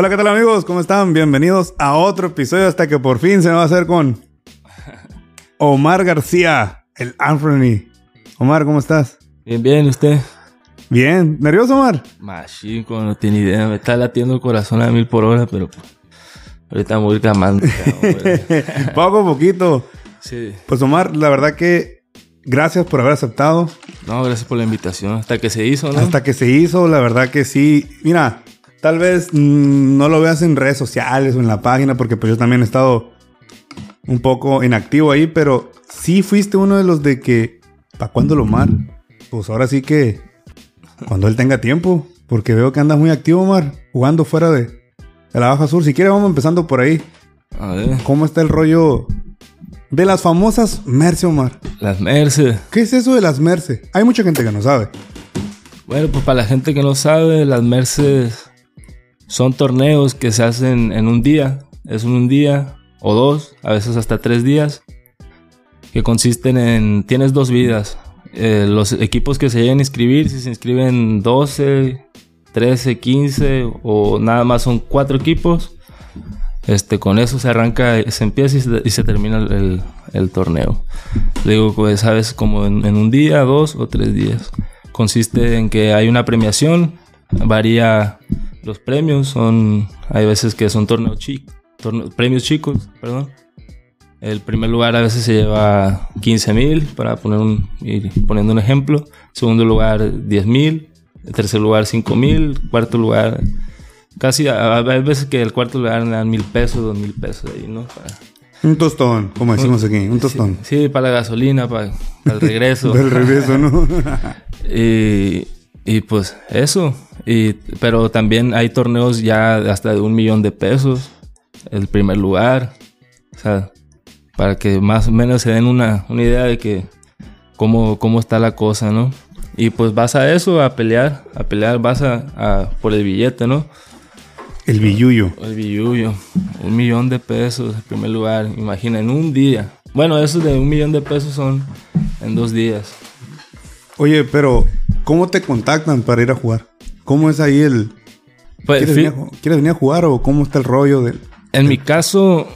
Hola, ¿qué tal amigos? ¿Cómo están? Bienvenidos a otro episodio hasta que por fin se me va a hacer con Omar García, el Anthony. Omar, ¿cómo estás? Bien, bien, ¿usted? Bien. ¿Nervioso, Omar? Machico, no tiene idea. Me está latiendo el corazón a mil por hora, pero pues, ahorita voy calmando. Poco a poquito. sí. Pues Omar, la verdad que gracias por haber aceptado. No, gracias por la invitación. Hasta que se hizo, ¿no? Hasta que se hizo, la verdad que sí. Mira, tal vez mm, no lo veas en redes sociales o en la página, porque pues yo también he estado un poco inactivo ahí, pero sí fuiste uno de los de que, ¿para cuándo lo Omar? Pues ahora sí que, cuando él tenga tiempo, porque veo que andas muy activo, Omar, jugando fuera de, de la Baja Sur. Si quieres, vamos empezando por ahí. A ver, ¿Cómo está el rollo de las famosas Merce, Omar? las Mercedes. ¿Qué es eso de las Merce? Hay mucha gente que no sabe. Bueno, pues para la gente que no sabe, las Mercedes son torneos que se hacen en un día. Es un día o dos, a veces hasta tres días, que consisten en... Tienes dos vidas. Eh, los equipos que se lleguen a inscribir, si se inscriben 12, 13, 15 o nada más son cuatro equipos, este, con eso se arranca, se empieza y se, termina el, torneo. Le digo, pues, sabes, como en un día, dos o tres días. Consiste en que hay una premiación, varía los premios, son, hay veces que son torneos chicos, premios chicos, perdón. El primer lugar a veces se lleva 15 mil, para poner un, ir poniendo un ejemplo. Segundo lugar, 10 mil. Tercer lugar, 5 mil. Cuarto lugar, casi, hay veces que el cuarto lugar le dan mil pesos, dos mil pesos ahí, ¿no? Para- Un tostón, como decimos aquí, un tostón. Sí, para la gasolina, para, para el regreso. Del regreso, ¿no? y, y pues eso. Y, pero también hay torneos ya hasta de un millón de pesos. El primer lugar. O sea, para que más o menos se den una, una idea de que cómo, cómo está la cosa, ¿no? Y pues vas a eso, a pelear, a pelear, vas a, a- por el billete, ¿no? El billuyo. El billuyo, un millón de pesos en primer lugar, imagina, en un día. Bueno, esos de un millón de pesos son en dos días. Oye, pero ¿cómo te contactan para ir a jugar? ¿Cómo es ahí el... Pues, ¿Quieres, venir a, ju- quieres venir a jugar o cómo está el rollo del... En mi caso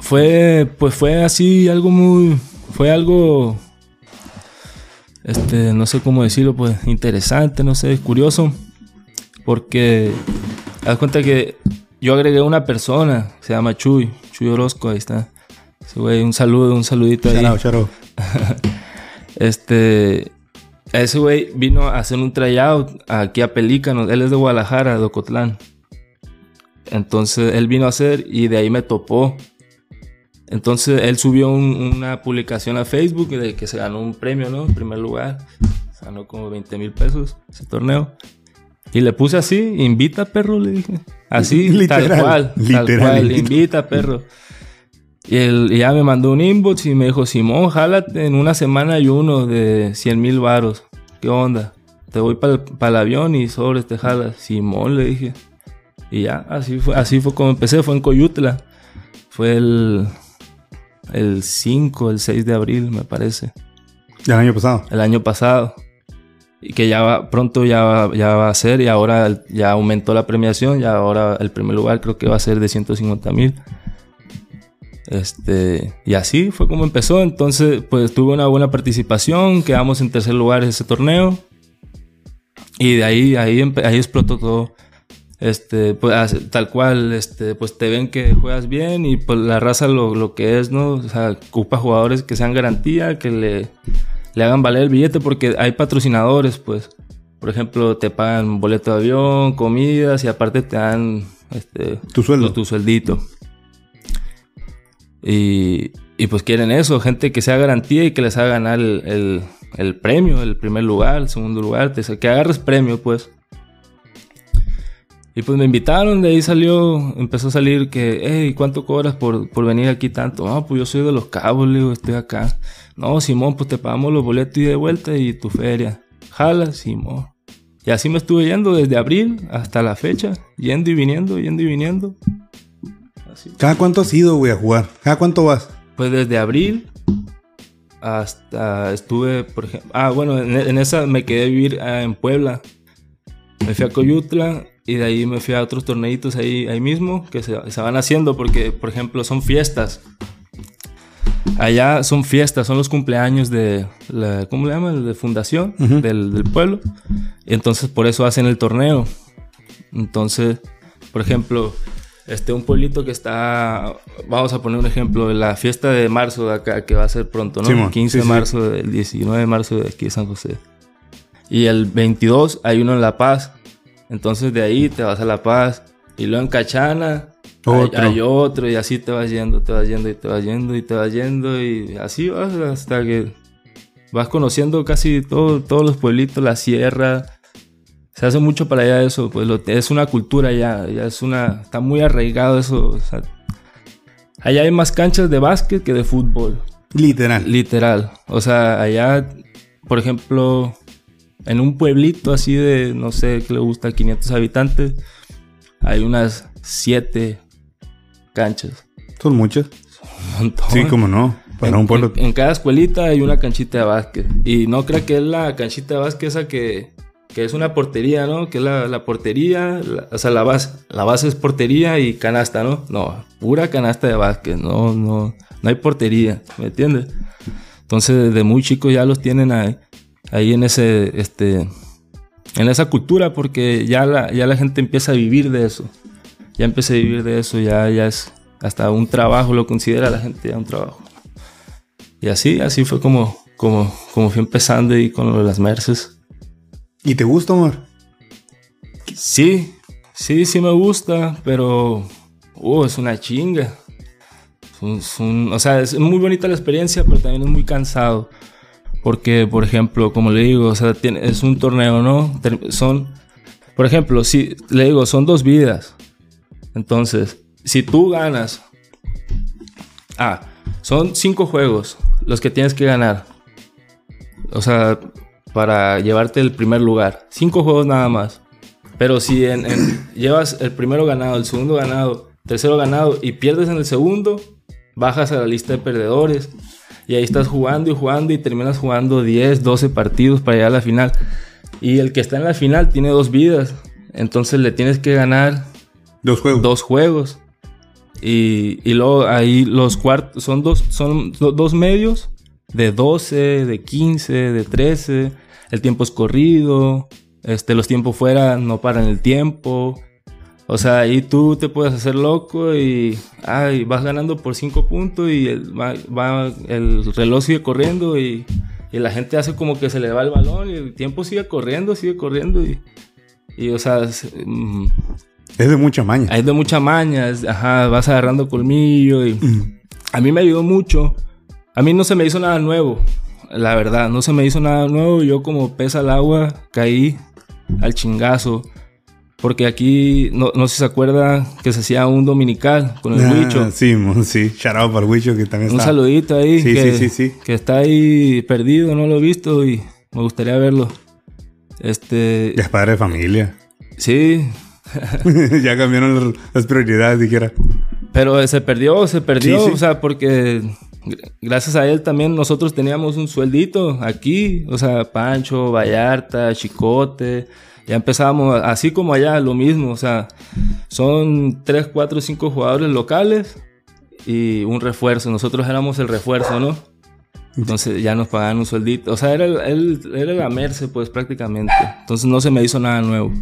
fue pues fue así algo muy fue algo este no sé cómo decirlo pues interesante, no sé, curioso porque haz cuenta que yo agregué una persona, se llama Chuy, Chuy Orozco, ahí está. Ese güey, un saludo, un saludito ahí. Out, out. Este, ese güey vino a hacer un tryout aquí a Pelícanos. Él es de Guadalajara, de Ocotlán. Entonces él vino a hacer y de ahí me topó. Entonces él subió un- una publicación a Facebook de que se ganó un premio, ¿no? En primer lugar. Se ganó como 20 mil pesos ese torneo. Y le puse así, invita perro, le dije. Así, Literal, tal cual. tal literal, cual, invita. invita perro. Y, él, ya me mandó un inbox y me dijo, Simón, jálate, en una semana hay uno de 100 mil varos. ¿Qué onda? Te voy para el avión y sobres te jalas. Simón, le dije. Y ya, así fue, así fue como empecé, fue en Coyutla. Fue el, el 5, el 6 de abril, me parece, Del año pasado. el año pasado. Y que ya va, pronto ya va, ya va a ser, y ahora ya aumentó la premiación, y ahora el primer lugar creo que va a ser de 150 mil. Este, y así fue como empezó. Entonces, pues tuve una buena participación, quedamos en tercer lugar en ese torneo. Y de ahí, ahí, ahí explotó todo. Este, pues tal cual, este, pues te ven que juegas bien y pues la raza lo, lo que es, ¿no? O sea, ocupa jugadores que sean garantía, que le, le hagan valer el billete porque hay patrocinadores, pues. Por ejemplo, te pagan boleto de avión, comidas y aparte te dan este, Tu sueldo. tu sueldito. Y, y pues quieren eso, gente que sea garantía y que les haga ganar el, el- el premio, el primer lugar, el segundo lugar, que agarres premio, pues. Y pues me invitaron, de ahí salió, empezó a salir que, hey, ¿cuánto cobras por, por venir aquí tanto? No, pues yo soy de los cabos, le digo, estoy acá. No, Simón, pues te pagamos los boletos y de vuelta y tu feria. Jala, Simón. Y así me estuve yendo desde abril hasta la fecha, yendo y viniendo, yendo y viniendo. Así. ¿Cada cuánto has ido, güey, a jugar? ¿Cada cuánto vas? Pues desde abril hasta estuve, por ejemplo, ah, bueno, en, en esa me quedé a vivir ah, en Puebla. Me fui a Coyutla y de ahí me fui a otros torneitos ahí, ahí mismo que se, se van haciendo porque, por ejemplo, son fiestas. Allá son fiestas, son los cumpleaños de la, ¿cómo le llaman? De fundación del, del pueblo. Entonces por eso hacen el torneo. Entonces, por ejemplo, este, un pueblito que está, vamos a poner un ejemplo, la fiesta de marzo de acá, que va a ser pronto, ¿no? Simón, 15 sí, de sí. marzo, el 19 de marzo de aquí de San José. Y el 22 hay uno en La Paz. Entonces de ahí te vas a La Paz. Y luego en Cachana hay- Otro. Hay, otro. Y así te vas yendo, te vas yendo y te vas yendo y te vas yendo. Y así vas hasta que vas conociendo casi todo, todos los pueblitos, la sierra. Se hace mucho para allá eso. Pues lo- es una cultura ya. ya es una, está muy arraigado eso. o sea, allá hay más canchas de básquet que de fútbol. Literal. Literal. O sea, allá, por ejemplo, en un pueblito así de, no sé, que le gusta 500 habitantes, hay unas 7 canchas. Son muchos. Un montón. Sí, como no. Para en, un pueblo. En, en cada escuelita hay una canchita de básquet. Y no crea que es la canchita de básquet esa que, que es una portería, ¿no? Que es la, la portería, la- o sea, la base, la base es portería y canasta, ¿no? No, pura canasta de básquet, no, no, no hay portería, ¿me entiendes? Entonces, desde muy chicos ya los tienen ahí, ahí en ese, este, en esa cultura, porque ya la, ya la gente empieza a vivir de eso. Ya empieza a vivir de eso, ya, ya es hasta un trabajo, lo considera la gente ya un trabajo. Y así, así fue como, como, como fui empezando y con lo de las Merces. ¿Y te gusta, Omar? Sí, sí, sí me gusta, pero uh, es una chinga. Es o sea, es muy bonita la experiencia, pero también es muy cansado. Porque, por ejemplo, como le digo, o sea, es un torneo, ¿no? Son, por ejemplo, si le digo, son dos vidas. Entonces, si tú ganas, ah, son cinco juegos los que tienes que ganar. O sea, para llevarte el primer lugar. Cinco juegos nada más. Pero si en, en- llevas el primero ganado, el segundo ganado, tercero ganado y pierdes en el segundo, bajas a la lista de perdedores. Y ahí estás jugando y jugando y terminas jugando 10, 12 partidos para llegar a la final. Y el que está en la final tiene dos vidas. Entonces le tienes que ganar Dos juegos. dos juegos. Y, y luego ahí los cuartos son dos, son do- dos medios de 12, de 15, de 13. El tiempo es corrido. Este, los tiempos fuera no paran el tiempo. O sea, ahí tú te puedes hacer loco y ay, vas ganando por 5 puntos y el, va, va- el reloj sigue corriendo y, y la gente hace como que se le va el balón y el tiempo sigue corriendo, sigue corriendo y, y o sea, es, mm, Es de mucha maña. hay de mucha maña, es- ajá, vas agarrando colmillo y Mm. a mí me ayudó mucho. A mí no se me hizo nada nuevo, la verdad, no se me hizo nada nuevo. Yo como pesa al agua caí al chingazo. Porque aquí, no, no sé si se acuerda que se hacía un dominical con el Ah, Huicho. Sí, sí. Shout out para el Huicho que también Un está. saludito ahí. Sí, que, sí, sí, sí. Que está ahí perdido, no lo he visto y me gustaría verlo. Este, Ya es padre de familia. sí, ya cambiaron las- prioridades, dijera. Pero se perdió, se perdió, Sí, sí. o sea, porque gracias a él también nosotros teníamos un sueldito aquí, o sea, Pancho, Vallarta, Chicote, ya empezábamos así como allá, lo mismo, o sea, son 3, 4, 5 jugadores locales y un refuerzo, nosotros éramos el refuerzo, ¿no? Entonces ya nos pagaban un sueldito, o sea, era, el- era la Merce, pues prácticamente, entonces no se me hizo nada nuevo.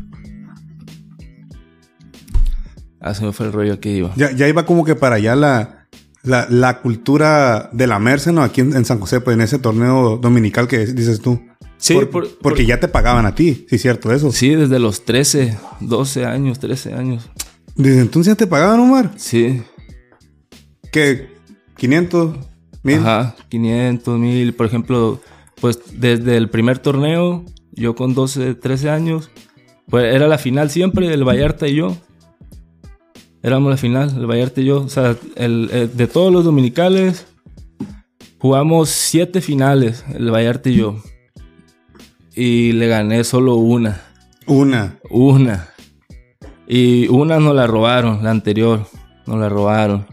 Ah, me fue el rollo que iba. Ya, ya iba como que para allá la, la, la cultura de la Merce, ¿no? Aquí en, en San José, pues en ese torneo dominical que dices tú. Sí, Por- por- porque por- ya te pagaban a ti, sí, cierto, eso. Sí, desde los 13, 12 años, 13 años. Desde entonces ya te pagaban, Omar. Sí. Que 500, 1000. Ajá, 500, 1000. Por ejemplo, pues desde el primer torneo, yo con 12, 13 años, pues era la final siempre, el Vallarta y yo. Éramos la final, el Vallarta y yo. O sea, el, el- de todos los dominicales, jugamos 7 finales, el Vallarta y yo. Y le gané solo una. Una. Una. Y una nos la robaron, la anterior. Nos la robaron.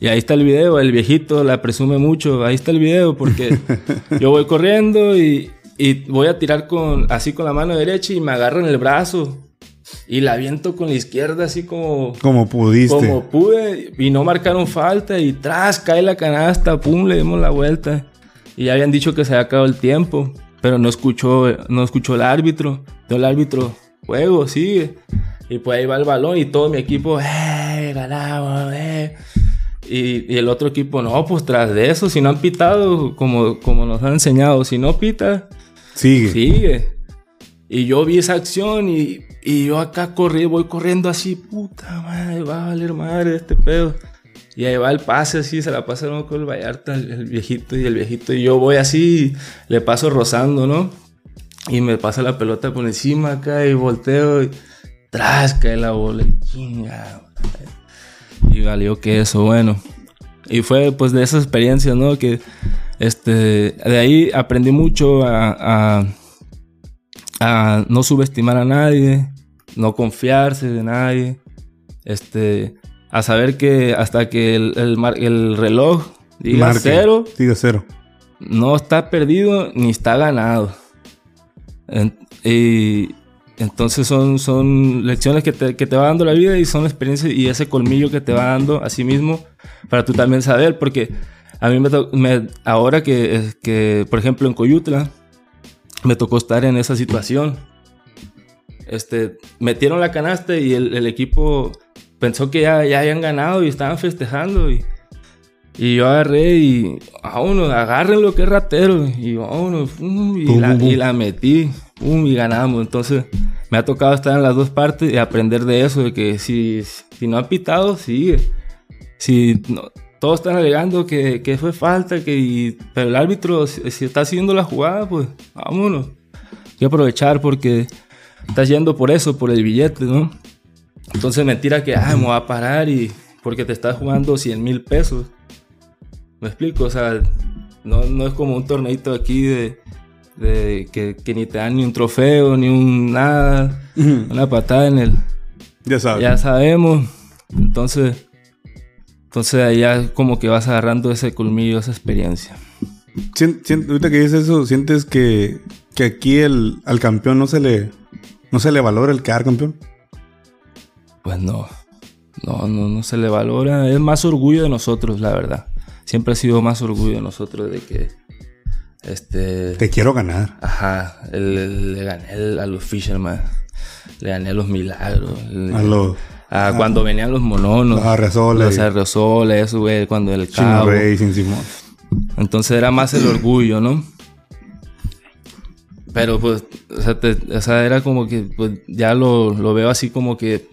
Y ahí está el video, el viejito la presume mucho. Ahí está el video porque yo voy corriendo y, y voy a tirar con así con la mano derecha y me agarran el brazo. Y la aviento con la izquierda así como... Como pudiste. Como pude. Y no marcaron falta. Y tras, cae la canasta. Pum, le dimos la vuelta. Y ya habían dicho que se había acabado el tiempo. Pero no escuchó, no escuchó el árbitro. Entonces el árbitro, juego, sigue. Y pues ahí va el balón y todo mi equipo, ¡eh! Ganamos, ¡eh! Y, y el otro equipo, no, pues tras de eso, si no han pitado, como, como nos han enseñado, si no pita, Sigue. sigue. Y yo vi esa acción y, y yo acá corrí, voy corriendo así, puta madre, va a valer madre este pedo. Y ahí va el pase así, se la pasa ¿no? con el Vallarta, el, viejito y el viejito. Y yo voy así, le paso rozando, ¿no? Y me pasa la pelota por encima acá y volteo y tras cae la bola y chinga. Y valió que eso, bueno. Y fue pues de esas experiencias, ¿no? Que este, de ahí aprendí mucho a, a no subestimar a nadie, no confiarse de nadie, este, a saber que hasta que el, el, mar- el reloj diga Marque. cero, Sigue cero. no está perdido ni está ganado. En- y entonces son, son lecciones que te, que te va dando la vida y son experiencias y ese colmillo que te va dando a sí mismo para tú también saber, porque a mí me, ahora que, que, por ejemplo, en Coyutla, me tocó estar en esa situación. Este, metieron la canasta y el, el equipo pensó que ya, ya habían ganado y estaban festejando y, y yo agarré y a uno, agarren lo que es ratero. Y vámonos, pum, y, Pum, la, pum, y la metí, y ganamos. Entonces me ha tocado estar en las dos partes y aprender de eso, de que si, si no han pitado, sigue. Si no- todos están alegando que, que fue falta, que, y- pero el árbitro, si, si está haciendo la jugada, pues vámonos. Hay que aprovechar porque estás yendo por eso, por el billete, ¿no? Entonces mentira que, ah, me voy a parar y porque te estás jugando 100 mil pesos. ¿Me explico? O sea, no, no es como un torneito aquí de, de que, que ni te dan ni un trofeo, ni un nada, una patada en el... Ya sabes. Ya sabemos. Entonces, entonces allá como que vas agarrando ese colmillo, esa experiencia. Ahorita que dices eso, ¿sientes que, que aquí el, al campeón no se le no se le valora el quedar campeón? Pues no, no, no, no se le valora. Es más orgullo de nosotros, la verdad. Siempre ha sido más orgullo de nosotros de que, este, Te quiero ganar. ajá, le gané a los Fisherman, le gané a los Milagros, A los a cuando venían los mononos, los Arresoles, los Arresoles, eso, güey, cuando el Chino cabo. Racing, Simón. Entonces era más el orgullo, ¿no? Pero pues, o sea, era como que pues, ya lo, lo veo así como que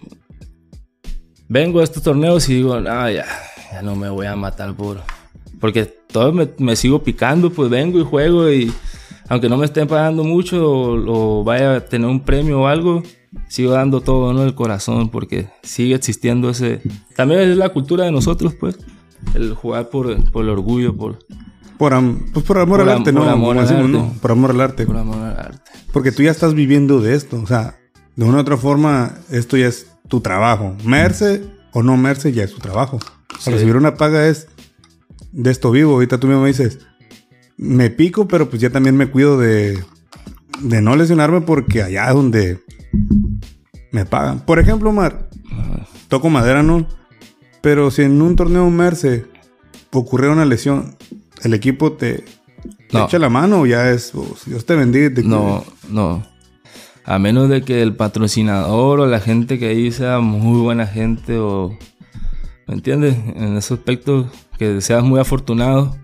vengo a estos torneos y digo, no, ya, no me voy a matar por... Porque todo me, me sigo picando, pues vengo y juego y aunque no me estén pagando mucho o, o vaya a tener un premio o algo, sigo dando todo, ¿no? El corazón, porque sigue existiendo ese... También es la cultura de nosotros, pues, el jugar por, por el orgullo, por, Por, am- pues por amor Por al am- arte, por ¿no? amor Como al decimos, arte. ¿no? Por amor al arte. por amor al arte. Porque tú ya estás viviendo de esto. O sea, de una u otra forma, esto ya es tu trabajo. Merce o no merce, ya es tu trabajo. Sí. recibir una paga es de esto vivo. Ahorita tú mismo dices, me pico, pero pues ya también me cuido de, de no lesionarme porque allá es donde me pagan. Por ejemplo, Omar, toco madera, ¿no? Pero si en un torneo Merce ocurriera una lesión, el equipo te, te No. echa la mano o ya es, pues, Dios te bendiga. te No, no. A menos de que el patrocinador o la gente que ahí sea muy buena gente o... ¿Me entiendes? En ese aspecto que seas muy afortunado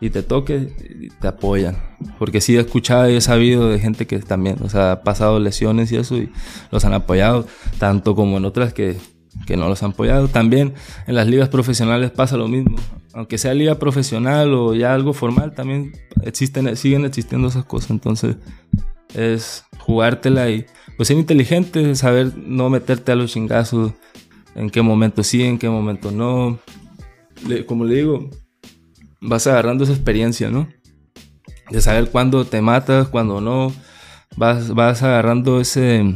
y te toque, y te apoyan. Porque sí he escuchado y he sabido de gente que también, o sea, ha pasado lesiones y eso y los han apoyado, tanto como en otras que, que no los han apoyado. También en las ligas profesionales pasa lo mismo. Aunque sea liga profesional o ya algo formal, también existen, siguen existiendo esas cosas. Entonces, es jugártela y pues ser inteligente, saber no meterte a los chingazos, en qué momento sí, en qué momento no. Como le digo, vas agarrando esa experiencia, ¿no? De saber cuándo te matas, cuándo no. Vas, vas agarrando ese...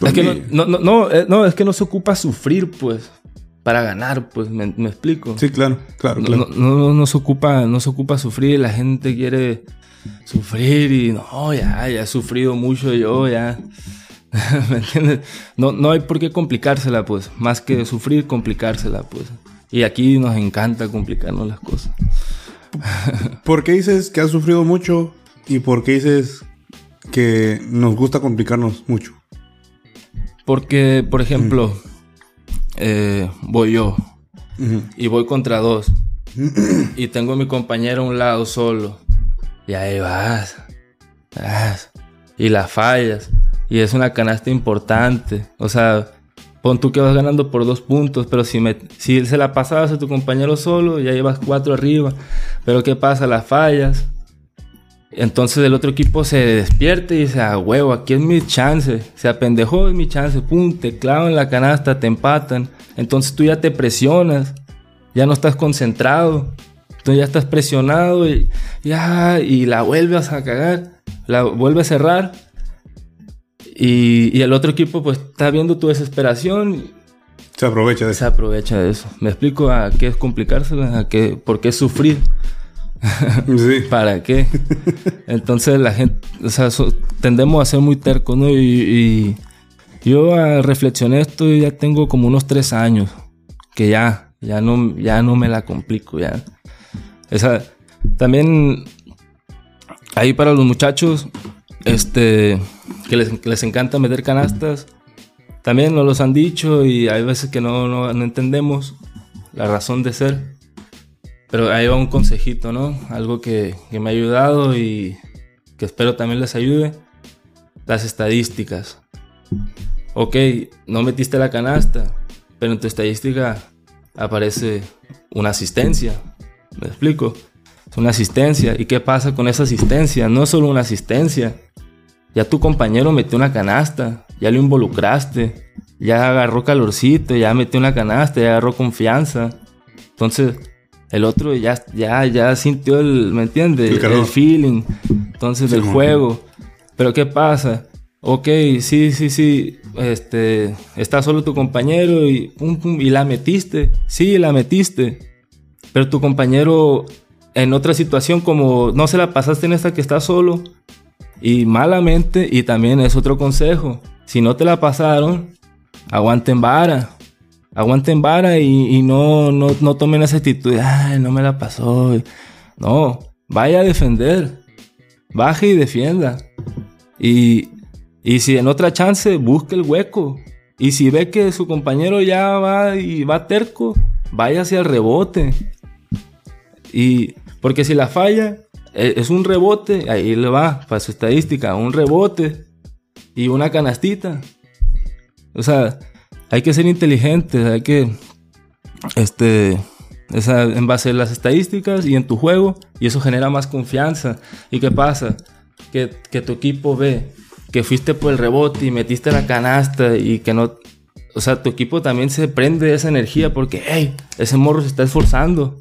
Es que no, no, no, no, eh, no, es que no se ocupa sufrir, pues, para ganar, pues, me, me explico. Sí, claro, claro, claro. no, no, no se ocupa, no se ocupa sufrir, la gente quiere, sufrir y no, ya, ya he sufrido mucho yo, ya. ¿Me entiendes? No, no hay por qué complicársela, pues. Más que sufrir, complicársela, pues. Y aquí nos encanta complicarnos las cosas. ¿Por qué dices que has sufrido mucho y por qué dices que nos gusta complicarnos mucho? Porque, por ejemplo, eh, voy yo y voy contra dos y tengo a mi compañero a un lado solo y ahí vas, vas y la fallas y es una canasta importante. O sea, pon tú que vas ganando por dos puntos, pero si, me, si se la pasabas a tu compañero solo, ya llevas cuatro arriba. Pero ¿qué pasa? Las fallas. Entonces el otro equipo se despierta y dice, ah, huevo, aquí es mi chance. Se apendejó, es mi chance. Pum, te clavan la canasta, te empatan. Entonces tú ya te presionas. Ya no estás concentrado. Tú ya estás presionado y, ya, y la vuelves a cagar. La vuelve a cerrar y, el otro equipo pues está viendo tu desesperación. Se aprovecha de eso. Se aprovecha de eso. Me explico a qué es complicárselo, a qué, por qué sufrir. ¿Para qué? Entonces la gente, o sea, tendemos a ser muy tercos, ¿no? Y, yo reflexioné esto y ya tengo como unos tres años que ya, ya no, ya no me la complico, ya. También ahí para los muchachos, este, que les, encanta meter canastas. También nos los han dicho y hay veces que no, no, entendemos la razón de ser. Pero ahí va un consejito, ¿no? Algo que, que, me ha ayudado y que espero también les ayude. Las estadísticas. Ok, no metiste la canasta, pero en tu estadística aparece una asistencia. ¿Me explico? Es una asistencia. ¿Y qué pasa con esa asistencia? No es solo una asistencia. Ya tu compañero metió una canasta, ya lo involucraste, ya agarró calorcito, ya metió una canasta, ya agarró confianza. Entonces, el otro ya, ya, ya sintió el, ¿me entiendes? El, feeling, entonces, del juego. Pero ¿qué pasa? Ok, sí, sí, sí, este, está solo tu compañero y pum, pum, y la metiste. Sí, la metiste. Pero tu compañero en otra situación como no se la pasaste en esta que está solo, y malamente, y también es otro consejo, si no te la pasaron, aguanten vara. Aguanten vara y, no, no, no, tomen esa actitud, ay, no me la pasó. No, vaya a defender. Baje y defienda. Y, y si en otra chance, busque el hueco. Y si ve que su compañero ya va y va terco, vaya hacia el rebote. Y porque si la falla, e, es un rebote, ahí le va, para su estadística, un rebote y una canastita. O sea, hay que ser inteligentes, hay que, este, en base a las estadísticas y en tu juego, y eso genera más confianza. ¿Y qué pasa? Que, que tu equipo ve que fuiste por el rebote y metiste la canasta y que no, o sea, tu equipo también se prende de esa energía porque, hey, ese morro se está esforzando.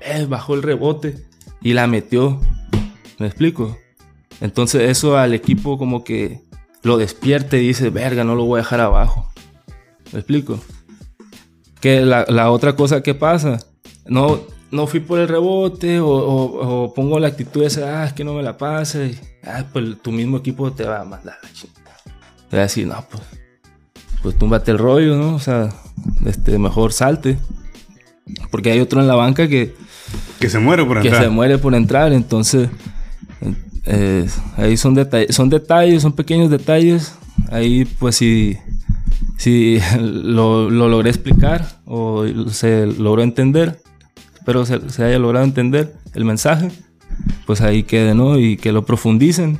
Eh, bajó el rebote y la metió. ¿Me explico? Entonces eso al equipo como que lo despierte y dice, verga, no lo voy a dejar abajo. ¿Me explico? Que la, otra cosa que pasa, no, no fui por el rebote o, pongo la actitud esa, ah, es que no me la pase. Ah, pues tu mismo equipo te va a mandar la chingada. Te va a decir, no, pues, pues túmbate el rollo, ¿no? O sea, este, mejor salte. Porque hay otro en la banca que que se muere por entrar. Que se muere por entrar. Entonces, eh, ahí son, detalles, son detalles, son pequeños detalles. Ahí, pues, si, si lo, logré explicar o se logró entender, espero se, se haya logrado entender el mensaje, pues ahí quede, ¿no? Y que lo profundicen.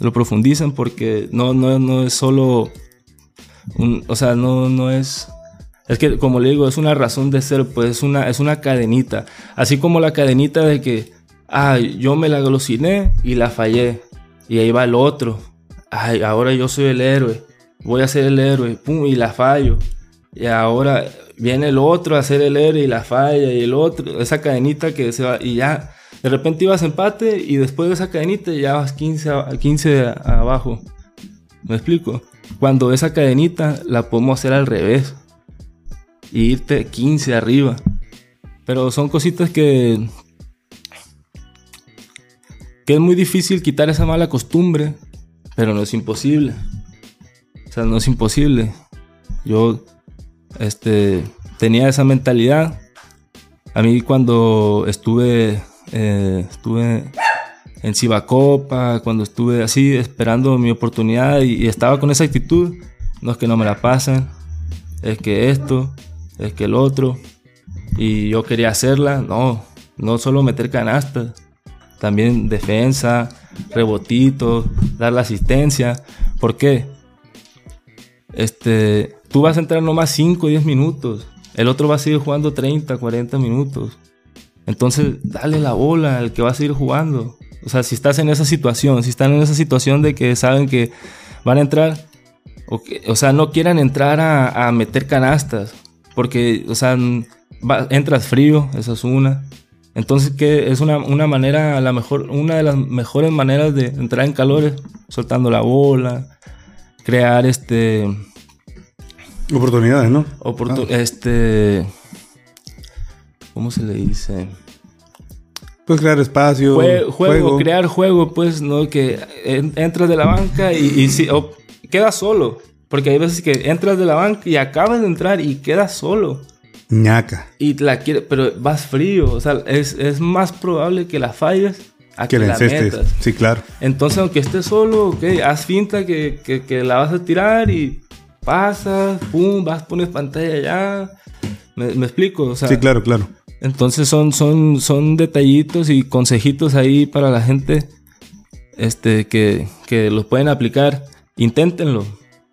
Lo profundicen porque no, no, no es solo. Un, o sea, no, no es es que, como le digo, es una razón de ser, pues es una, es una cadenita. Así como la cadenita de que, ah, yo me la glociné y la fallé. Y ahí va el otro. Ay, ahora yo soy el héroe. Voy a ser el héroe. Pum, y la fallo. Y ahora viene el otro a ser el héroe y la falla. Y el otro, esa cadenita que se va. Y ya, de repente ibas a empate y después de esa cadenita ya vas 15, 15 abajo. ¿Me explico? Cuando esa cadenita la podemos hacer al revés y irte 15 arriba. Pero son cositas que que es muy difícil quitar esa mala costumbre, pero no es imposible. Sea, no es imposible. Yo este, tenía esa mentalidad. A mí cuando estuve, eh, estuve en cuando estuve así esperando mi oportunidad y, estaba con esa actitud, no es que no me la pasen, es que esto, es que el otro, y yo quería hacerla, no, no solo meter canastas, también defensa, rebotitos, dar la asistencia. ¿Por qué? Este, tú vas a entrar nomás 5 o 10 minutos. El otro va a seguir jugando 30, 40 minutos. Entonces, dale la bola al que va a seguir jugando. O sea, si estás en esa situación, si están en esa situación de que saben que van a entrar, o, o sea, no quieran entrar a, meter canastas, porque, o sea, entras frío, esa es una. Entonces, que es una, una manera, la mejor, una de las mejores maneras de entrar en calores, soltando la bola, crear este Oportunidades, ¿no? Ah. Este. ¿Cómo se le dice? Pues crear espacio. juego, crear juego, pues, ¿no? Que entras de la banca y, si, quedas solo. Porque hay veces que entras de la banca y acabas de entrar y quedas solo. ñaca. Y la quiere, pero vas frío. O sea, es, más probable que la falles a que, la metas. Sí, claro. Entonces, aunque estés solo, ok, haz finta que, que la vas a tirar y pasas, pum, vas, pones pantalla ya. ¿Me, explico? sí, claro, claro. Entonces son, son, son detallitos y consejitos ahí para la gente este, que, que los pueden aplicar. Inténtenlo,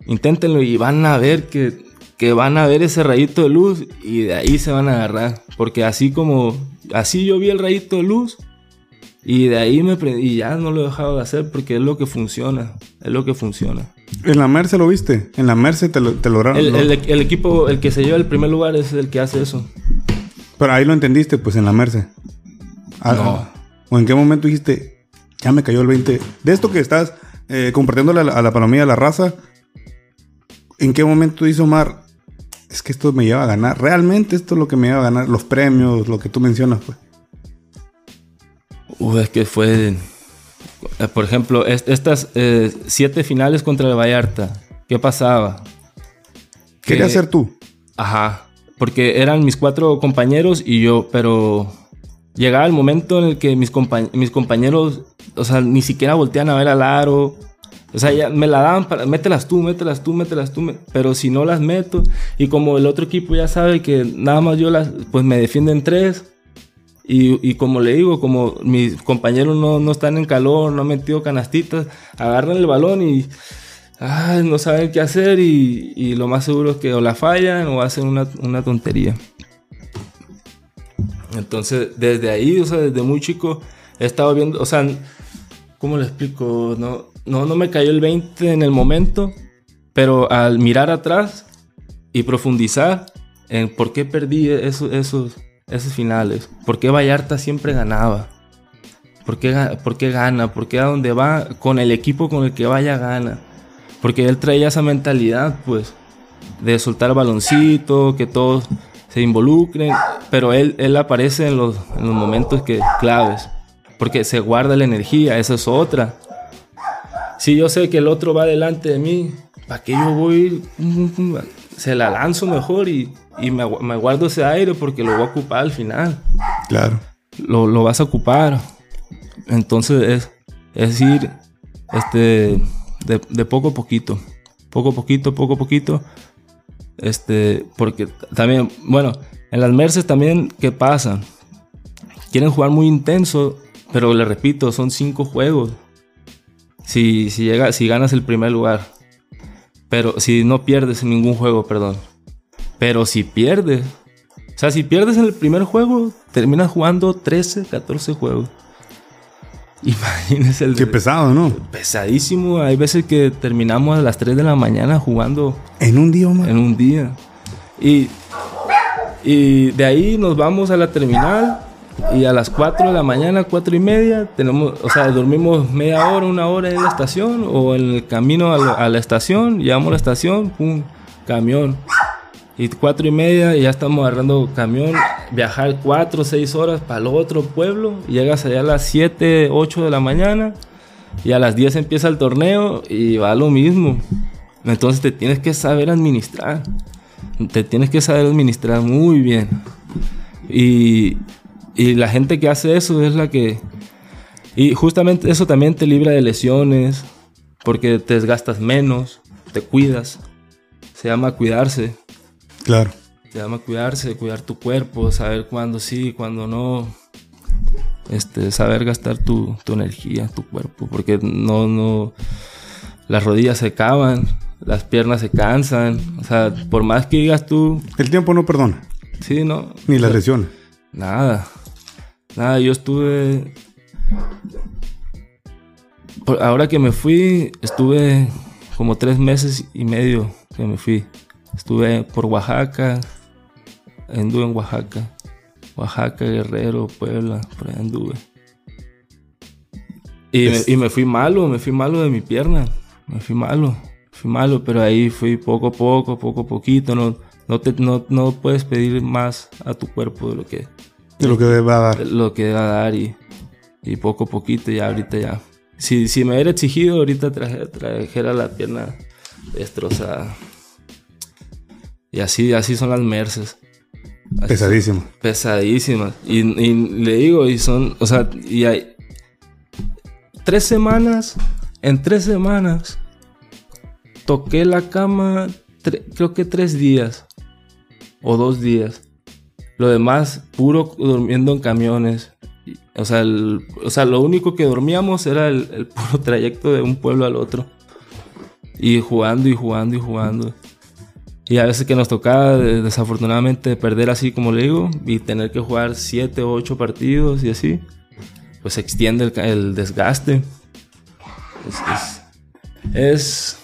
inténtenlo y van a ver que, que van a ver ese rayito de luz y de ahí se van a agarrar. Porque así como, así yo vi el rayito de luz, y de ahí me y ya no lo he dejado de hacer porque es lo que funciona. Es lo que funciona. ¿En la Merce lo viste? ¿En la Merce te, lo, te lograron? El, equipo, el que se lleva el primer lugar es el que hace eso. Pero ahí lo entendiste, pues en la Merce. Ah, no. ¿O en qué momento dijiste, ya me cayó el 20? De esto que estás eh, compartiéndole a la, a la palomilla, a la raza, ¿en qué momento hizo Omar? Es que esto me lleva a ganar. Realmente esto es lo que me lleva a ganar. Los premios, lo que tú mencionas, pues es que fue. Eh, por ejemplo, estas eh, siete finales contra el Vallarta. ¿Qué pasaba? Quería ser tú. Ajá. Porque eran mis cuatro compañeros y yo, pero llegaba el momento en el que mis, mis compañeros, o sea, ni siquiera voltean a ver al aro. O sea, ya me la daban para, mételas tú, mételas tú, mételas tú, pero si no las meto, y como el otro equipo ya sabe que nada más yo las, pues me defienden tres, y, como le digo, como mis compañeros no, están en calor, no han metido canastitas, agarran el balón y no saben qué hacer y, lo más seguro es que o la fallan o hacen una, tontería. Entonces, desde ahí, o sea, desde muy chico, he estado viendo, o sea, ¿cómo le explico? No, no, no me cayó el 20 en el momento, pero al mirar atrás y profundizar en por qué perdí esos, esos esos finales. ¿Por qué Vallarta siempre ganaba? ¿Por qué, ¿Por qué, gana? ¿Por qué a donde va con el equipo con el que vaya gana? Porque él traía esa mentalidad, pues, de soltar baloncito, que todos se involucren, pero él, él aparece en los, en los momentos que, claves, porque se guarda la energía, esa es otra. Si yo sé que el otro va delante de mí, ¿para qué yo voy? Se la lanzo mejor y y me, guardo ese aire porque lo voy a ocupar al final. Claro. Lo, vas a ocupar. Entonces es, es ir este, de, poco a poquito. Poco a poquito, poco a poquito. Este, porque también, bueno, en las Merces también, ¿qué pasa? Quieren jugar muy intenso, pero le repito, son cinco juegos. Si, si, llega, si ganas el primer lugar. Pero si no pierdes en ningún juego, perdón. Pero si pierdes, o sea, si pierdes en el primer juego, terminas jugando 13, 14 juegos. Imagínese el. Qué pesado, ¿no? Pesadísimo. Hay veces que terminamos a las 3 de la mañana jugando. ¿En un día, man? En un día. Y, y de ahí nos vamos a la terminal. Y a las 4 de la mañana, 4 y media, tenemos, o sea, dormimos media hora, una hora en la estación o en el camino a la, a la estación. Llegamos a la estación, pum, camión Y cuatro y media y ya estamos agarrando camión, viajar cuatro seis horas para el otro pueblo. Llegas allá a las 7, 8 de la mañana y a las 10 empieza el torneo y va lo mismo. Entonces te tienes que saber administrar. Te tienes que saber administrar muy bien. Y, y la gente que hace eso es la que... Y justamente eso también te libra de lesiones, porque te desgastas menos, te cuidas. Se llama cuidarse. Claro. Se llama cuidarse, cuidar tu cuerpo, saber cuándo sí, cuándo no. Este, saber gastar tu, tu energía, tu cuerpo, porque no, no, las rodillas se cavan, las piernas se cansan, o sea, por más que digas tú, El tiempo no perdona. sí, no, Ni las lesiones. Nada. Nada, yo estuve. por- ahora que me fui, estuve como tres meses y medio que me fui. Estuve por Oaxaca, anduve en Oaxaca. Oaxaca, Guerrero, Puebla, por ahí anduve. Y, Es- me, y me fui malo, me fui malo de mi pierna. Me fui malo, fui malo, pero ahí fui poco a poco, poco a poquito. No, no, te, no, no puedes pedir más a tu cuerpo de lo que, De lo que va a dar. lo que va a dar y, y poco a poquito ya ahorita ya. Si, si me hubiera exigido, ahorita traje- trajera la pierna destrozada. Y así, así son las merces. Así Pesadísimo. pesadísimas. Y, y le digo, y son, o sea, y hay tres semanas, en tres semanas, toqué la cama, tre- creo que tres días o dos días. Lo demás, puro durmiendo en camiones. O sea, el- o sea, lo único que dormíamos era el, el puro trayecto de un pueblo al otro. Y jugando y jugando y jugando. Y a veces que nos tocaba de- desafortunadamente perder así como le digo y tener que jugar 7 o 8 partidos y así, pues se extiende el, desgaste. Es, es,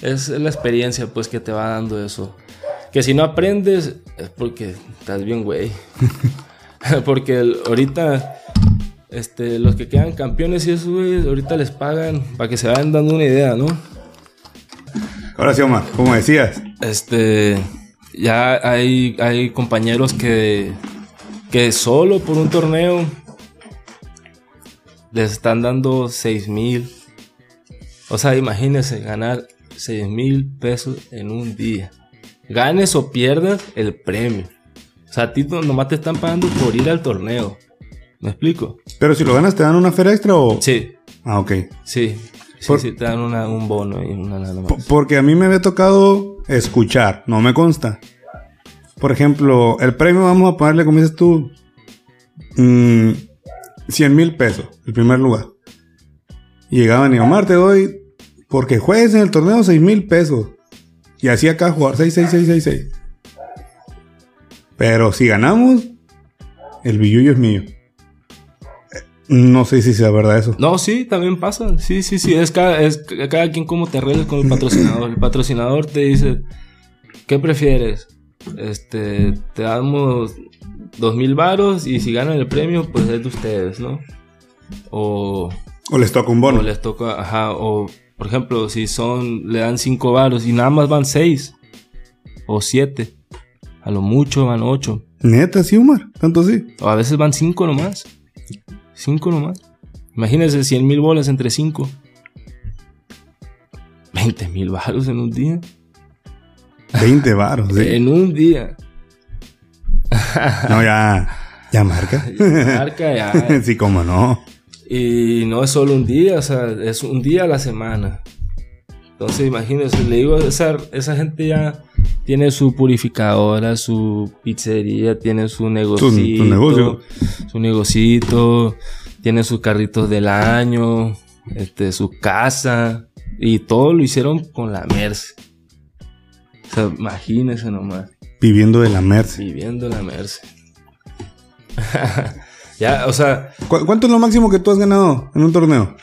es, es la experiencia pues que te va dando eso. Que si no aprendes es porque estás bien güey. porque el- ahorita este, los que quedan campeones y eso, güey, ahorita les pagan para que se vayan dando una idea, ¿no? Ahora sí, Omar, como decías. Este, ya hay, hay compañeros que, que solo por un torneo les están dando 6 mil. O sea, imagínense ganar 6 mil pesos en un día. Ganes o pierdas el premio. O sea, a ti no- nomás te están pagando por ir al torneo. ¿Me explico? Pero si lo ganas, ¿te dan una feria extra o...? Sí, Ah, ok. sí. Sí, Por- sí, te dan una- un bono y una nada más. Porque a mí me había tocado escuchar, no me consta. Por ejemplo, el premio vamos a ponerle, como dices tú, mm, 100 mil pesos, el primer lugar. Y llegaban y Omar, te doy, porque juegues en el torneo 6 mil pesos. Y así acá jugar 6, 6, 6, 6, 6. Pero si ganamos, el billullo es mío. No sé si sea verdad eso. No, sí, también pasa. Sí, sí, sí. Es cada, es ca- cada quien como te arregles con el patrocinador. El patrocinador te dice, ¿qué prefieres? Este, te damos dos mil varos y si ganan el premio, pues es de ustedes, ¿no? O, O les toca un bono. o les toca, ajá, o por ejemplo, si son, le dan cinco varos y nada más van seis o siete. A lo mucho van ocho. Neta, sí, Omar. Tanto sí. O a veces van cinco nomás. Cinco nomás. Imagínense 100 mil bolas entre cinco. 20 mil baros en un día. 20 varos, sí. En un día. No, ya. Ya marca. Marca ya. sí, como no. Y no es solo un día, o sea, es un día a la semana. Entonces, imagínense, le digo, esa, esa gente ya tiene su purificadora, su pizzería, tiene su negocito. su negocio. Su negocito, tiene sus carritos del año, este, su casa. Y todo lo hicieron con la Merce. O sea, imagínense nomás, Viviendo de la Merce. viviendo la Merce. ya, o sea, ¿Cu- ¿Cuánto es lo máximo que tú has ganado en un torneo?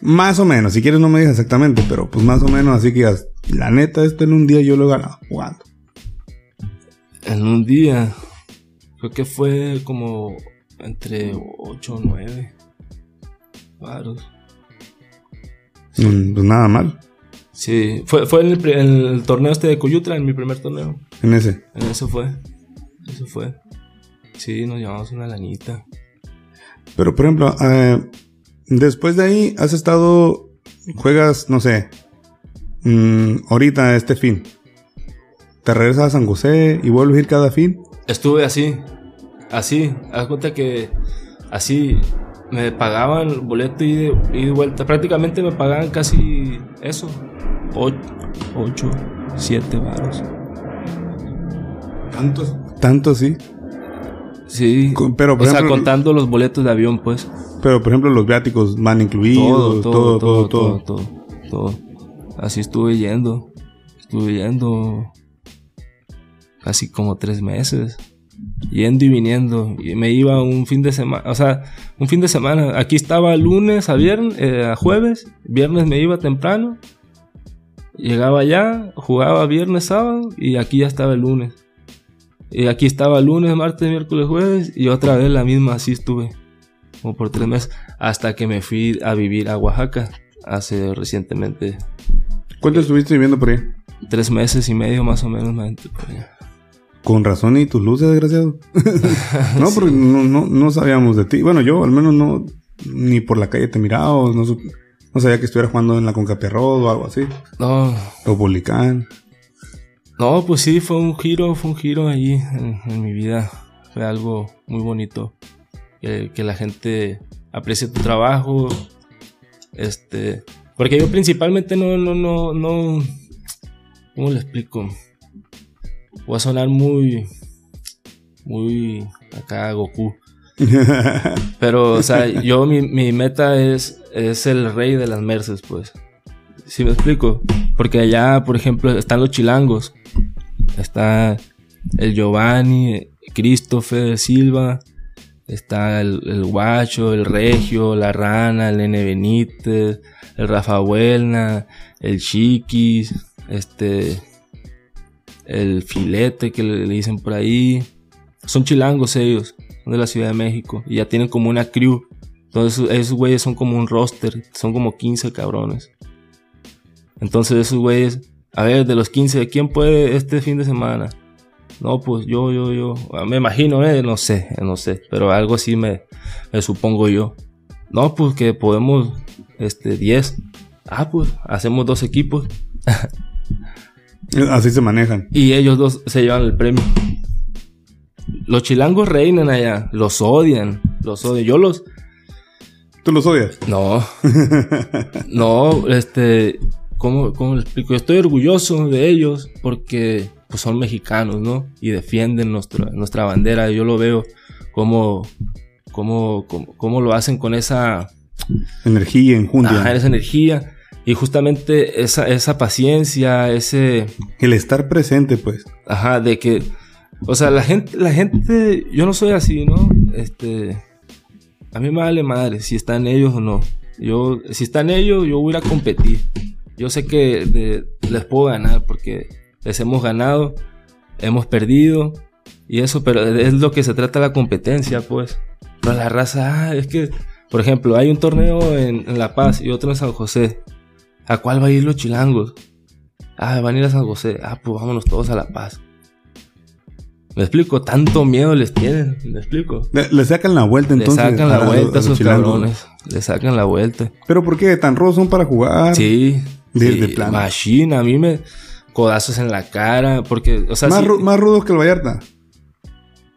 Más o menos. Si quieres no me digas exactamente, pero pues más o menos así que digas, la neta, esto en un día yo lo he ganado jugando. En un día, creo que fue como entre 8 o 9 varos. Mm, Pues nada mal. Sí, fue, fue en el, en el torneo este de Coyutra, en mi primer torneo. En ese. En eso fue. Eso fue. Sí, nos llevamos una lanita. Pero, por ejemplo, eh, después de ahí has estado, juegas, no sé, mm, ahorita este fin. Te regresas a San José y vuelves a ir cada fin. Estuve así, así, haz cuenta que así me pagaban boleto y de, y de vuelta. Prácticamente me pagaban casi eso, 8, 7 varos. Tantos. Tanto sí. Sí, Con- pero, o sea, ejemplo- contando los boletos de avión, pues. Pero, por ejemplo, los viáticos van incluidos. Todo, todo, todo, todo. Así estuve yendo, estuve yendo casi como tres meses. Yendo y viniendo. Y me iba un fin de semana. O sea, un fin de semana. Aquí estaba lunes a viernes, eh, a jueves. Viernes me iba temprano. Llegaba allá, jugaba viernes, sábado. Y aquí ya estaba el lunes. Y aquí estaba lunes, martes, miércoles, jueves. Y otra vez la misma, así estuve. Como por tres meses. Hasta que me fui a vivir a Oaxaca. Hace recientemente. ¿Cuánto estuviste viviendo por ahí? Tres meses y medio más o menos por allá. Con razón y tus luces, desgraciado. no, porque no, no, no sabíamos de ti. Bueno, yo al menos no, ni por la calle te miraba, o no, sabía que estuvieras jugando en la Concapierrod o algo así. No, O Bolicán. no, pues sí, fue un giro, fue un giro allí en, en mi vida. Fue algo muy bonito. Que, que la gente aprecie tu trabajo. Este, porque yo principalmente no, no, no, no, ¿cómo le explico? Voy a sonar muy, muy acá Goku. Pero, o sea, yo mi, mi meta es, es el rey de las Merces, pues. ¿Sí me explico? Porque allá, por ejemplo, están los chilangos. Está el Giovanni, Christopher Silva. Está el, el Guacho, el Regio, la Rana, el Nene Benítez, el Rafa Buelna, el Chiquis, este, el Filete que le, le dicen por ahí. Son chilangos ellos, son de la Ciudad de México. Y ya tienen como una crew. Entonces esos güeyes son como un roster, son como 15 cabrones. Entonces esos güeyes, a ver, de los 15, ¿quién puede este fin de semana? No, pues yo, yo, yo. Ah, Me imagino, eh, no sé, no sé. Pero algo así me, me supongo yo. No, pues que podemos, este, 10. Ah, pues hacemos dos equipos. Así se manejan. Y ellos dos se llevan el premio. Los chilangos reinan allá. Los odian. Los odian. Yo los... ¿Tú los odias? No. no, este... ¿cómo, ¿Cómo le explico? Yo estoy orgulloso de ellos porque pues, son mexicanos, ¿no? Y defienden nuestra, nuestra bandera. Yo lo veo como... Cómo, cómo, cómo lo hacen con esa, Energía, enjundia. ajá, esa energía y justamente esa, esa paciencia, ese, El estar presente, pues. Ajá, de que. O sea, la gente, la gente. Yo no soy así, ¿no? Este. A mí me vale madre si están ellos o no. Yo, si están ellos, yo voy a ir a competir. Yo sé que de- les puedo ganar porque les hemos ganado, hemos perdido y eso, pero es lo que se trata la competencia, pues. Pero la raza, ah, es que, por ejemplo, hay un torneo en, en La Paz y otro en San José. ¿A cuál va a ir los chilangos? Ah, van a ir a San José. Ah, pues vámonos todos a La Paz. ¿Me explico? Tanto miedo les tienen. ¿Me explico? Le, le sacan la vuelta Le entonces. sacan a- la a- vuelta a esos chilangos. cabrones. Le sacan la vuelta. Pero ¿por qué? ¿Tan rudos son para jugar? Sí. De- sí, de plano. Machine, a mí me. Codazos en la cara. Porque, o sea, más, ru- más rudos que el Vallarta.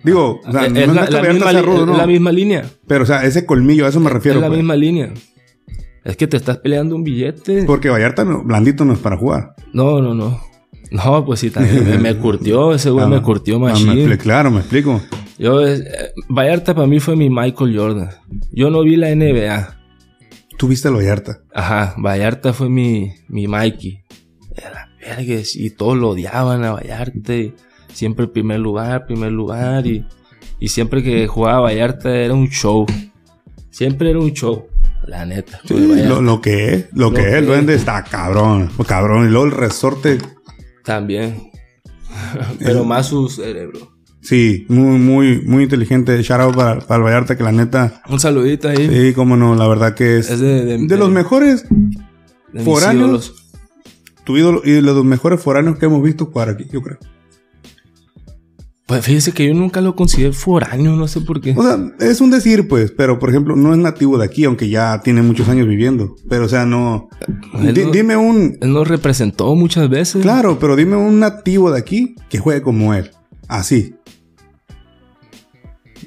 Digo, o sea, es, no, la, es que la misma, sea li- rudo, es no. la misma línea. Pero, o sea, ese colmillo, a eso me refiero. es la pues. misma línea. Es que te estás peleando un billete. Porque Vallarta, no- blandito no es para jugar. No, no, no. No, pues sí, también me, me curtió. Ese güey Ah, me curtió ah, me machine. expli- claro, me explico. Yo, eh, Vallarta para mí fue mi Michael Jordan. Yo no vi la NBA. Tú viste el Vallarta. Ajá, Vallarta fue mi, mi Mikey. Era y todos lo odiaban a Vallarta. y siempre primer lugar, primer lugar. Y, y siempre que jugaba Vallarta era un show. Siempre era un show. La neta. Sí, lo, lo que es, lo, Lo que es, el duende está cabrón. Cabrón. Y luego el resorte, También. Pero más su cerebro. sí, muy, muy, muy inteligente. Shout out para, para el Vallarta, que la neta, Un saludito ahí. sí, cómo no, la verdad que es, Es de, de, de los mejores foráneos. Tu ídolo y de los mejores foráneos que hemos visto jugar aquí, yo creo. Pues fíjese que yo nunca lo consideré foráneo, no sé por qué. O sea, es un decir, pues, pero por ejemplo, no es nativo de aquí, aunque ya tiene muchos años viviendo. Pero, o sea, no. Él Di- no- Dime un. Él nos representó muchas veces. Claro, pero dime un nativo de aquí que juegue como él. Así.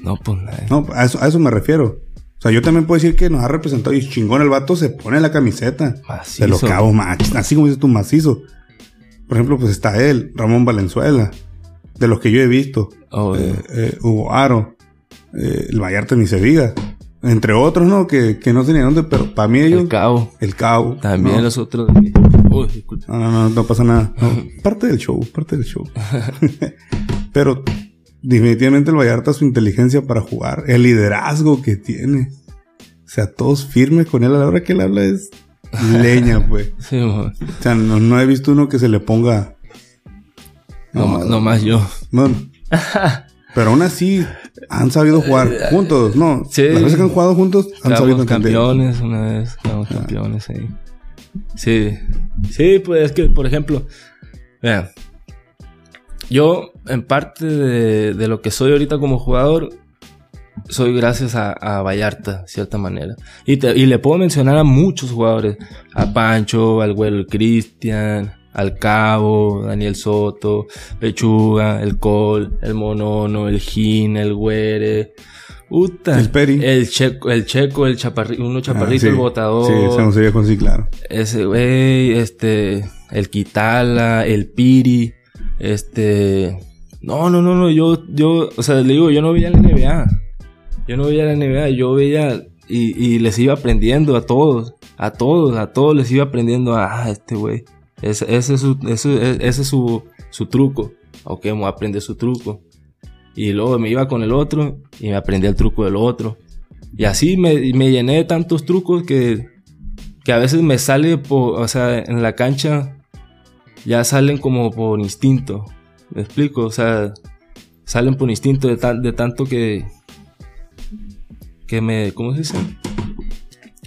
No, pues nada. No, a eso, a eso me refiero. O sea, yo también puedo decir que nos ha representado y chingón el vato se pone la camiseta. Macizo. Se lo cabo macho. Así como dices tú, macizo. Por ejemplo, pues está él, Ramón Valenzuela. De los que yo he visto. Oh, eh, eh, Hugo Aro. eh, el Vallarta ni se diga. Entre otros, ¿no? Que, que no sé ni dónde, pero para mí ellos... el cabo. El cabo. También ¿no? los otros. Uy, disculpa. No, no, no, no pasa nada. No, parte del show, parte del show. Pero definitivamente el Vallarta, su inteligencia para jugar, el liderazgo que tiene. O sea, todos firmes con él a la hora que él habla es leña, pues. Sí. O sea, no, no he visto uno que se le ponga. no, ma- no más yo. no. Pero aún así han sabido jugar juntos, ¿no? Sí. Las veces que han jugado juntos han sabido entender. campeones una vez, quedamos campeones ahí. Sí, sí, pues es que, por ejemplo, vean, yo en parte de, de lo que soy ahorita como jugador, soy gracias a, a Vallarta, de cierta manera. Y, te- y le puedo mencionar a muchos jugadores, a Pancho, al güero Cristian, al Cabo, Daniel Soto, Pechuga, el Col, el Monono, el Gin, el Güere. Puta, El Peri. el checo, el checo, el chaparrito, uno chaparrito, Ah, sí. el botador. Sí, se nos viejo, sí, claro. Ese güey, este, el Quitala, el Piri, este, no, no, no, no, yo, yo, o sea, le digo, yo no veía la NBA, yo no veía la NBA, yo veía y, y les iba aprendiendo a todos, a todos, a todos les iba aprendiendo ah, este güey, ese, ese es su, ese es su, su truco, ok, vamos a aprender su truco. Y luego me iba con el otro y me aprendí el truco del otro. Y así me, me llené de tantos trucos que, que a veces me sale por, o sea, en la cancha ya salen como por instinto. ¿Me explico? O sea, salen por instinto de, de tanto que, que me, ¿cómo se dice?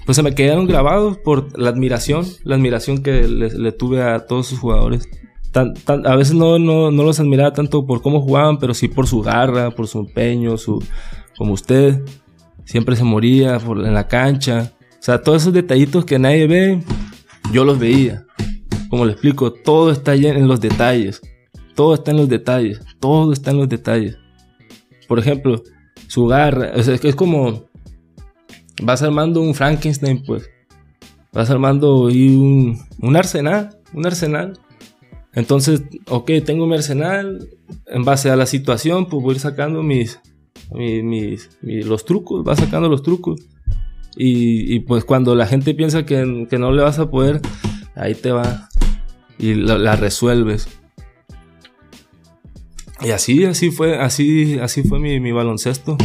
Pues se me quedaron grabados por la admiración, la admiración que le, tuve a todos sus jugadores. A veces no, no, no los admiraba tanto por cómo jugaban, pero sí por su garra, por su empeño, su, como usted. Siempre se moría por, en la cancha. O sea, todos esos detallitos que nadie ve, yo los veía. Como le explico, todo está en los detalles. Todo está en los detalles. Todo está en los detalles. Por ejemplo, su garra. Es como. Vas armando un Frankenstein, pues. Vas armando un, arsenal. Un arsenal. Entonces, ok, tengo mi arsenal. En base a la situación, pues voy sacando mis, mi- mis, mi- los trucos. Vas sacando los trucos. Y, pues cuando la gente piensa que no le vas a poder, ahí te va. Y la, la resuelves. Y así, así fue, así, así fue mi, mi baloncesto.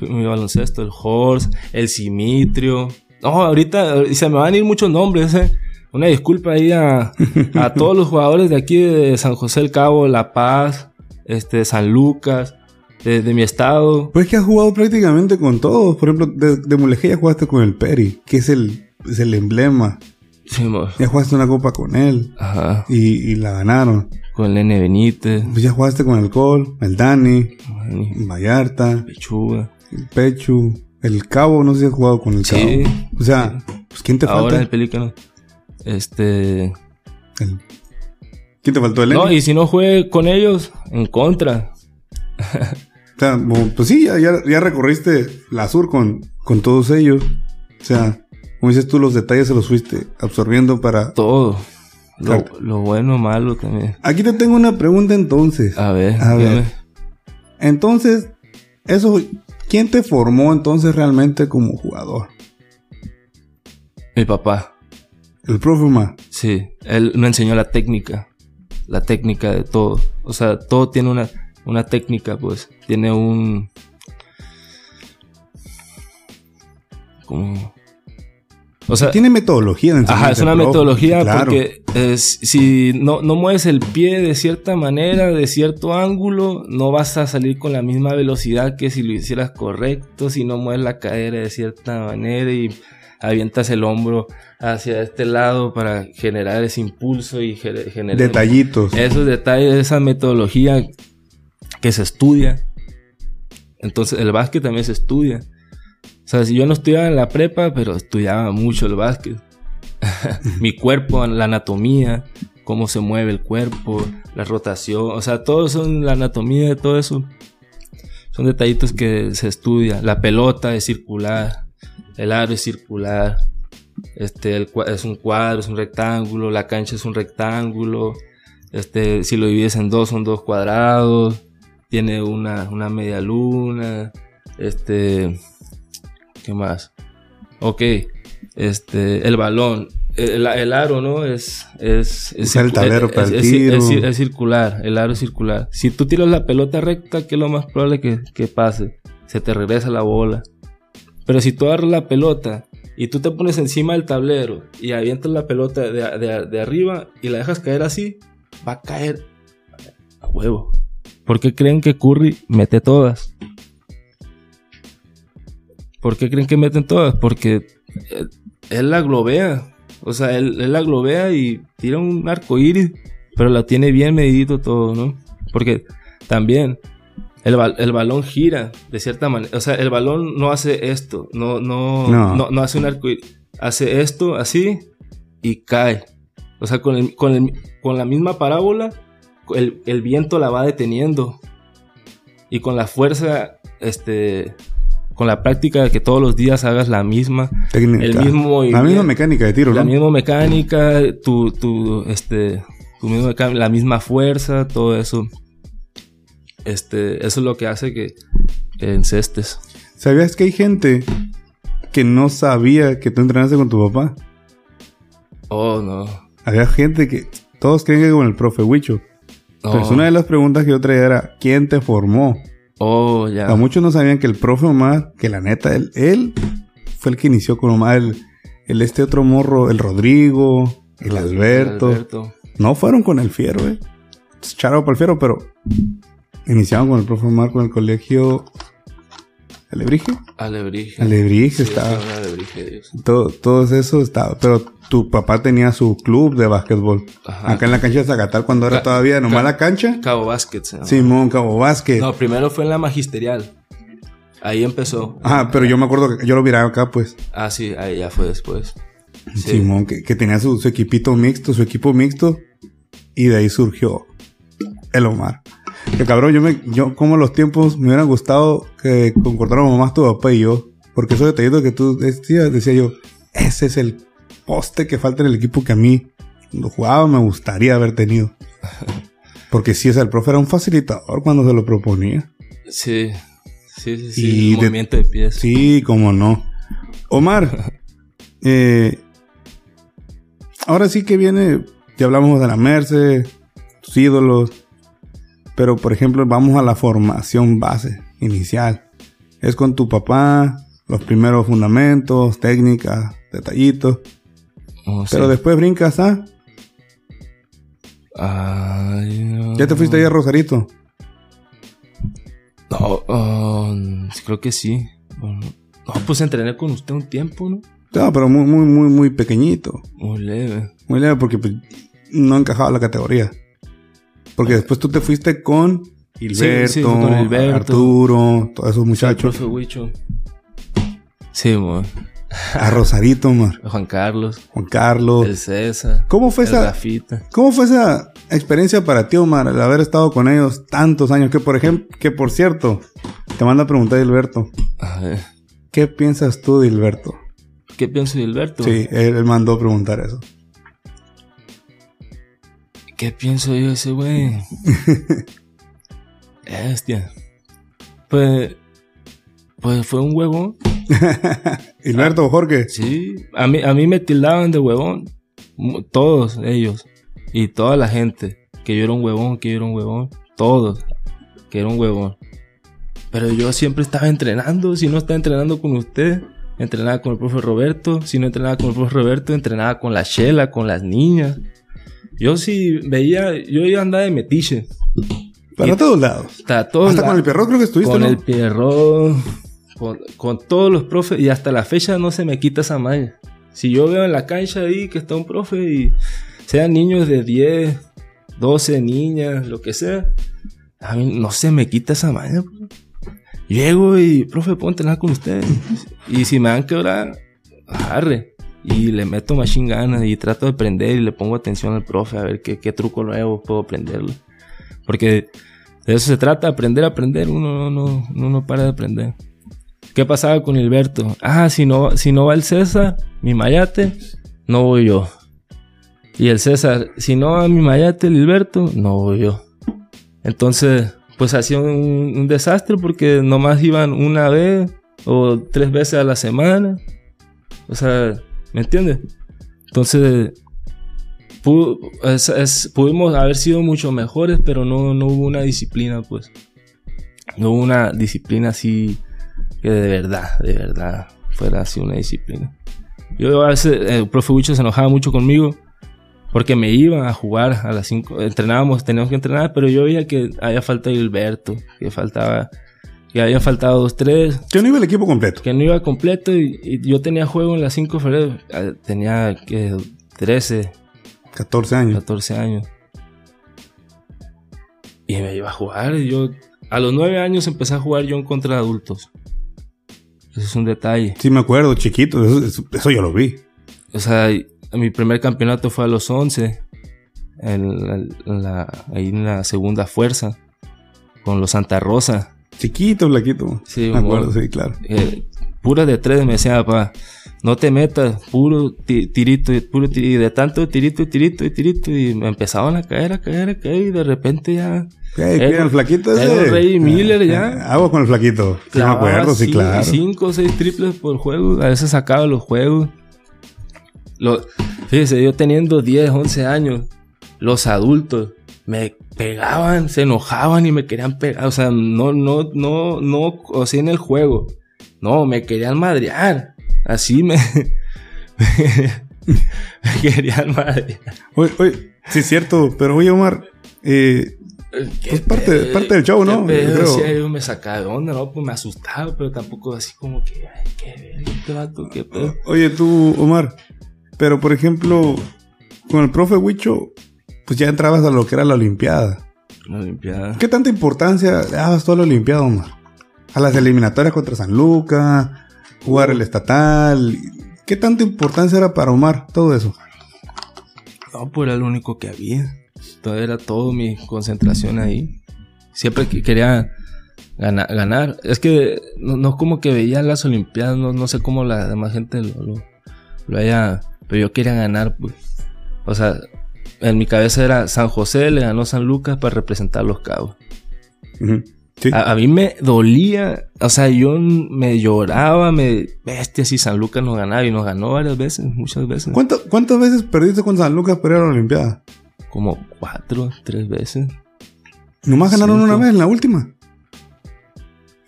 Mi baloncesto, el Horse, el Simitrio. No, ahorita eh, se me van a ir muchos nombres, eh. Una disculpa ahí a, a todos los jugadores de aquí de San José del Cabo, La Paz, este, San Lucas, de, de mi estado. Pues que has jugado prácticamente con todos. Por ejemplo, de, de Mulegé ya jugaste con el Peri, que es el, es el emblema. Sí, Ya jugaste una copa con él Ajá, y, y la ganaron. con Lene Benítez, Pues ya jugaste con el Col, el Dani, Vallarta, Pechuga. el Pechu, el Cabo. No sé si has jugado con el Cabo. Sí. O sea, pues ¿quién te Ahora el falta? pelícano. Este. El- ¿Quién te faltó? ¿El No, Lenny? y si no juegue con ellos, en contra. O sea, pues sí, ya, ya, ya recorriste la sur con, con todos ellos. O sea, como dices tú, los detalles se los fuiste absorbiendo para... Todo. Lo, lo bueno, malo también. Aquí te tengo una pregunta entonces. A ver, A ver. dígame. Entonces, eso, ¿quién te formó entonces realmente como jugador? Mi papá. El profe Ma. Sí, él me enseñó la técnica. La técnica de todo. O sea, todo tiene una, una técnica, pues. Tiene un. Como. O sea, Tiene metodología de enseñanza. Ajá, es una metodología Claro. porque eh, si no, no mueves el pie de cierta manera, de cierto ángulo, no vas a salir con la misma velocidad que si lo hicieras correcto, si no mueves la cadera de cierta manera y avientas el hombro hacia este lado para generar ese impulso y gener- generar Detallitos. esos detalles, esa metodología que se estudia. Entonces, el básquet también se estudia. O sea, si yo no estudiaba en la prepa, pero estudiaba mucho el básquet. Mi cuerpo, la anatomía, cómo se mueve el cuerpo, la rotación, o sea, todo eso, la anatomía de todo eso. Son detallitos que se estudia. La pelota es circular, el aro es circular, este el es un cuadro, es un rectángulo, la cancha es un rectángulo, este, si lo divides en dos, son dos cuadrados. Tiene una, una media luna. Este. ¿Qué más? Ok. Este. El balón. El, el aro, ¿no? Es. Es, es el tablero es- para el es- es- tiro. es- es circular. El aro es circular. Si tú tiras la pelota recta, ¿qué es lo más probable que, que pase? Se te regresa la bola. Pero si tú agarras la pelota y tú te pones encima del tablero y avientas la pelota de, de- de arriba y la dejas caer así, va a caer a huevo. ¿Por qué creen que Curry mete todas? ¿Por qué creen que meten todas? Porque él, él la globea. O sea, él, él la globea y tira un arco iris, pero la tiene bien medidito todo, ¿no? Porque también el, el balón gira de cierta manera. O sea, el balón no hace esto, no, no, No. no, no hace un arco iris. Hace esto así y cae. O sea, con, el- con, el- con la misma parábola, el, el viento la va deteniendo. Y con la fuerza, este, con la práctica de que todos los días hagas la misma, Técnica. el mismo La misma mecánica de tiro, la ¿no? misma mecánica, tu, tu, este, tu mismo meca- la misma fuerza, todo eso. Este, eso es lo que hace que, encestes. ¿Sabías que hay gente que no sabía que tú entrenaste con tu papá? Oh, no. Había gente que todos creen que con el profe Huicho. Oh, Pues una de las preguntas que yo traía era, ¿quién te formó? Oh, ya. A muchos no sabían que el profe Omar, que la neta, él, él fue el que inició con Omar, el, el este otro morro, el Rodrigo, el Alberto. Alberto. No fueron con el Fiero, eh. Charo para el Fiero, pero iniciaron con el profe Omar con el colegio Alebrije. Alebrije. Alebrije Sí, estaba. Alebrije. Todo, todo eso estaba. Pero tu papá tenía su club de básquetbol. Ajá. Acá en la cancha de Zacatal, cuando era Ca- todavía nomás ca- la cancha. Cabo llama. Simón Cabo Básquet. No, primero fue en la magisterial. Ahí empezó. Ah, pero yo me acuerdo que yo lo miraba acá, pues. Ah, sí, ahí ya fue después. Sí. Simón, que, que tenía su, su equipito mixto, su equipo mixto. Y de ahí surgió el Omar. Que cabrón, yo me, yo como los tiempos me hubieran gustado que concordáramos más tu papá y yo. Porque esos detallitos que tú decías, decía yo, ese es el poste que falta en el equipo que a mí, cuando jugaba, me gustaría haber tenido. Porque sí, o sea, el profe era un facilitador cuando se lo proponía. Sí, sí, sí, sí. Y el de- movimiento de pies. Sí, cómo no. Omar, eh, ahora sí que viene, ya hablamos de la Merce, tus ídolos, pero por ejemplo vamos a la formación base inicial. Es con tu papá, los primeros fundamentos, técnicas, detallitos, Oh, sí. pero después brincas a... Ay, no. Ya te fuiste ahí a Rosarito. No, sí, creo que sí. No, pues entrené con usted un tiempo, ¿no? No, pero muy, muy, muy, muy pequeñito. Muy leve. Muy leve porque pues, no encajaba la categoría. Porque después tú te fuiste con Hilberto, sí, fue con Hilberto. Arturo, todos esos muchachos. profe Huicho. Sí, mo. A Rosarito, Omar. Juan Carlos. Juan Carlos. El César. ¿Cómo fue el esa, Rafita. cómo fue esa experiencia para ti, Omar, el haber estado con ellos tantos años? Que por ejemplo, que por cierto, te manda a preguntar Hilberto, A ver, ¿qué piensas tú de Hilberto? ¿Qué pienso de Hilberto? Sí, él, él mandó a preguntar eso. ¿Qué pienso yo de ese güey? Hostia. Pues. Pues fue un huevón. Hilberto, Jorge. Sí. A mí, a mí me tildaban de huevón. Todos ellos. Y toda la gente. Que yo era un huevón, que yo era un huevón. Todos. Que era un huevón. Pero yo siempre estaba entrenando. Si no estaba entrenando con usted, entrenaba con el profe Roberto. Si no entrenaba con el profe Roberto, entrenaba con la Shela, con las niñas. Yo sí veía, yo iba a andar de metiche. Para todos lados. Hasta todos Hasta la- con el perro creo que estuviste, con ¿no? el Pierrot, con, con todos los profes y hasta la fecha no se me quita esa malla. Si yo veo en la cancha ahí que está un profe y sean niños de 10, 12 niñas, lo que sea, a mí no se me quita esa malla. Llego y, profe, puedo entrenar con ustedes. Y si me dan que orar, arre. Y le meto machine ganas y trato de aprender y le pongo atención al profe a ver qué, qué truco nuevo puedo aprenderle. Porque de eso se trata, aprender aprender. Uno no, no, uno no para de aprender. ¿Qué pasaba con Hilberto? Ah, si no, si no va el César, mi mayate, no voy yo. Y el César, si no va mi mayate, el Hilberto, no voy yo. Entonces, pues hacía un, un desastre porque nomás iban una vez o tres veces a la semana. O sea, ¿me entiendes? Entonces, pu- es- es- pudimos haber sido mucho mejores, pero no, no hubo una disciplina, pues. No hubo una disciplina así que de verdad, de verdad fuera así una disciplina. Yo a veces, el profe Wicho se enojaba mucho conmigo porque me iban a jugar a las 5. Entrenábamos, teníamos que entrenar, pero yo veía que había faltado Hilberto, que faltaba, que había faltado dos, tres, Yo no iba el equipo completo. que no iba completo y, y yo tenía juego en las 5 de febrero. eh, Tenía que 13, 14 años. 14 años. Y me iba a jugar. y yo a los 9 años empecé a jugar yo en contra adultos. Eso es un detalle. Sí, me acuerdo, chiquito. Eso, eso- yo lo vi. O sea, mi primer campeonato fue a los 11. En la, en la- ahí en la segunda fuerza. Con los Santa Rosa. Chiquito, Blaquito. Sí, me acuerdo, sí, claro. Eh, pura de tres me decía papá. No te metas, puro ti- tirito, y puro ti- y de tanto tirito, tirito y tirito. Y me empezaban a caer, a caer, a caer. Y de repente ya. Hey, Era- ¿qué, el flaquito era ese? un Rey Miller ya. Ah, Agua con el flaquito. Sí, me acuerdo, sí, claro. Cinco o seis triples por juego. A veces sacaba los juegos. Lo, fíjese, yo teniendo 10, 11 años, los adultos me pegaban, se enojaban y me querían pegar. O sea, no, no, no, no, o sea, en el juego. No, me querían madrear. Así me, me querían madrear. Oye, oye, sí es cierto, pero oye, Omar, eh, Pues parte- parte del show, ¿no? Qué sí, yo me sacaba de onda, ¿no? Pues me asustaba, pero tampoco así como que, ay, qué vato, qué pedo. oye tú, Omar, pero por ejemplo, con el profe Huicho, pues ya entrabas a lo que era la Olimpiada. Una Olimpiada. ¿Qué tanta importancia le dabas tú a la Olimpiada, Omar? A las eliminatorias contra San Luca, jugar el estatal. ¿Qué tanta importancia era para Omar todo eso? No, pues era lo único que había. Todo era todo mi concentración ahí. Siempre que quería gana- ganar. Es que no, no como que veía las Olimpiadas, no, no sé cómo la demás gente lo, lo, lo haya. Pero yo quería ganar, pues. O sea, en mi cabeza era San José le ganó San Lucas para representar los cabos. Sí. A, a mí me dolía, o sea, yo me lloraba, me bestia si San Lucas nos ganaba y nos ganó varias veces, muchas veces. ¿Cuánto- ¿Cuántas veces perdiste con San Lucas para ir a la Olimpiada? Como cuatro, tres veces. Nomás ganaron Cinco. una vez en la última.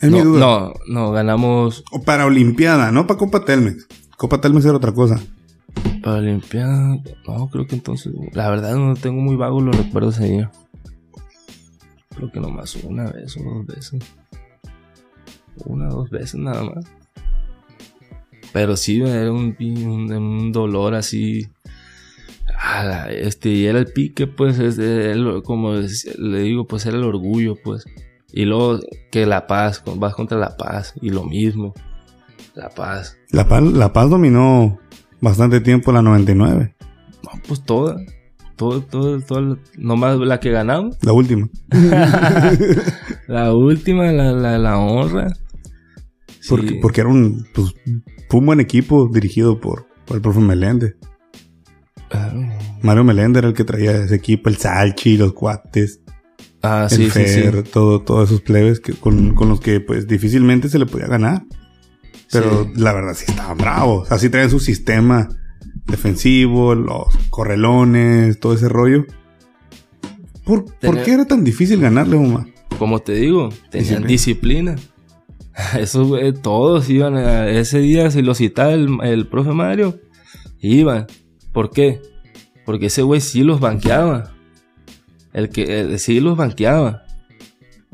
Es mi No, duda. no, no, ganamos O para Olimpiada, no para Copa Telmex. Copa Telmex era otra cosa. Para Olimpiada. No, creo que entonces, la verdad no tengo muy vago los recuerdos ahí. Creo que nomás una vez o dos veces. Una o dos veces nada más. Pero sí, era un, un, dolor así. Este, y era el pique, pues, es de- como le digo, pues era el orgullo, pues. Y luego que La Paz, vas contra La Paz, y lo mismo. La Paz. La Paz, la Paz dominó bastante tiempo la 99. No, pues toda. Todo, todo, todo. Nomás la que ganamos. La última. La última, la, la, la honra. Sí. Porque, porque era un, pues, fue un buen equipo dirigido por, por el profe Meléndez. Ah, Mario Meléndez era el que traía ese equipo, el Salchi, los cuates, Ah, el sí, sí, sí. Fer, todo, todos esos plebes que, con, con los que pues difícilmente se le podía ganar. Pero Sí. la verdad sí estaban bravos. Así traían su sistema defensivo, los correlones, todo ese rollo. ¿Por, ¿por qué era tan difícil ganarle, Omar? Como te digo, tenían disciplina. Eso, güey, todos iban a ese día, si lo citaba el, el profe Mario, iban. ¿Por qué? Porque ese güey sí los banqueaba. El que el- sí los banqueaba.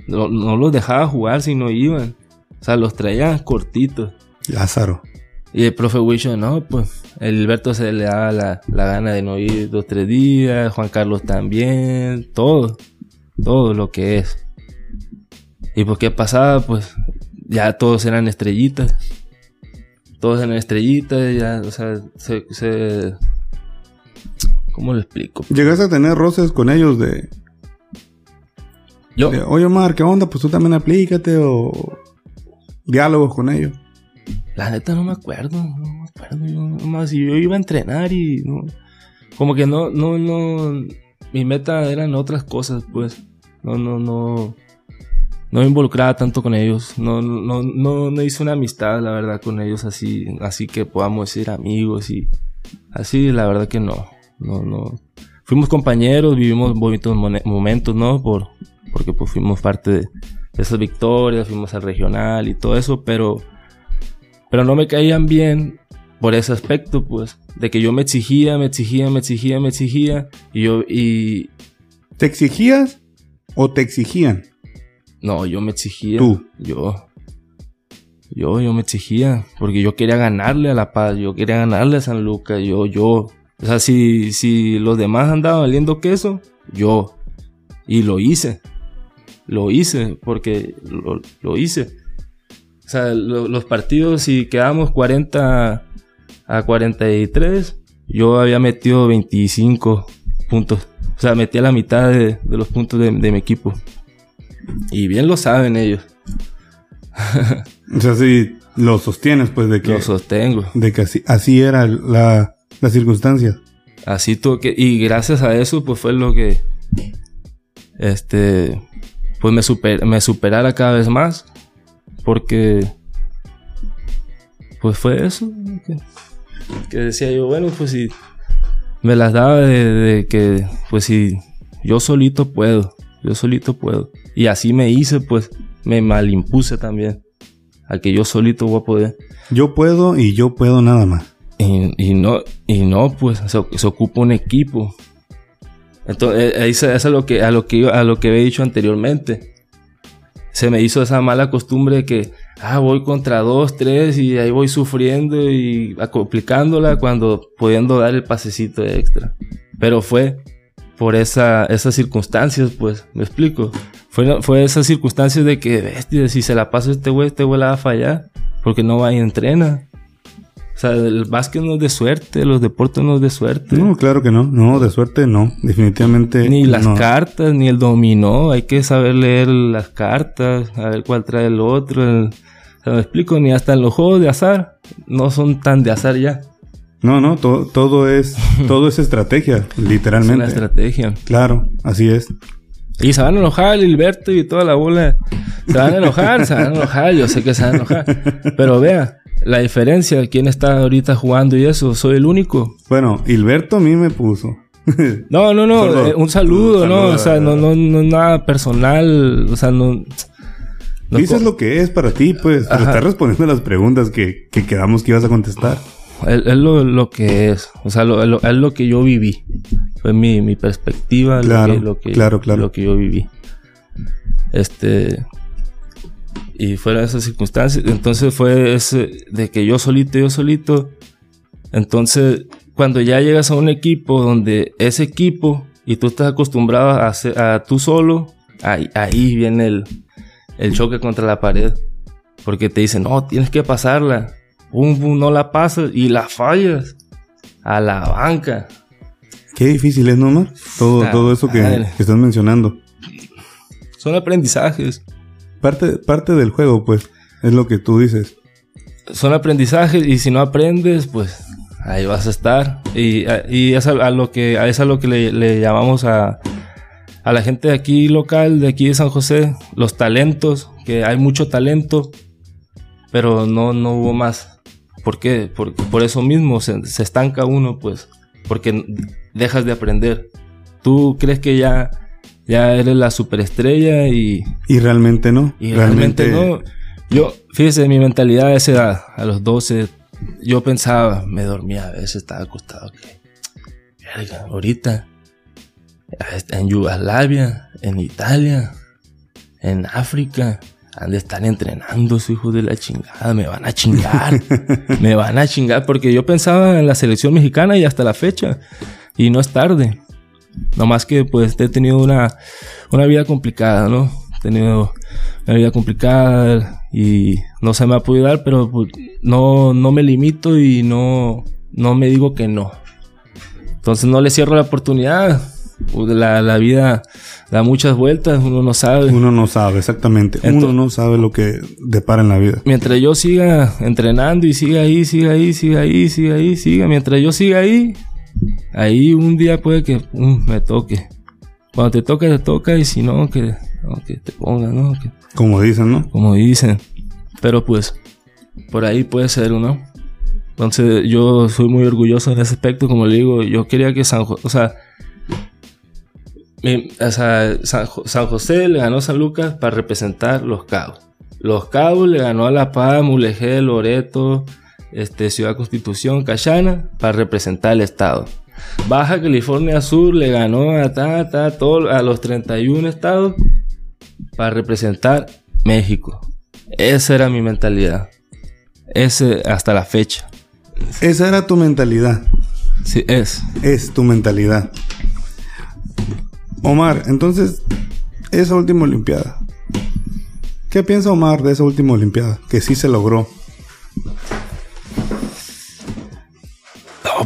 No, no los dejaba jugar si no iban. O sea, los traía cortitos. Lázaro. Y el profe Huicho, no, pues, el Alberto se le daba la, la gana de no ir dos, tres días, Juan Carlos también, todo, todo lo que es. Y pues, ¿qué pasaba? Pues, ya todos eran estrellitas. Todos eran estrellitas, ya, o sea, se, se ¿Cómo lo explico? ¿Llegaste a tener roces con ellos de... Yo, de, Oye, Omar, ¿qué onda? Pues tú también aplícate o... Diálogos con ellos. La neta no me acuerdo, no me acuerdo. Yo, nomás, yo iba a entrenar y no, como que no, no, no. Mi meta eran otras cosas, pues. No, no, no. No me involucraba tanto con ellos. No, no, no, no hice una amistad, la verdad, con ellos así, así que podamos ser amigos y así, la verdad que no. No, no. Fuimos compañeros, vivimos bonitos momentos, ¿no? Por, porque pues fuimos parte de esas victorias, fuimos al regional y todo eso, pero pero no me caían bien por ese aspecto, pues, de que yo me exigía, me exigía, me exigía, me exigía, y yo, y... ¿Te exigías o te exigían? No, yo me exigía. ¿Tú? Yo. Yo, yo me exigía, porque yo quería ganarle a La Paz, yo quería ganarle a San Lucas, yo, yo. O sea, si, si los demás andaban valiendo queso, yo. Y lo hice. Lo hice, porque lo, lo hice. O sea, lo, los partidos, si quedamos 40 a 43, yo había metido 25 puntos. O sea, metí a la mitad de, de los puntos de, de, mi equipo. Y bien lo saben ellos. o sea, si lo sostienes, pues de que... Lo sostengo. De que así, así era la, la circunstancia. Así tuvo que... Y gracias a eso, pues fue lo que... Este... Pues me, super, me superara cada vez más porque, pues fue eso. Que, que, decía yo, bueno, pues si me las daba de, de, que, pues si yo solito puedo, yo solito puedo. Y así me hice, pues me malimpuse también. A que yo solito voy a poder. Yo puedo y yo puedo nada más. Y, y no, y no, pues se, se ocupa un equipo. Entonces, ahí eso es a lo que, a lo que, a lo que he dicho anteriormente se me hizo esa mala costumbre que, ah, voy contra dos, tres y ahí voy sufriendo y complicándola cuando pudiendo dar el pasecito extra. Pero fue por esa, esas circunstancias, pues, me explico. Fue, fue esas circunstancias de que, bestia, si se la pasa este güey, este güey la va a fallar, porque no va y entrena. O sea, el básquet no es de suerte, los deportes no es de suerte. No, claro que no. No, de suerte no. Definitivamente. Ni las no. cartas, ni el dominó. Hay que saber leer las cartas, a ver cuál trae el otro. El... O sea, me explico, ni hasta en los juegos de azar. No son tan de azar ya. No, no, to todo es todo es estrategia, literalmente. Es una estrategia. Claro, así es. Y se van a enojar Gilberto y toda la bola. Se van a enojar, se van a enojar. Yo sé que se van a enojar. Pero vea, la diferencia, quién está ahorita jugando y eso, soy el único. Bueno, Hilberto a mí me puso. no, no, no, eh, un saludo, un ¿no? O sea, no, no, no nada personal, o sea, no... no Dices lo que es para ti, pues, pero estás respondiendo las preguntas que, que quedamos que ibas a contestar. Es, es lo, lo, que es, o sea, lo, lo, es lo que yo viví. Fue mi, mi perspectiva, claro, lo, que, lo, que, claro, claro. lo que yo viví. Este, y fueron esas circunstancias. Entonces fue ese de que yo solito, yo solito. Entonces, cuando ya llegas a un equipo donde ese equipo y tú estás acostumbrado a, hacer, a tú solo, ahí, ahí viene el, el choque contra la pared. Porque te dicen, no, tienes que pasarla. Pum, pum, no la pasas y la fallas. A la banca. Qué difícil es, ¿no, Omar? Todo, todo eso que, que estás mencionando. Son aprendizajes. Parte, parte del juego, pues, es lo que tú dices. Son aprendizajes y si no aprendes, pues ahí vas a estar. Y, y es a, lo que, a lo que le, le, llamamos a, a la gente de aquí local, de aquí de San José, los talentos, que hay mucho talento, pero no, no hubo más. ¿Por qué? Por, por eso mismo se, se estanca uno, pues, porque dejas de aprender. Tú crees que ya ya eres la superestrella y... Y realmente no. Y realmente, realmente, no. Yo, fíjese, mi mentalidad a esa edad, a los 12, yo pensaba, me dormía a veces, estaba acostado. Que, verga, ahorita, en Yugoslavia, en Italia, en África, han de estar entrenando, su hijo de la chingada, me van a chingar, me van a chingar, porque yo pensaba en la selección mexicana y hasta la fecha, y no es tarde. No más que pues he tenido una, una vida complicada, ¿no? He tenido una vida complicada y no se me ha podido dar, pero pues, no, no me limito y no, no me digo que no. Entonces no le cierro la oportunidad. La, la vida da muchas vueltas, uno no sabe. Uno no sabe, exactamente. uno no sabe lo que depara en la vida. Mientras yo siga entrenando y siga ahí, siga ahí, siga ahí, siga ahí, siga. Mientras yo siga ahí, ahí un día puede que um, me toque. Cuando te toca, te toca. Y si no, que, que te ponga, ¿no? como dicen, ¿no? Como dicen. Pero pues, por ahí puede ser, ¿no? Entonces yo soy muy orgulloso en ese aspecto, como le digo, yo quería que San José, o sea, o sea, San, José le ganó a San Lucas para representar Los Cabos. Los Cabos le ganó a La Paz, Mulegé, Loreto, este, Ciudad Constitución, Cayana, para representar el Estado. Baja California Sur le ganó a, ta, ta, todo, a los 31 estados para representar México. Esa era mi mentalidad. Ese hasta la fecha. Esa era tu mentalidad. Sí, es. Es tu mentalidad. Omar, entonces, esa última Olimpiada. ¿Qué piensa Omar de esa última Olimpiada? Que sí se logró.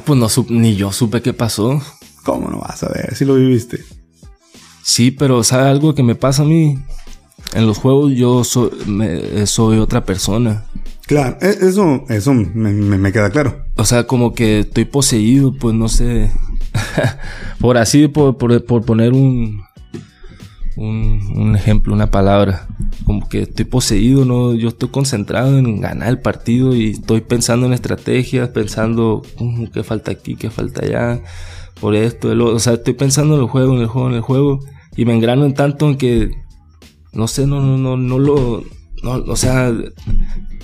Pues no ni yo supe qué pasó. ¿Cómo no vas a ver si lo viviste? Sí, pero ¿sabe algo que me pasa a mí? En los juegos yo soy, soy otra persona. Claro, e, eso, eso me, me, queda claro. O sea, como que estoy poseído, pues no sé. por así, por, por, poner un, un, ejemplo, una palabra. Como que estoy poseído, ¿no? Yo estoy concentrado en ganar el partido y estoy pensando en estrategias, pensando uh, qué falta aquí, qué falta allá, por esto, O sea, estoy pensando en el juego, en el juego, en el juego. Y me engrano en tanto en que, no sé, no, no, no, no lo, no, o sea,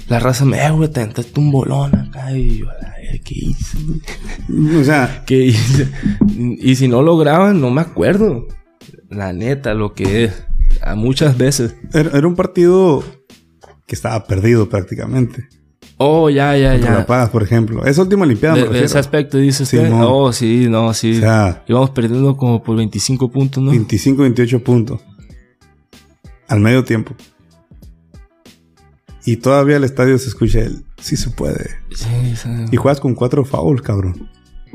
la raza me, eh, güey, te un bolón acá y yo, ¿qué hice? O sea, ¿qué hice? Y si no lo graban, no me acuerdo. La neta, lo que es. A muchas veces. Era, un partido que estaba perdido prácticamente. Oh, ya, ya, ya. La Paz, por ejemplo. Esa última Olimpiada. De, ese aspecto, dice usted. Oh, sí, no, sí. O sea, íbamos perdiendo como por 25 puntos, ¿no? 25, 28 puntos. Al medio tiempo. Y todavía el estadio se escucha el sí se puede. Sí, sí. Y juegas con cuatro fouls, cabrón.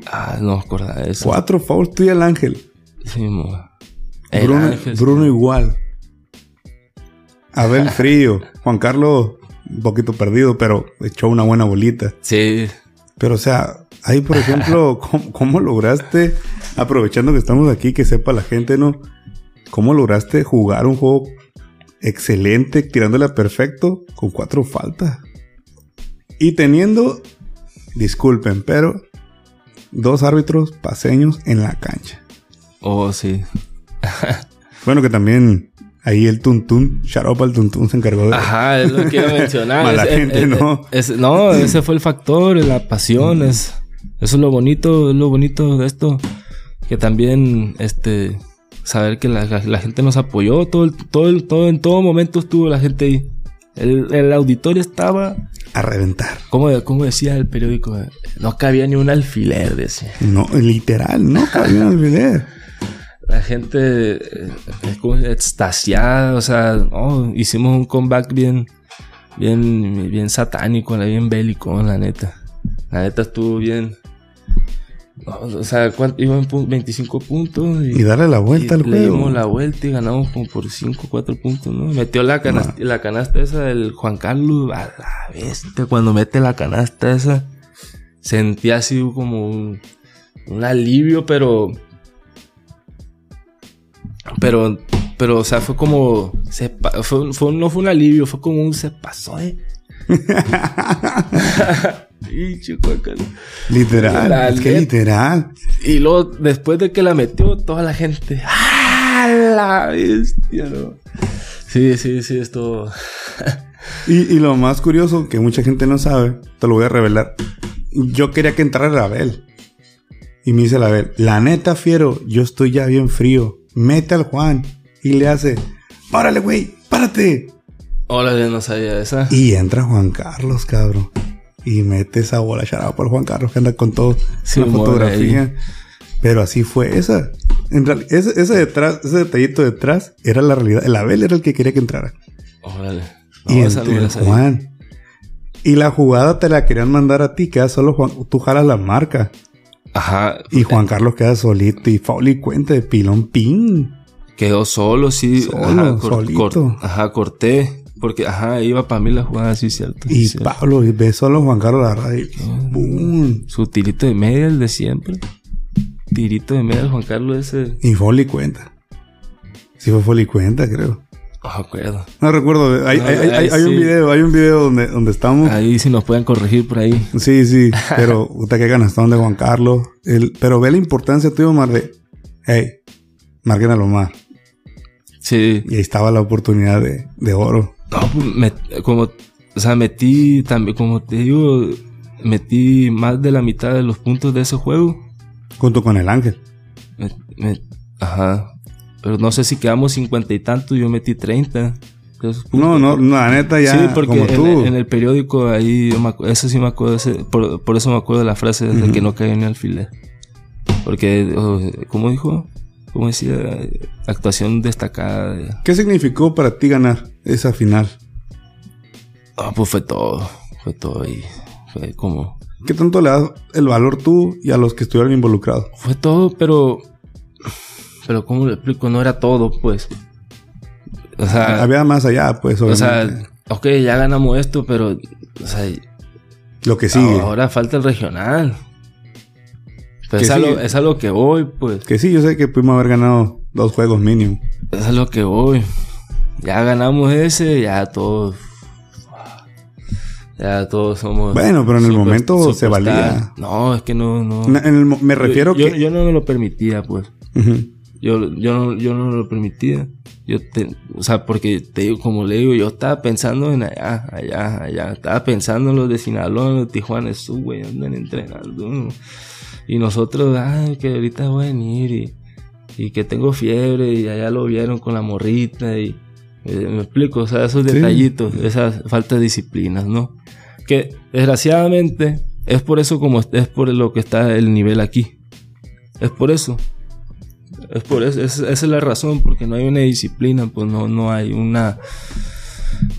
Ah, no me acordaba de eso. Cuatro fouls, tú y el ángel. Sí, mo. Bruno, Bruno igual. Abel frío. Juan Carlos un poquito perdido, pero echó una buena bolita. Sí. Pero, o sea, ahí, por ejemplo, ¿cómo, lograste, aprovechando que estamos aquí, que sepa la gente, ¿no? ¿Cómo lograste jugar un juego excelente, tirándole a perfecto, con cuatro faltas. Y teniendo, disculpen, pero dos árbitros paseños en la cancha. Oh, sí. bueno, que también ahí el Tuntún, Sharopa el Tuntún se encargó de. Ajá, es lo que iba a mencionar. Mala gente, ¿no? no, ese fue el factor, la pasión. Es, eso es lo bonito, es lo bonito de esto. Que también, este, saber que la, gente nos apoyó, todo, todo, todo, en todo momento estuvo la gente ahí. El, auditorio estaba... A reventar. Como, como decía el periódico, no cabía ni un alfiler, decía. No, literal, no cabía un alfiler. La gente eh, extasiada, o sea, hicimos un comeback bien, bien, bien satánico, bien bélico, la neta. La neta estuvo bien, o sea, iban 25 puntos. Y, darle la vuelta al juego. Le dimos la vuelta y ganamos como por 5 o 4 puntos, ¿no? Metió la canasta, la canasta esa del Juan Carlos. A la bestia, cuando mete la canasta esa, sentía así como un, un alivio, pero. Pero, pero, o sea, fue como. Se, fue, fue, no fue un alivio, fue como un se pasó, ¿eh? Literal, es que literal. Y luego, después de que la metió, toda la gente. ¡Ah, la bestia! Sí, sí, sí, esto. y, lo más curioso, que mucha gente no sabe, te lo voy a revelar. Yo quería que entrara Abel. Y me dice la Abel, la neta, fiero, yo estoy ya bien frío. Mete al Juan. Y le hace, párale, güey, párate. Órale, no sabía esa. Y entra Juan Carlos, cabrón. Y mete esa bola charada por Juan Carlos que anda con todo Sí, la fotografía. Pero así fue esa. En real- ese, ese detrás, ese detallito detrás era la realidad. El Abel era el que quería que entrara. Órale. No, y entró. Juan. Y la jugada te la querían mandar a ti, queda solo Juan, tú jalas la marca. Ajá. Y Juan Carlos queda solito y Fauli cuenta de pilón pin. Quedó solo, sí. Solo, ajá, cor- solito. cor- ajá, corté. Porque, ajá, iba para mí la jugada, sí, cierto. Y. Pablo, y ve solo Juan Carlos la radio. y ¡Bum! Su tirito de media, el de siempre. Tirito de media, Juan Carlos ese. Y Foley cuenta. Sí fue Foley cuenta, creo. Acuerdo. No recuerdo. Hay, hay- hay- hay un video, hay un video donde, donde estamos. Ahí sí nos pueden corregir por ahí. Sí, sí. Pero, puta, qué ganastón de Juan Carlos. El, pero ve la importancia, tío, Omar, de... Hey, marquen a lo más. Sí. Y ahí estaba la oportunidad de, de oro. No, pues, me- como, o sea, metí también, como te digo, metí más de la mitad de los puntos de ese juego. Junto con el Ángel. Me- me- ajá. Pero no sé si quedamos cincuenta y tantos, yo metí 30. de esos puntos. No, no, la neta ya, sí, porque como en, tú. en el periódico ahí, yo me eso sí me acuerdo, ese- por, por eso me acuerdo de la frase de que no cae ni alfiler. Porque, oh, ¿cómo dijo? ¿Cómo decía? Actuación destacada. de- ¿Qué significó para ti ganar esa final? Ah, pues fue todo, fue todo ahí. Fue como, ¿Qué tanto le das el valor tú y a los que estuvieron involucrados? fue todo, pero, pero ¿cómo lo explico? No era todo, pues. O sea, Había más allá, pues, o sea, ok, ya ganamos esto, pero, o sea, lo que sigue. ahora falta el regional. Que es, a lo, es a lo que voy, pues. Que sí, yo sé que pudimos haber ganado dos juegos mínimo. Es a lo que voy. Ya ganamos ese, ya todos. Ya todos somos. Bueno, pero en el momento se valía. No, es que no. no. En el me refiero yo, que... yo no me lo permitía, pues. Ujú. Yo, yo, no, yo no lo permitía. Yo te, o sea, porque te digo, como le digo, yo estaba pensando en allá, allá, allá. Estaba pensando en los de Sinaloa, en los de Tijuana, esos güey andan entrenando. Y nosotros, ay, que ahorita voy a venir y, y que tengo fiebre y allá lo vieron con la morrita y eh, me explico, o sea, esos Sí. detallitos, esas falta de disciplinas, ¿no? Que desgraciadamente es por eso como es por lo que está el nivel aquí. Es por eso. Es por eso, es- esa es la razón, porque no hay una disciplina, pues no, no hay una,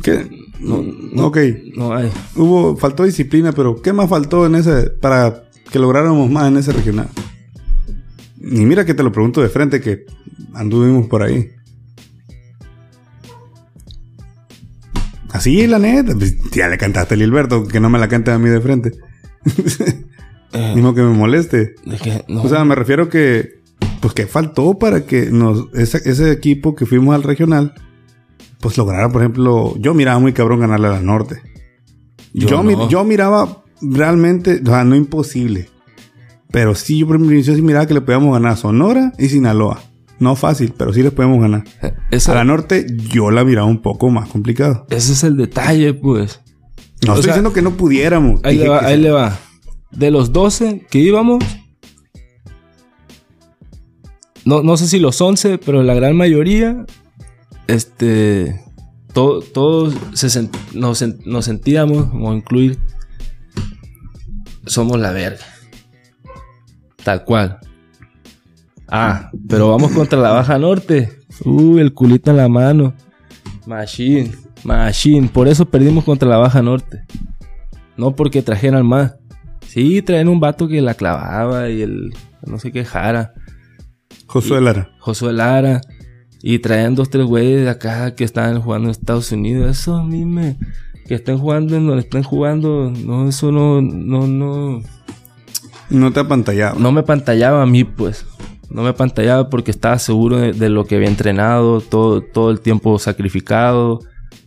¿Qué? No, no. ok. no hay. Hubo, faltó disciplina, pero ¿qué más faltó en ese, para que lográramos más en ese regional? Y mira que te lo pregunto de frente, que anduvimos por ahí. Así, la neta. pues, ya le cantaste a Lilberto, que no me la cante a mí de frente. Eh, Ni modo que me moleste. que no. O sea, me refiero que, pues, que faltó para que nos, ese, ese equipo que fuimos al regional, pues lograra, por ejemplo, yo miraba muy cabrón ganarle a la norte. Yo Yo, mi- no. yo miraba realmente, o sea, no imposible. Pero sí, yo por inicio sí miraba que le podíamos ganar a Sonora y Sinaloa. No fácil, pero sí les podemos ganar. Eh, esa- A la norte yo la miraba un poco más complicado. ese es el detalle, pues. No O estoy sea, diciendo que no pudiéramos. Ahí le va, ahí sí. le va. De los 12 que íbamos, no, no sé si los 11, pero la gran mayoría, este, to- todos se nos, sen- nos sentíamos, como incluir, somos la verga. Tal cual. Ah, pero vamos contra la Baja Norte. Uy, el culito en la mano. Machine, machine. Por eso perdimos contra la Baja Norte. No porque trajeran más. Sí, traen un vato que la clavaba y el no sé qué jara. Josué Lara. Josué Lara. Y traían dos, tres güeyes de acá que estaban jugando en Estados Unidos. Eso a mí me. Que estén jugando en donde estén jugando. No, eso no, no, no. No te apantallaba. No me pantallaba a mí, pues. No me pantallaba porque estaba seguro de, de lo que había entrenado, todo, todo el tiempo sacrificado.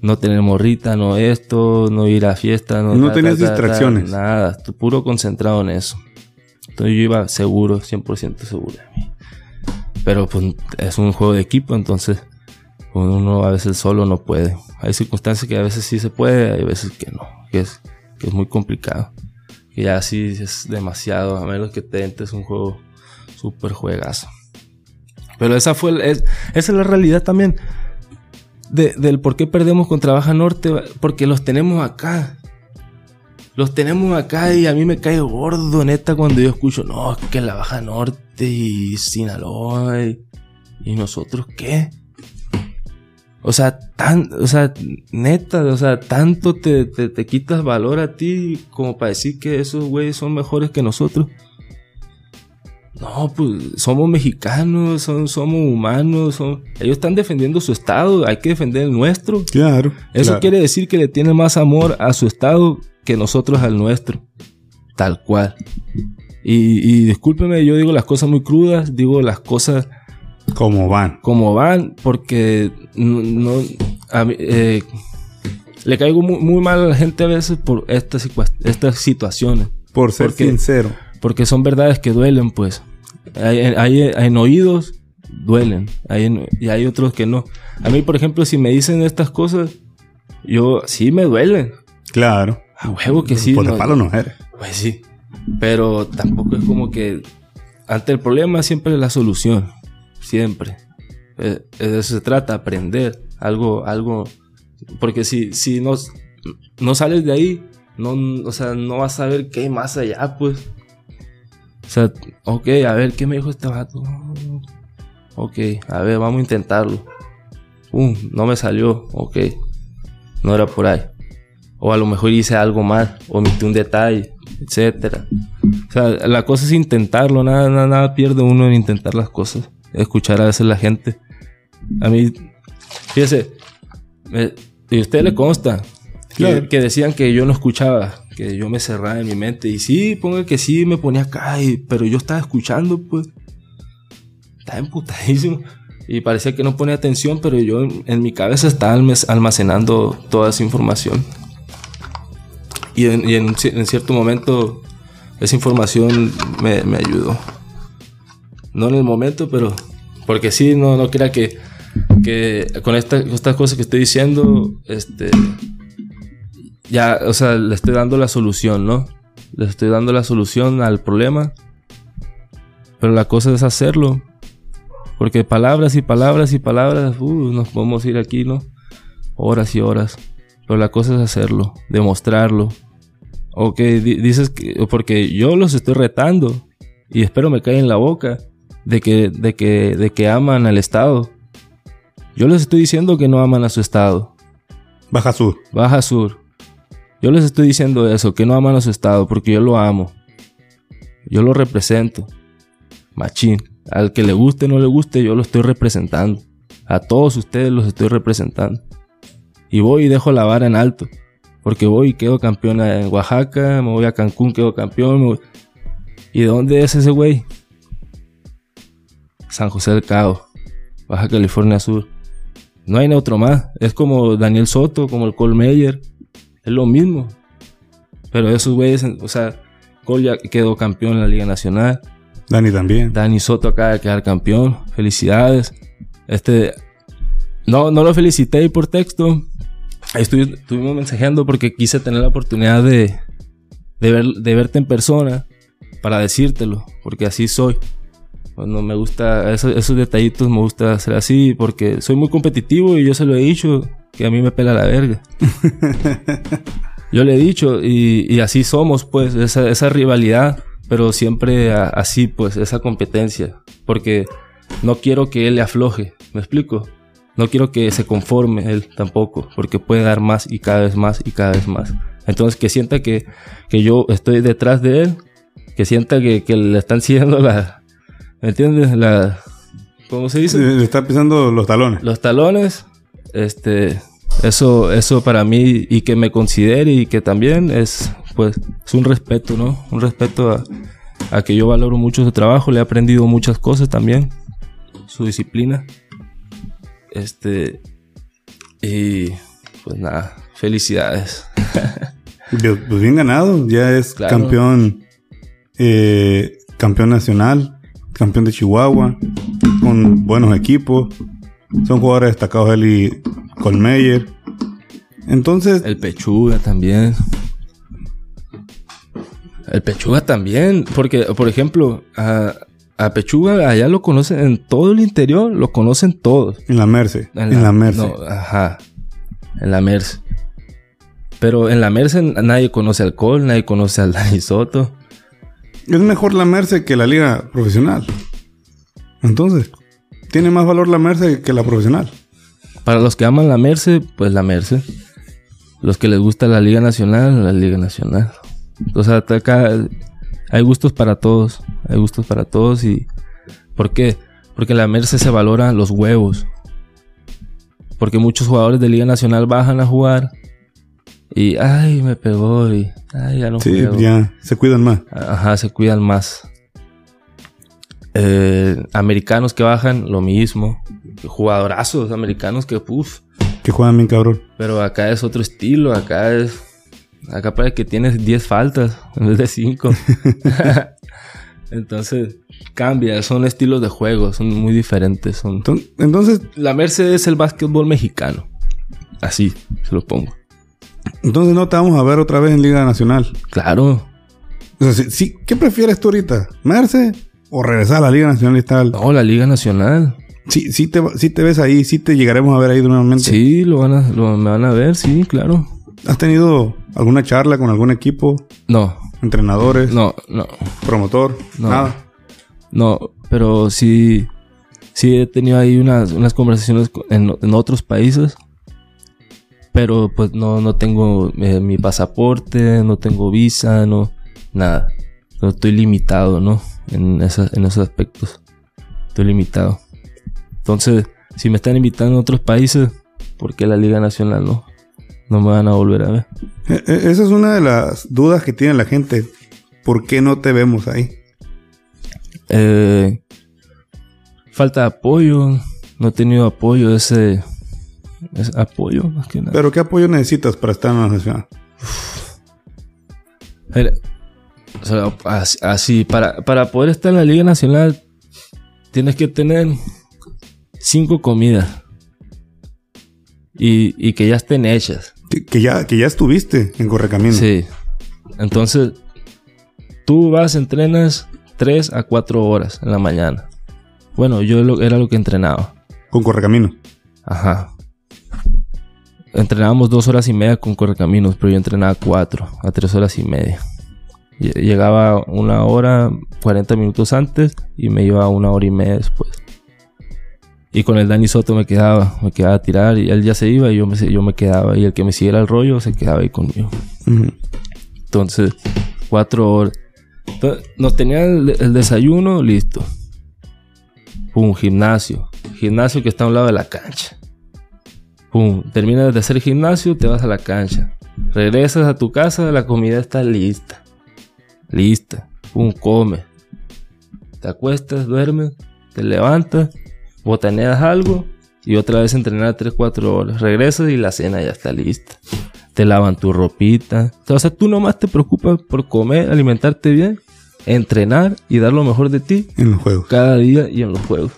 No tener morrita, no esto, no ir a fiesta, no, No tenías distracciones. nada, estoy puro concentrado en eso. Entonces yo iba seguro, 100% seguro de mí. Pero pues es un juego de equipo, entonces pues, uno a veces solo no puede. Hay circunstancias que a veces sí se puede, hay veces que no, que es, que es muy complicado. Que ya sí es demasiado, a menos que te entres un juego súper juegazo. Pero esa fue, es- esa es la realidad también. de- del por qué perdemos contra Baja Norte, porque los tenemos acá. Los tenemos acá y a mí me cae gordo, neta, cuando yo escucho, no, es que la Baja Norte y Sinaloa y, y nosotros, ¿qué? O sea, tan, o sea, neta, o sea, tanto te, te, te quitas valor a ti como para decir que esos güeyes son mejores que nosotros. No, pues somos mexicanos, son, somos humanos, son- ellos están defendiendo su estado, hay que defender el nuestro. Claro. Eso claro. quiere decir que le tienen más amor a su estado que nosotros al nuestro. Tal cual. Y, y discúlpeme, yo digo las cosas muy crudas, digo las cosas Como van. como van, porque no, a mí, eh, le caigo muy, muy mal a la gente a veces por estas, situa- estas situaciones. Por ser Porque- sincero. Porque son verdades que duelen, pues. Hay, hay- en oídos duelen. Hay en- y hay otros que no. A mí, por ejemplo, si me dicen estas cosas, yo sí me duelen. Claro. A huevo que sí. Por no- palo no eres. Pues sí. Pero tampoco es como que ante el problema siempre es la solución. Siempre. Eh, De eso se trata, aprender. Algo, algo. Porque si, si no, no sales de ahí, no, o sea, no vas a ver qué hay más allá, pues. O sea, ok, a ver, ¿qué me dijo este vato? Ok, a ver, vamos a intentarlo. Um, no me salió, ok. No era por ahí. O a lo mejor hice algo mal, omití un detalle, etcétera. O sea, la cosa es intentarlo, nada, nada, nada pierde uno en intentar las cosas. Escuchar a veces la gente. A mí, fíjese, me- y a usted le consta que, Claro. que decían que yo no escuchaba, que yo me cerraba en mi mente. Y sí, ponga que sí, me ponía acá, y- pero yo estaba escuchando, pues. Estaba emputadísimo. Y parecía que no ponía atención, pero yo en, en mi cabeza estaba almacenando toda esa información. Y en, en cierto momento esa información me, me ayudó. No en el momento, pero... Porque sí, no, no crea que, que con esta- estas cosas que estoy diciendo, este... Ya, o sea, le estoy dando la solución, ¿no? Le estoy dando la solución al problema. Pero la cosa es hacerlo. Porque palabras y palabras y palabras, uh, nos podemos ir aquí, ¿no? Horas y horas. Pero la cosa es hacerlo, demostrarlo. Ok, di- dices que. Porque yo los estoy retando. Y espero me caiga en la boca. De que, de que, de que aman al Estado. Yo les estoy diciendo que no aman a su Estado. Baja Sur. Baja Sur. Yo les estoy diciendo eso, que no aman a su Estado, porque yo lo amo. Yo lo represento. Machín. Al que le guste o no le guste, yo lo estoy representando. A todos ustedes los estoy representando. Y voy y dejo la vara en alto. Porque voy y quedo campeón en Oaxaca, me voy a Cancún, quedo campeón. voy- ¿Y de dónde es ese güey? San José del Cabo, Baja California Sur. No hay otro más. Es como Daniel Soto, como el Cole Meyer. Es lo mismo. Pero esos güeyes, o sea, Cole ya quedó campeón en la Liga Nacional. Dani también. Dani Soto acaba de quedar campeón. Felicidades. Este. No, no lo felicité por texto. Ahí estuvi- estuvimos mensajeando porque quise tener la oportunidad de, de, ver, de verte en persona para decírtelo, porque así soy. Cuando me gusta, esos, esos detallitos me gusta hacer así, porque soy muy competitivo y yo se lo he dicho, que a mí me pela la verga. Yo le he dicho, y, y así somos, pues, esa, esa rivalidad, pero siempre a- así, pues, esa competencia. Porque no quiero que él le afloje, ¿me explico? No quiero que se conforme él tampoco, porque puede dar más y cada vez más y cada vez más. Entonces, que sienta que, que yo estoy detrás de él, que sienta que, que le están siguiendo la. ¿Me entiendes? La. ¿Cómo se dice? Le está pisando los talones. los talones, este, eso, eso para mí y que me considere y que también es, pues, es un respeto, ¿no? Un respeto a, a que yo valoro mucho su trabajo, le he aprendido muchas cosas también, su disciplina, este, y pues nada, felicidades. Pues pues bien ganado. Ya es Claro. campeón. eh, campeón nacional. Campeón de Chihuahua. Con buenos equipos. Son jugadores destacados él y Colmeyer. Entonces, El Pechuga también. El Pechuga también, porque, por ejemplo, A Pechuga, allá lo conocen, en todo el interior lo conocen todos. En la Merce. En, la, Merce. No, ajá. En la Merce. Pero en la Merce nadie conoce alcohol, nadie conoce al Dani Soto. Es mejor la Merce que la liga profesional. Entonces, tiene más valor la Merce que la profesional. Para los que aman la Merce, pues la Merce. Los que les gusta la Liga Nacional, la Liga Nacional. O sea, acá hay gustos para todos. Hay gustos para todos y... ¿Por qué? Porque la Merce se valora los huevos. Porque muchos jugadores de Liga Nacional bajan a jugar y, ay, me pegó y, ay, ya no Sí, ya, se cuidan más. Ajá, se cuidan más. Eh, americanos que bajan, lo mismo. Jugadorazos americanos que, uff. Que juegan bien cabrón. Pero acá es otro estilo, acá es... Acá parece que tienes 10 faltas en vez de 5. Entonces, cambia, son estilos de juego, son muy diferentes. Son... Entonces, la Mercedes es el básquetbol mexicano. Así, se lo pongo. Entonces no te vamos a ver otra vez en Liga Nacional. Claro. O sea, sí, ¿Qué prefieres tú ahorita? ¿Merce o regresar a la Liga Nacional y tal? No, la Liga Nacional. Sí, sí te, sí te ves ahí, sí te llegaremos a ver ahí nuevamente. Sí, lo van a, lo, me van a ver, sí, claro. ¿Has tenido alguna charla con algún equipo? No. ¿Entrenadores? No, no. ¿Promotor? No. Nada. No, pero sí, sí he tenido ahí unas, unas conversaciones en, en otros países pero pues no, no tengo eh, mi pasaporte, no tengo visa, no, nada. No estoy limitado, ¿no? En, en esos aspectos. Estoy limitado. Entonces, si me están invitando a otros países, ¿por qué la Liga Nacional no? No me van a volver a ver. E, e, esa es una de las dudas que tiene la gente. ¿Por qué no te vemos ahí? Eh, falta de apoyo. No he tenido apoyo ese, es apoyo más que nada. ¿Pero qué apoyo necesitas para estar en la nacional? así, para, para poder estar en la Liga Nacional tienes que tener cinco comidas. Y, que ya estén hechas. Que, ya, que ya estuviste en Correcamino. Sí. Entonces, tú vas, entrenas tres a cuatro horas en la mañana. Bueno, yo era lo que entrenaba. ¿Con Correcamino? Ajá entrenábamos dos horas y media con correcaminos, pero yo entrenaba cuatro a tres horas y media. Llegaba una hora, 40 minutos antes y me iba una hora y media después. Y con el Dani Soto me quedaba, me quedaba a tirar y él ya se iba y yo me, yo me quedaba. Y el que me siguiera el rollo se quedaba ahí conmigo. Entonces, cuatro horas. nos tenía el, desayuno listo. Un gimnasio. Gimnasio que está a un lado de la cancha. Pum, terminas de hacer gimnasio, te vas a la cancha. Regresas a tu casa, la comida está lista. Lista. Pum, come. Te acuestas, duermes, te levantas, botaneas algo y otra vez entrenar 3-4 horas. Regresas y la cena ya está lista. Te lavan tu ropita. O sea, tú nomás te preocupas por comer, alimentarte bien, entrenar y dar lo mejor de ti. En los juegos. Cada día y en los juegos.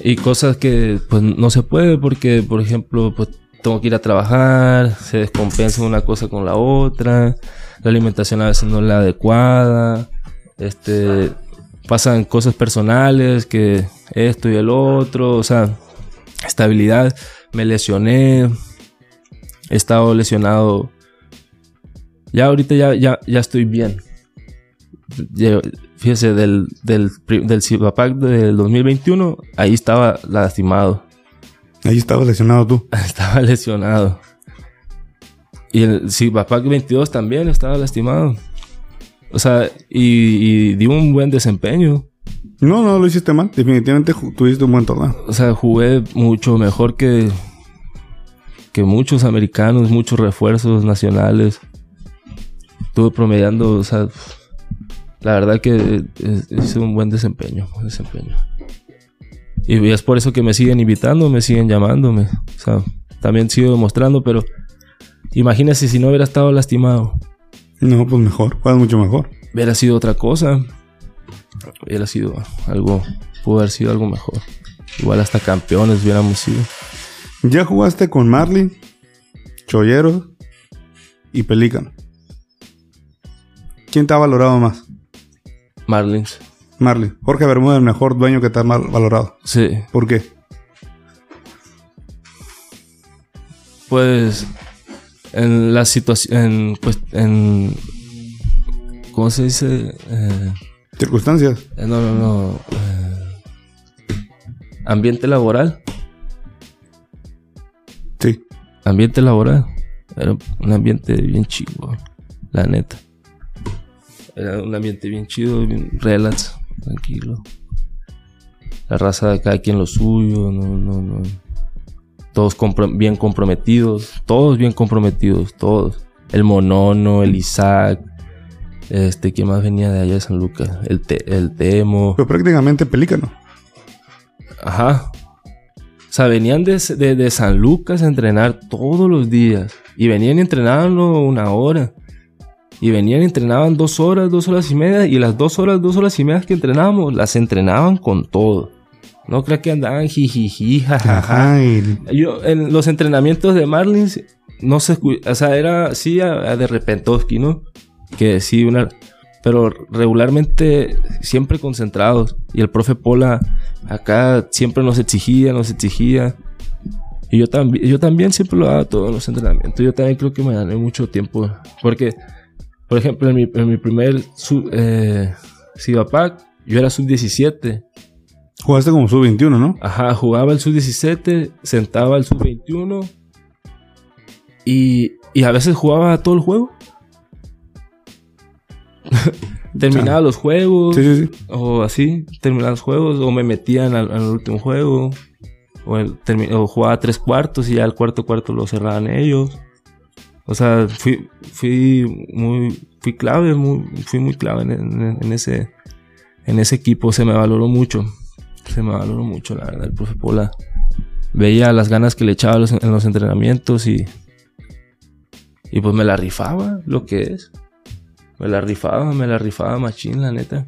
Y cosas que pues no se puede porque, por ejemplo, pues tengo que ir a trabajar, se descompensa una cosa con la otra, la alimentación a veces no es la adecuada, este, pasan cosas personales que esto y el otro, o sea, estabilidad, me lesioné, he estado lesionado, ya ahorita ya, ya, ya estoy bien, fíjese, del, del, del Cibapac del 2021, ahí estaba lastimado. Ahí estaba lesionado tú. estaba lesionado. Y el Cibapac 22 también estaba lastimado. O sea, y, di un buen desempeño. No, no lo hiciste mal. Definitivamente tuviste un buen torneo. O sea, jugué mucho mejor que, que muchos americanos, muchos refuerzos nacionales. Estuve promediando, o sea, la verdad que hice un buen desempeño, desempeño. Y es por eso que me siguen invitando, me siguen llamándome. O sea, también sigo demostrando, pero imagínese si no hubiera estado lastimado. No, pues mejor, juegas mucho mejor. Hubiera sido otra cosa. Hubiera sido algo, pudo haber sido algo mejor. Igual hasta campeones hubiéramos sido. Ya jugaste con Marlin, Chollero y Pelican. ¿Quién te ha valorado más? Marlins. Marley. Jorge Bermúdez, el mejor dueño que está mal valorado. Sí. ¿Por qué? Pues en la situación, en, pues, en, ¿cómo se dice? Eh, Circunstancias. eh, no, no, no. eh, ambiente laboral. Sí. Ambiente laboral. Era un ambiente bien chido, la neta. Era un ambiente bien chido, bien relax, tranquilo. La raza de cada quien lo suyo, no, no, no. Todos compro- bien comprometidos, todos bien comprometidos, todos. El Monono, el Isaac, este, ¿quién más venía de allá de San Lucas? El, Te- el Temo. Pero prácticamente pelícano. Ajá. O sea, venían de, de- de San Lucas a entrenar todos los días. Y venían y entrenaban una hora. Y venían y entrenaban dos horas, dos horas y media. Y las dos horas, dos horas y media que entrenábamos, las entrenaban con todo. No creo que andaban jijiji, jajaja. Yo, en los entrenamientos de Marlins, no se O sea, era sí a, a de Repentovsky, ¿no? Que sí, una. Pero regularmente siempre concentrados. Y el profe Pola acá siempre nos exigía, nos exigía. Y yo también, yo también siempre lo daba todo en los entrenamientos. Yo también creo que me gané mucho tiempo. Porque, por ejemplo, en mi, en mi primer sub, eh, Sivapac, yo era sub-17. Jugaste como sub-21, ¿no? Ajá, jugaba el sub-17, sentaba el sub-21 y, y a veces jugaba todo el juego. terminaba los juegos Sí, sí, sí. o así, terminaba los juegos o me metían al, al último juego o, el- o jugaba tres cuartos y ya el cuarto cuarto lo cerraban ellos. O sea, fui, fui muy, fui clave, muy, fui muy clave en, en- en ese, en ese equipo, se me valoró mucho. Se me valoró mucho, la verdad, el profe Pola. Veía las ganas que le echaba en los entrenamientos y. Y pues me la rifaba, lo que es. Me la rifaba, me la rifaba machín, la neta.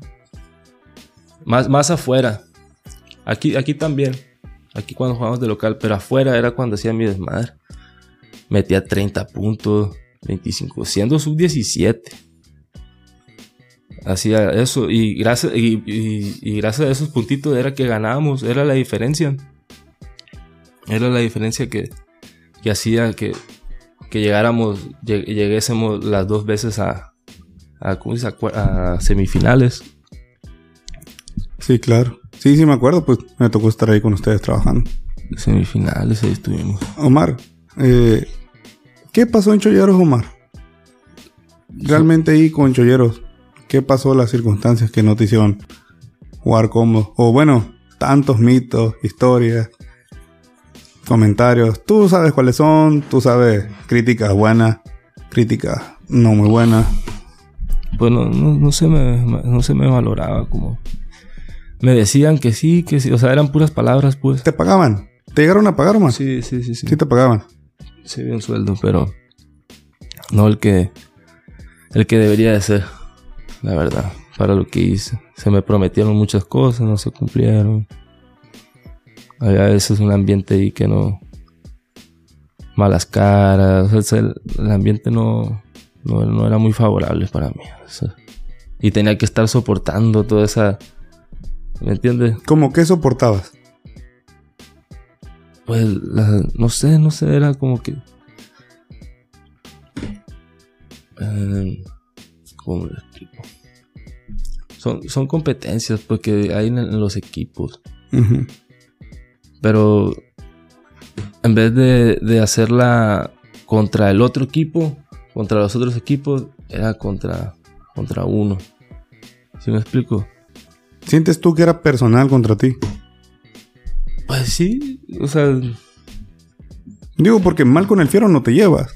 Más, más afuera. Aquí, aquí también. Aquí cuando jugábamos de local, pero afuera era cuando hacía mi desmadre. Metía 30 puntos, 25, siendo sub 17 hacía eso y gracias y, y- y gracias a esos puntitos era que ganábamos era la diferencia era la diferencia que, que hacía que, que llegáramos lleg- lleguésemos las dos veces a a, a semifinales Sí, claro. Sí, sí, me acuerdo, pues me tocó estar ahí con ustedes trabajando. semifinales ahí estuvimos Omar, eh, ¿qué pasó en Cholleros, Omar? Realmente ahí con Cholleros, ¿qué pasó las circunstancias que no te hicieron jugar cómodo? O bueno, tantos mitos, historias, comentarios. Tú sabes cuáles son, tú sabes críticas buenas, críticas no muy buenas. pues no, no, se me no se me valoraba como me decían que sí que sí o sea eran puras palabras pues ¿Te pagaban? ¿Te llegaron a pagar, Omar? sí sí sí sí Sí te pagaban. Sí, un sueldo, pero no el que el que debería de ser, la verdad, para lo que hice. Se me prometieron muchas cosas, no se cumplieron. Había a veces un ambiente ahí que no malas caras, o sea, el, el ambiente no, no, no era muy favorable para mí. o sea, y tenía que estar soportando toda esa ¿me entiendes? ¿Cómo que soportabas? Pues, la- no sé, no sé, era como que... Eh, ¿Cómo lo explico? Son, son competencias porque hay en, en los equipos. Pero en vez de, de hacerla contra el otro equipo, contra los otros equipos, era contra, contra uno. ¿Sí me explico? ¿Sientes tú que era personal contra ti? Pues sí, o sea, Digo, porque mal con el fiero no te llevas.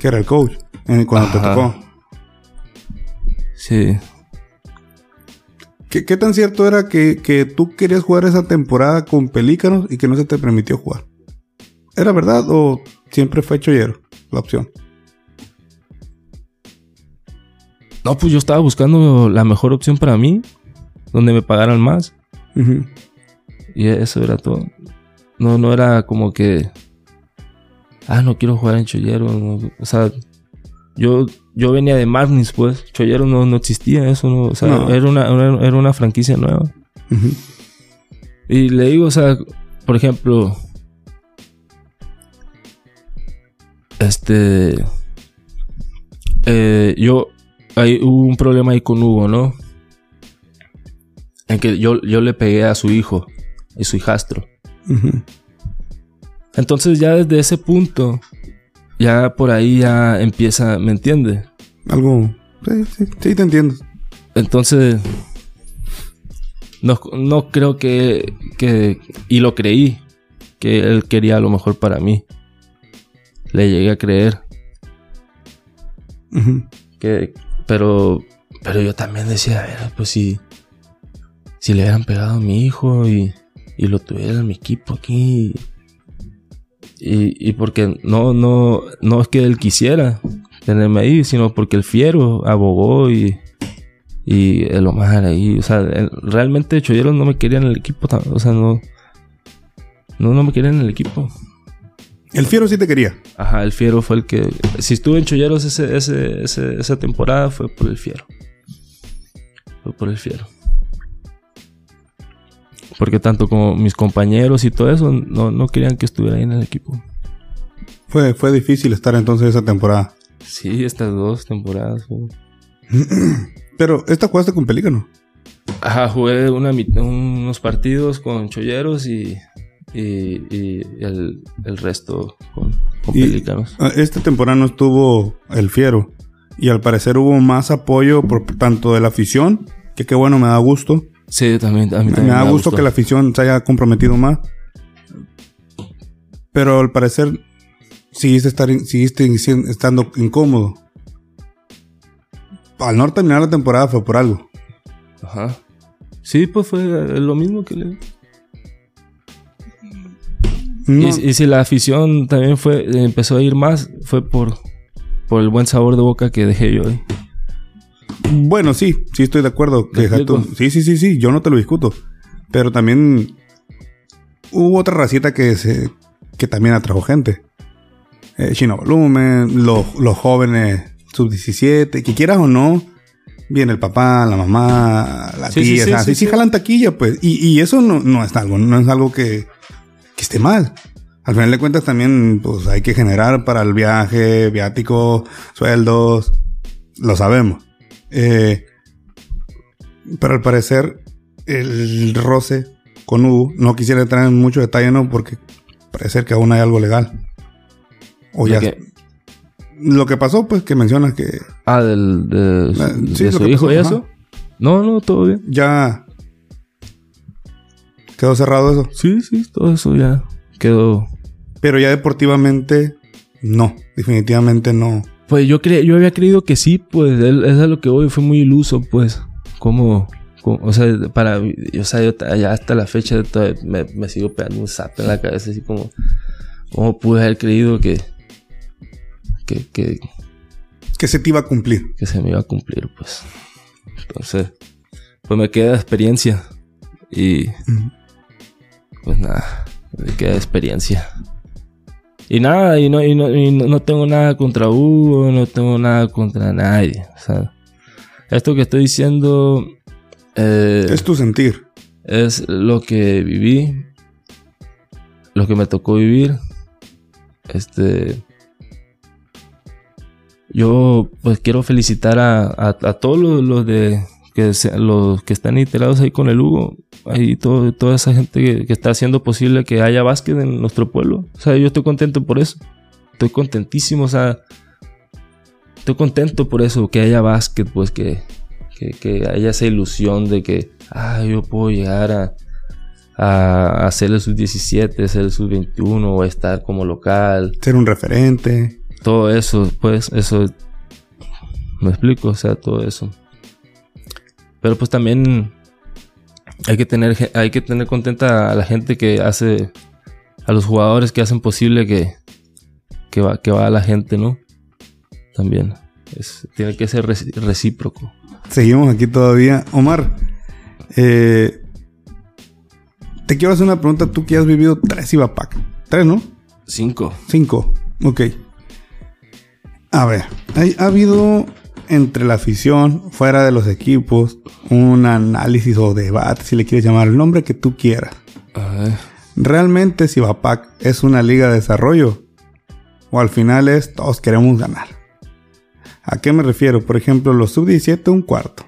Que era el coach. eh, Cuando te tocó. Sí. ¿Qué, qué tan cierto era que, que tú querías jugar esa temporada con Pelícanos y que no se te permitió jugar? ¿Era verdad o siempre fue chollero la opción? No, pues yo estaba buscando la mejor opción para mí, donde me pagaran más. Y eso era todo. No, no era como que. Ah, no quiero jugar en Chollero. no, o sea, Yo, yo venía de Marnis, pues. Cholleros no, no existía eso, no. O sea, No. Era, una, una- era una franquicia nueva. Y le digo, o sea, por ejemplo, este, eh, yo, ahí hubo un problema ahí con Hugo, ¿no? En que yo, yo le pegué a su hijo y su hijastro. Entonces ya desde ese punto, ya por ahí ya empieza, ¿me entiende? Algo. Sí, sí, sí, te entiendo. Entonces, no, no creo que, que, y lo creí, que él quería lo mejor para mí. Le llegué a creer, que, pero, pero yo también decía, a ver, pues si, si le hubieran pegado a mi hijo y, y lo tuviera en mi equipo aquí, y, y porque no, no, no es que él quisiera tenerme ahí, sino porque el fiero abogó y, y el Omar ahí, o sea, el- realmente Cholleros no me querían en el equipo, o sea, no, no, no me querían en el equipo. El fiero sí te quería. Ajá, el Fiero fue el que. Si estuve en Cholleros ese, ese, ese- esa temporada fue por el Fiero. Fue por el Fiero. Porque tanto como mis compañeros y todo eso no, no querían que estuviera ahí en el equipo. Fue, fue difícil estar entonces esa temporada. Sí, estas dos temporadas. fue- Pero esta jugaste con Pelícano. Ajá, jugué una, unos partidos con Cholleros y, y, y el, el resto con, con Pelícanos. Ah, Esta temporada no estuvo el fiero. Y al parecer hubo más apoyo por tanto de la afición, que qué bueno, me da gusto. Sí, también, a mí Me, también da gusto que la afición se haya comprometido más. Pero al parecer seguiste, estar, seguiste estando incómodo. Al no terminar la temporada fue por algo. Ajá. Sí, pues fue eh, lo mismo que le... No, Y, y si la afición también fue empezó a ir más, fue por, por el buen sabor de boca que dejé yo ahí. Bueno, sí, sí estoy de acuerdo. Sí, sí, sí, sí, yo no te lo discuto. Pero también hubo otra racita que se que también atrajo gente. Eh, Chino Volumen, los, los jóvenes sub-17, que quieras o no, viene el papá, la mamá, la Sí, tía, sí, sí, sí, sí, jalan taquilla, pues. Y, y eso no, no es algo, no es algo que, que esté mal. Al final de cuentas también, pues hay que generar para el viaje, viático, sueldos, lo sabemos. Eh, pero al parecer, el roce con Hugo, no quisiera entrar en mucho detalle, ¿no? Porque parece que aún hay algo legal. O ya. ¿De? Lo que pasó, pues, que mencionas que Ah, del, de, Ah, de sí, lo su que hijo pasó, y ajá. eso. No, no, todo bien. ya quedó cerrado eso. Sí, sí, todo eso ya quedó. Pero ya deportivamente, no. Definitivamente no. Pues yo cre yo había creído que sí, pues él, es lo que hoy fue muy iluso, pues. Como, como- o sea, para, o sea, yo ya hasta la fecha me, me sigo pegando un zap en la cabeza, así como, ¿cómo pude haber creído que, que, que, Que se te iba a cumplir. que se me iba a cumplir, pues. Entonces, pues me queda experiencia. Y pues nada, me queda experiencia. Y nada, y no, y no, y no, tengo nada contra Hugo, no tengo nada contra nadie. O sea, esto que estoy diciendo eh, Es tu sentir. es lo que viví, lo que me tocó vivir. Este. Yo, pues quiero felicitar a, a, a todos los, los de que se- los que están integrados ahí con el Hugo. Ahí todo, toda esa gente que, que está haciendo posible que haya básquet en nuestro pueblo. O sea, yo estoy contento por eso. Estoy contentísimo, o sea. Estoy contento por eso, que haya básquet, pues que, que, que haya esa ilusión de que, ah, yo puedo llegar a, a hacer el sub-17, hacer el sub-21 o estar como local. Ser un referente. Todo eso, pues, eso. Me explico, o sea, todo eso. Pero pues también hay que tener, hay que tener contenta a la gente que hace, a los jugadores que hacen posible que, que va, que va a la gente, ¿no? También. Es, tiene que ser recíproco. Seguimos aquí todavía. Omar, eh, te quiero hacer una pregunta. Tú que has vivido tres IVAPAC. Tres, ¿no? Cinco. Cinco. Ok. A ver. Hay- ha habido entre la afición, fuera de los equipos, un análisis o debate, si le quieres llamar el nombre que tú quieras. ¿Realmente Cibapac es una liga de desarrollo? ¿O al final es todos queremos ganar? ¿A qué me refiero? Por ejemplo, los sub-17 un cuarto.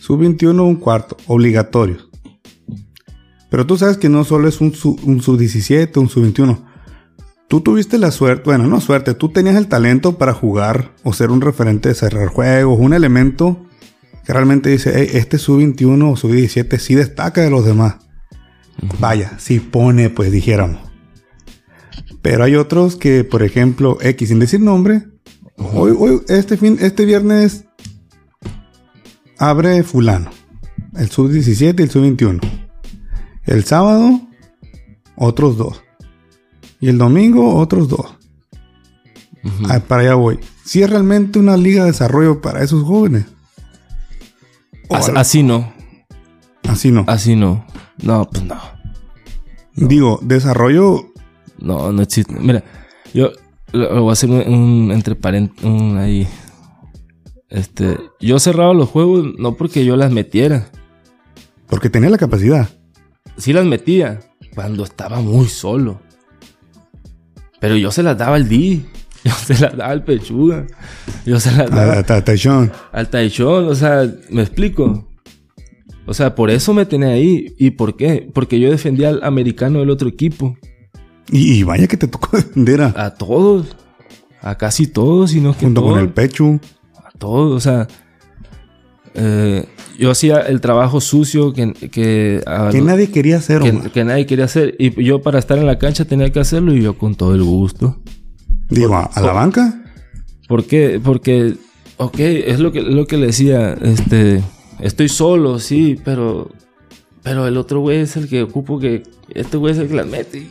Sub-21 un cuarto, obligatorios. Pero tú sabes que no solo es un sub-17, un sub-21. Tú tuviste la suerte, bueno, no suerte, tú tenías el talento para jugar o ser un referente de cerrar juegos, un elemento que realmente dice, "Hey, este sub-21 o sub-17 sí destaca de los demás. Vaya, si pone, pues dijéramos. Pero hay otros que, por ejemplo, X, sin decir nombre, hoy, hoy, este fin, este viernes abre fulano. El sub-17 y el sub-21. El sábado, otros dos. Y el domingo, otros dos. Ah, para allá voy. Si es realmente una liga de desarrollo para esos jóvenes. As- así no. así no. Así no. No, pues no. Digo, desarrollo No, no existe. Mira, yo lo, lo voy a hacer un, un entre paréntesis, ahí. Este, yo cerraba los juegos no porque yo las metiera. porque tenía la capacidad. Sí las metía cuando estaba muy solo. Pero yo se las daba al D. Yo se las daba al Pechuga. Yo se las daba a- a Taichón. al Taichón. O sea, me explico. O sea, por eso me tenía ahí. ¿Y por qué? Porque yo defendía al americano del otro equipo. Y, y vaya que te tocó defender a, A todos. A casi todos, sino que junto con el Pechu. A todos, o sea. eh, yo hacía el trabajo sucio que, que, a Que lo- nadie quería hacer, que- nadie quería hacer. Y yo para estar en la cancha tenía que hacerlo y yo con todo el gusto. Digo, a, la banca. ¿Por qué? Porque, ok, es lo que, lo que le decía, este, estoy solo, sí, pero, pero el otro güey es el que ocupo que, este güey es el que las mete.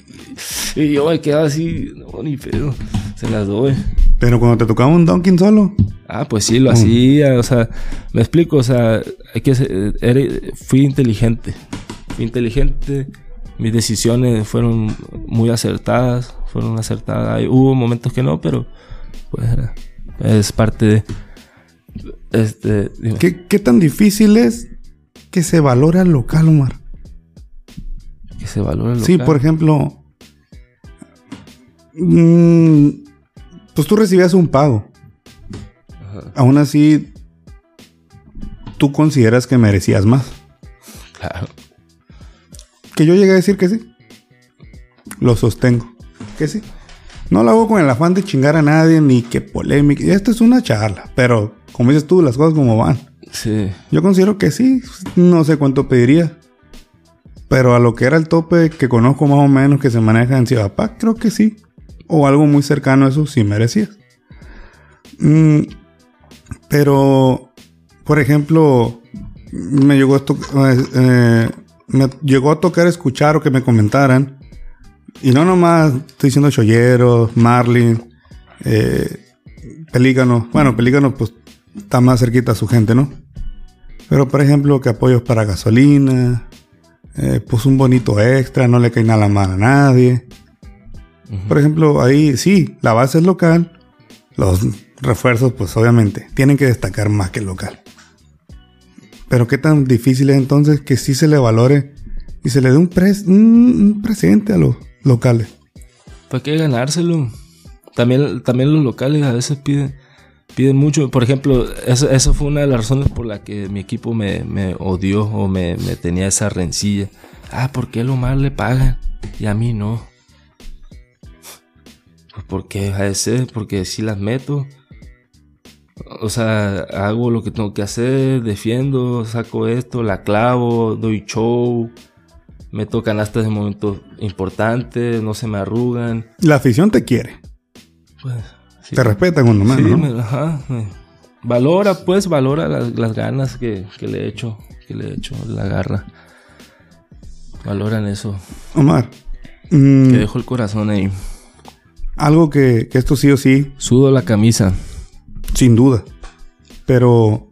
Y, y yo me quedaba así, no, ni pedo, se las doy. Pero cuando te tocaba un Dunkin solo. Ah, pues sí, lo hacía, o sea, me explico, o sea, hay que ser- era- fui inteligente, fui inteligente, mis decisiones fueron muy acertadas, fueron acertadas, hubo momentos que no, pero pues era- es parte de, este. ¿Qué, qué tan difícil es que se valore al local, Omar? que se valora el Sí, local. por ejemplo. mm, pues tú recibías un pago. Ajá, Aún así, tú consideras que merecías más. claro. Que yo llegué a decir que sí. Lo sostengo. Que sí. No lo hago con el afán de chingar a nadie ni que polémica. Esto es una charla. Pero, como dices tú, las cosas como van. Sí, Yo considero que sí. No sé cuánto pediría. Pero a lo que era el tope que conozco más o menos que se maneja en Ciudad Paz, creo que sí. O algo muy cercano a eso sí merecías. Mm, pero, por ejemplo, me llegó esto, eh, eh, me llegó a tocar escuchar o que me comentaran. Y no nomás estoy diciendo cholleros, marlin, eh. Bueno, pelícanos pues está más cerquita a su gente, ¿no? Pero por ejemplo que apoyos para gasolina, eh, pues un bonito extra, no le cae nada mal a nadie. Por ejemplo, ahí sí, la base es local. Los refuerzos, pues obviamente, tienen que destacar más que el local. Pero qué tan difícil es entonces que sí se le valore y se le dé un, pres- un, presente a los locales. pues hay que ganárselo. También, también los locales a veces piden, piden mucho. Por ejemplo, eso, eso fue una de las razones por la que mi equipo me, me odió o me, me tenía esa rencilla. Ah, ¿por qué a le pagan y a mí no? Porque a ese, porque si las meto. O sea, hago lo que tengo que hacer, defiendo, saco esto, la clavo, doy show, meto canastas en momentos importantes, no se me arrugan. La afición te quiere, Pues, sí. te respetan cuando Sí, menos, ¿no? me- ajá, me- valora, pues, valora las, las ganas que, que le he hecho, que le he hecho, la garra. Valoran eso, Omar, mm, que dejo el corazón ahí. Algo que, que esto sí o sí Sudo la camisa. Sin duda. Pero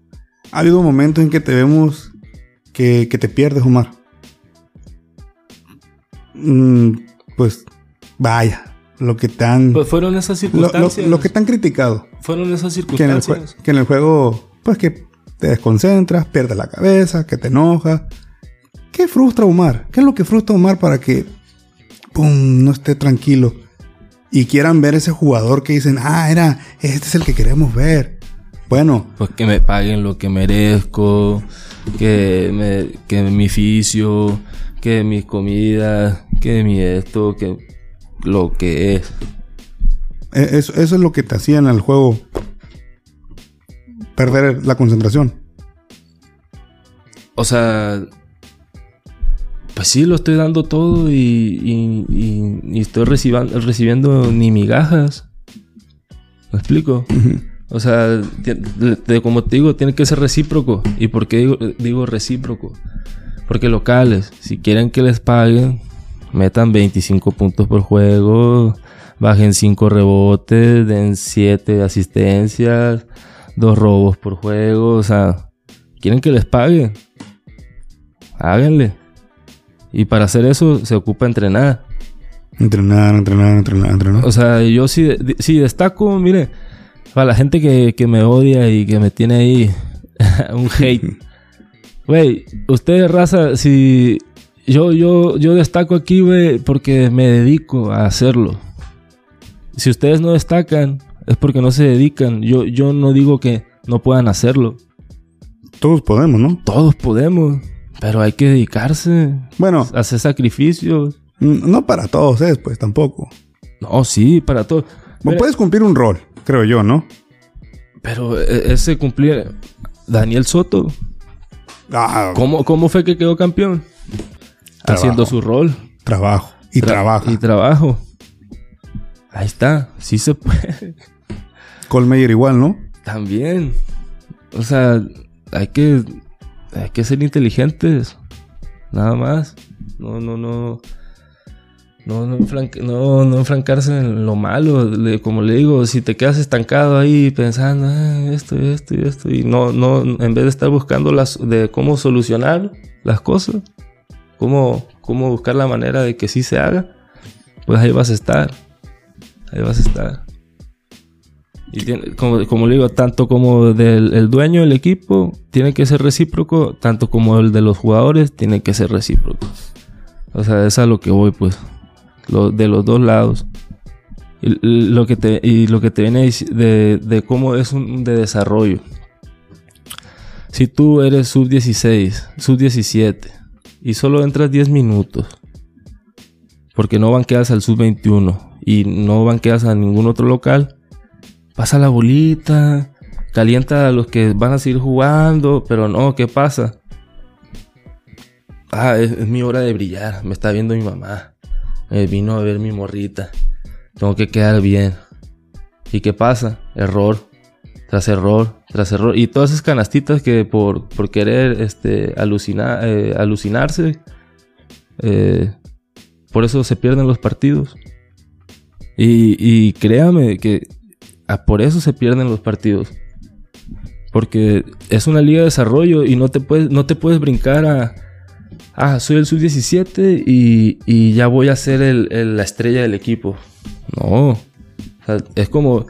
ha habido momentos en que te vemos que, que te pierdes, Omar. Mm, pues vaya, lo que te han... Pues fueron esas lo, lo- circunstancias. lo que te han criticado. Fueron esas Que en, el jue- circunstancias. que en el juego, pues que te desconcentras, pierdes la cabeza, que te enojas. ¿Qué frustra a Omar? ¿Qué es lo que frustra a Omar para que pum, no esté tranquilo? Y quieran ver ese jugador que dicen, ah, era, este es el que queremos ver. Bueno, Pues que me paguen lo que merezco, que, me, que mi fisio, que mi comida, que mi esto, que lo que es. e- eso, eso es lo que te hacían al juego perder la concentración. O sea, pues sí, lo estoy dando todo y, y, y- y estoy recibiendo ni migajas. ¿Me explico? O sea, ti- de- de- como te digo, tiene que ser recíproco. ¿Y por qué digo, digo recíproco? Porque locales, si quieren que les paguen, metan 25 puntos por juego, bajen 5 rebotes, den 7 asistencias, 2 robos por juego. O sea, quieren que les paguen. Háganle. Y para hacer eso se ocupa entrenar. Entrenar, entrenar, entrenar, entrenar. O sea, yo sí, sí destaco, mire, para la gente que, que me odia y que me tiene ahí un hate. Güey, ustedes, raza, si yo, yo, yo destaco aquí, güey, porque me dedico a hacerlo. Si ustedes no destacan, es porque no se dedican. Yo, yo no digo que no puedan hacerlo. Todos podemos, ¿no? Todos podemos, pero hay que dedicarse, Bueno, hacer sacrificios. no para todos es, pues tampoco. No, sí, para todo. Bueno, Mira, puedes cumplir un rol, creo yo, ¿no? Pero e- ese cumplir. Daniel Soto, Ah, ¿cómo, cómo fue que quedó campeón? Trabajo. Haciendo su rol. trabajo. Y Tra- trabaja. Y trabajo. Ahí está, sí se puede. Colmeyer igual, ¿no? También. O sea, hay que, hay que ser inteligentes. Nada más. No, no, no. No, no, no, no enfrancarse en lo malo. Le- como le digo, si te quedas estancado ahí pensando "Ah, esto, esto y esto, y no, no, en vez de estar buscando las, de cómo solucionar las cosas, cómo, cómo buscar la manera de que sí se haga, pues ahí vas a estar. Ahí vas a estar. Como, como le digo, tanto como del el dueño del equipo tiene que ser recíproco, tanto como el de los jugadores tiene que ser recíproco. O sea, es a lo que voy, pues. Lo, de los dos lados. Y, lo que te, y lo que te viene de, de cómo es un de desarrollo. Si tú eres sub 16, sub 17 y solo entras 10 minutos, porque no banqueas al sub 21 y no banqueas a ningún otro local, pasa la bolita, calienta a los que van a seguir jugando, pero no, ¿qué pasa? Ah, es, mi hora de brillar, me está viendo mi mamá, me vino a ver mi morrita, tengo que quedar bien. ¿Y qué pasa? Error, tras error, tras error. Y todas esas canastitas que por, por querer este, eh, alucinarse, eh, por eso se pierden los partidos. Y créame que ah, por eso se pierden los partidos. Porque es una liga de desarrollo y no te puedes, no te puedes brincar a. Ah, soy el sub-17 y, y ya voy a ser el- el- la estrella del equipo. No. O sea, es como.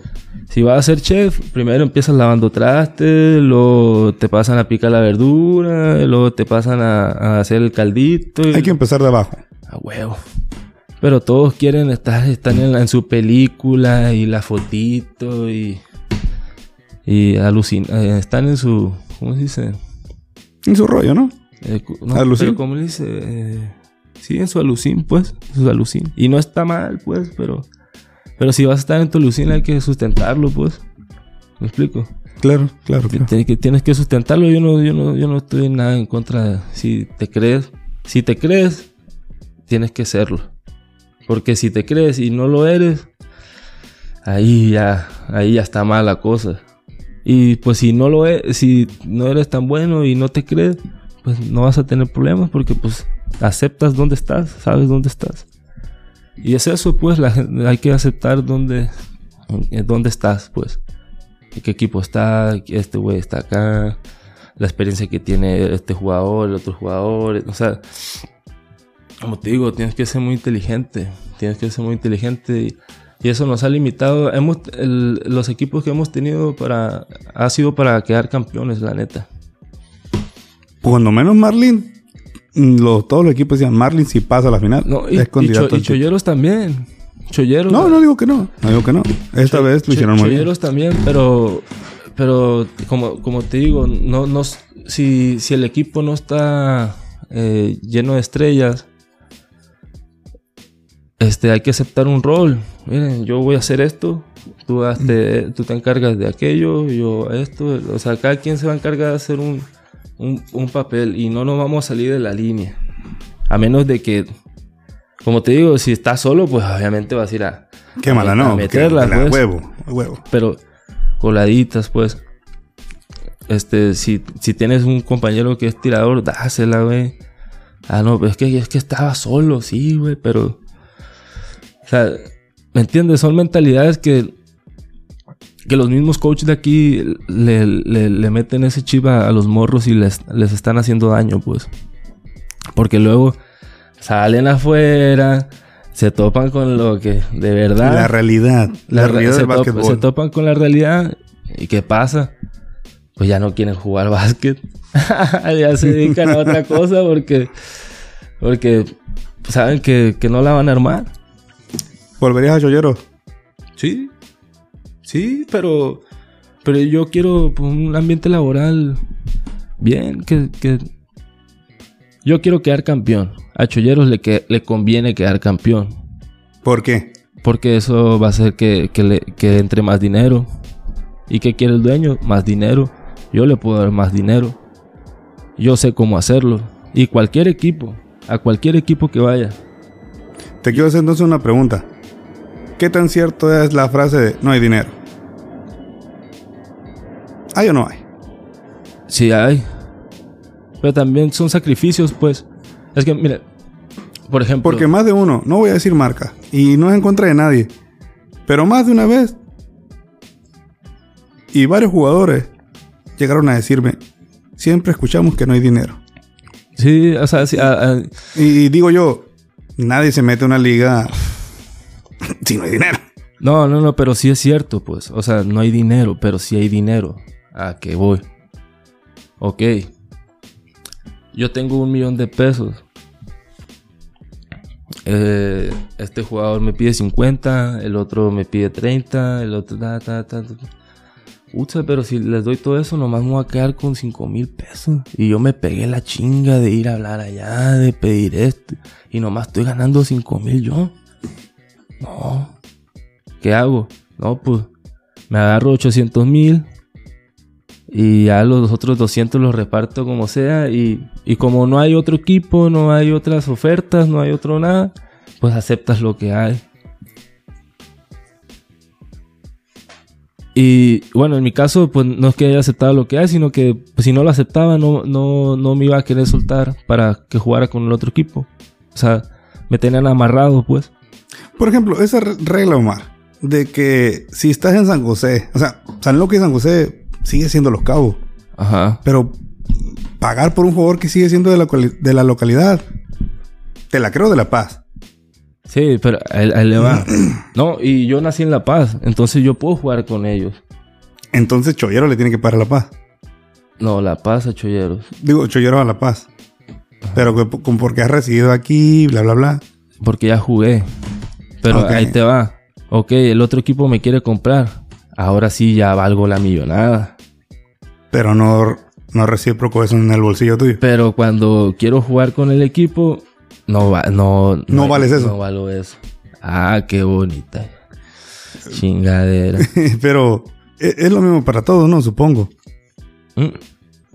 Si vas a ser chef, primero empiezas lavando trastes, luego te pasan a picar la verdura, luego te pasan a, a hacer el caldito. y- Hay que empezar de abajo. a huevo. Pero todos quieren estar, están en, la- en su película y la fotito y. Y alucina, eh, están en su. ¿Cómo se dice? En su rollo, ¿no? Eh, no, ¿Alucin? pero ¿cómo le dice? Eh, sí, en su alucin, pues. Su alucin. Y no está mal, pues, pero. Pero si vas a estar en tu alucin hay que sustentarlo, pues. ¿Me explico? Claro, claro, claro. Tienes que, tienes que sustentarlo. Yo no, yo no, yo no estoy en nada en contra de si te crees. Si te crees, tienes que serlo. Porque si te crees y no lo eres, ahí ya, ahí ya está mal la cosa. Y pues si no lo es, si no eres tan bueno y no te crees, pues no vas a tener problemas porque pues aceptas dónde estás, sabes dónde estás. Y es eso, pues, la hay que aceptar dónde, en dónde estás, pues. Qué equipo está, este güey está acá, la experiencia que tiene este jugador, el otro jugador, o sea, como te digo, tienes que ser muy inteligente, tienes que ser muy inteligente y, Y eso nos ha limitado. Hemos, el- los equipos que hemos tenido para, ha sido para quedar campeones, la neta. Cuando menos Marlin, mm, los, todos los equipos decían Marlin si pasa a la final. No, y, es y, Cho- y. Cholleros también. Cholleros. No, no digo que no. No digo que no. Esta Cho- vez lo Cho- hicieron muy bien. Cholleros también, pero, pero como, como te digo, no, no, si, si el equipo no está eh, lleno de estrellas, este, hay que aceptar un rol. Miren, yo voy a hacer esto, tú, hazte- tú te encargas de aquello, yo esto. O sea, cada quien se va a encargar de hacer un, un, un papel y no nos vamos a salir de la línea. A menos de que, como te digo, si estás solo, pues obviamente vas a ir a, Qué mala, a no. meterla, que- pues. huevo, huevo. pero coladitas, pues. Este, si, si tienes un compañero que es tirador, dásela, güey. Ah, no, es que, es que estaba solo, sí, güey, pero. O sea, ¿me entiendes? Son mentalidades que. Que los mismos coaches de aquí le, le- le meten ese chiva a los morros y les, les están haciendo daño, pues. Porque luego salen afuera, se topan con lo que de verdad. La realidad. La, La realidad se, del top- básquetbol. se topan con la realidad. ¿Y qué pasa? Pues ya no quieren jugar básquet. ya se dedican a otra cosa porque, porque saben que, que no la van a armar. ¿Volverías a Chollero? Sí, sí, pero, pero yo quiero pues, un ambiente laboral bien, que, que yo quiero quedar campeón. A Cholleros le, que, le conviene quedar campeón. ¿Por qué? Porque eso va a hacer que, que, le, que entre más dinero. ¿Y qué quiere el dueño? Más dinero. Yo le puedo dar más dinero. Yo sé cómo hacerlo. Y cualquier equipo, a cualquier equipo que vaya. Te quiero hacer entonces una pregunta. ¿Qué tan cierto es la frase de no hay dinero? ¿Hay o no hay? Sí hay. Pero también son sacrificios, pues. Es que, mire, por ejemplo... Porque más de uno, no voy a decir marca, y no es en contra de nadie, pero más de una vez, y varios jugadores llegaron a decirme, siempre escuchamos que no hay dinero. Sí, o sea, sí, a- a- Y digo yo, nadie se mete a una liga si no hay dinero. no, no, no, pero sí es cierto, pues. O sea, no hay dinero, pero sí hay dinero. ¿A qué voy? Ok. Yo tengo un millón de pesos. Eh, este jugador me pide 50, el otro me pide 30, el otro... Ta, ta, ta. Pucha, pero si les doy todo eso, nomás me voy a quedar con 5 mil pesos. Y yo me pegué la chinga de ir a hablar allá, de pedir esto. Y nomás estoy ganando 5 mil yo. No. ¿Qué hago? No, pues me agarro 800 mil. Y ya los otros 200 los reparto como sea. Y, y como no hay otro equipo, no hay otras ofertas, no hay otro nada, pues aceptas lo que hay. Y bueno, en mi caso, pues no es que haya aceptado lo que hay, sino que pues, si no lo aceptaba, no, no, no me iba a querer soltar para que jugara con el otro equipo. O sea, me tenían amarrado, pues. Por ejemplo, esa re- regla, Omar, de que si estás en San José, o sea, San Luque y San José sigue siendo los cabos, Ajá. pero pagar por un jugador que sigue siendo de la, cuali- de la localidad, te la creo de La Paz. Sí, pero ahí, ahí le va. No, y yo nací en La Paz, entonces yo puedo jugar con ellos. Entonces Chollero le tiene que pagar a La Paz. No, La Paz a Cholleros. Digo, Chollero a La Paz. Pero con- porque has residido aquí, bla, bla, bla. Porque ya jugué. Pero ahí te va. Ok, el otro equipo me quiere comprar. Ahora sí ya valgo la millonada. Pero no, no recíproco eso en el bolsillo tuyo. Pero cuando quiero jugar con el equipo, no va, no, No vales eso. No valo eso. Ah, qué bonita. Chingadera. Pero e- es, lo mismo para todos, ¿no? Supongo. Mm,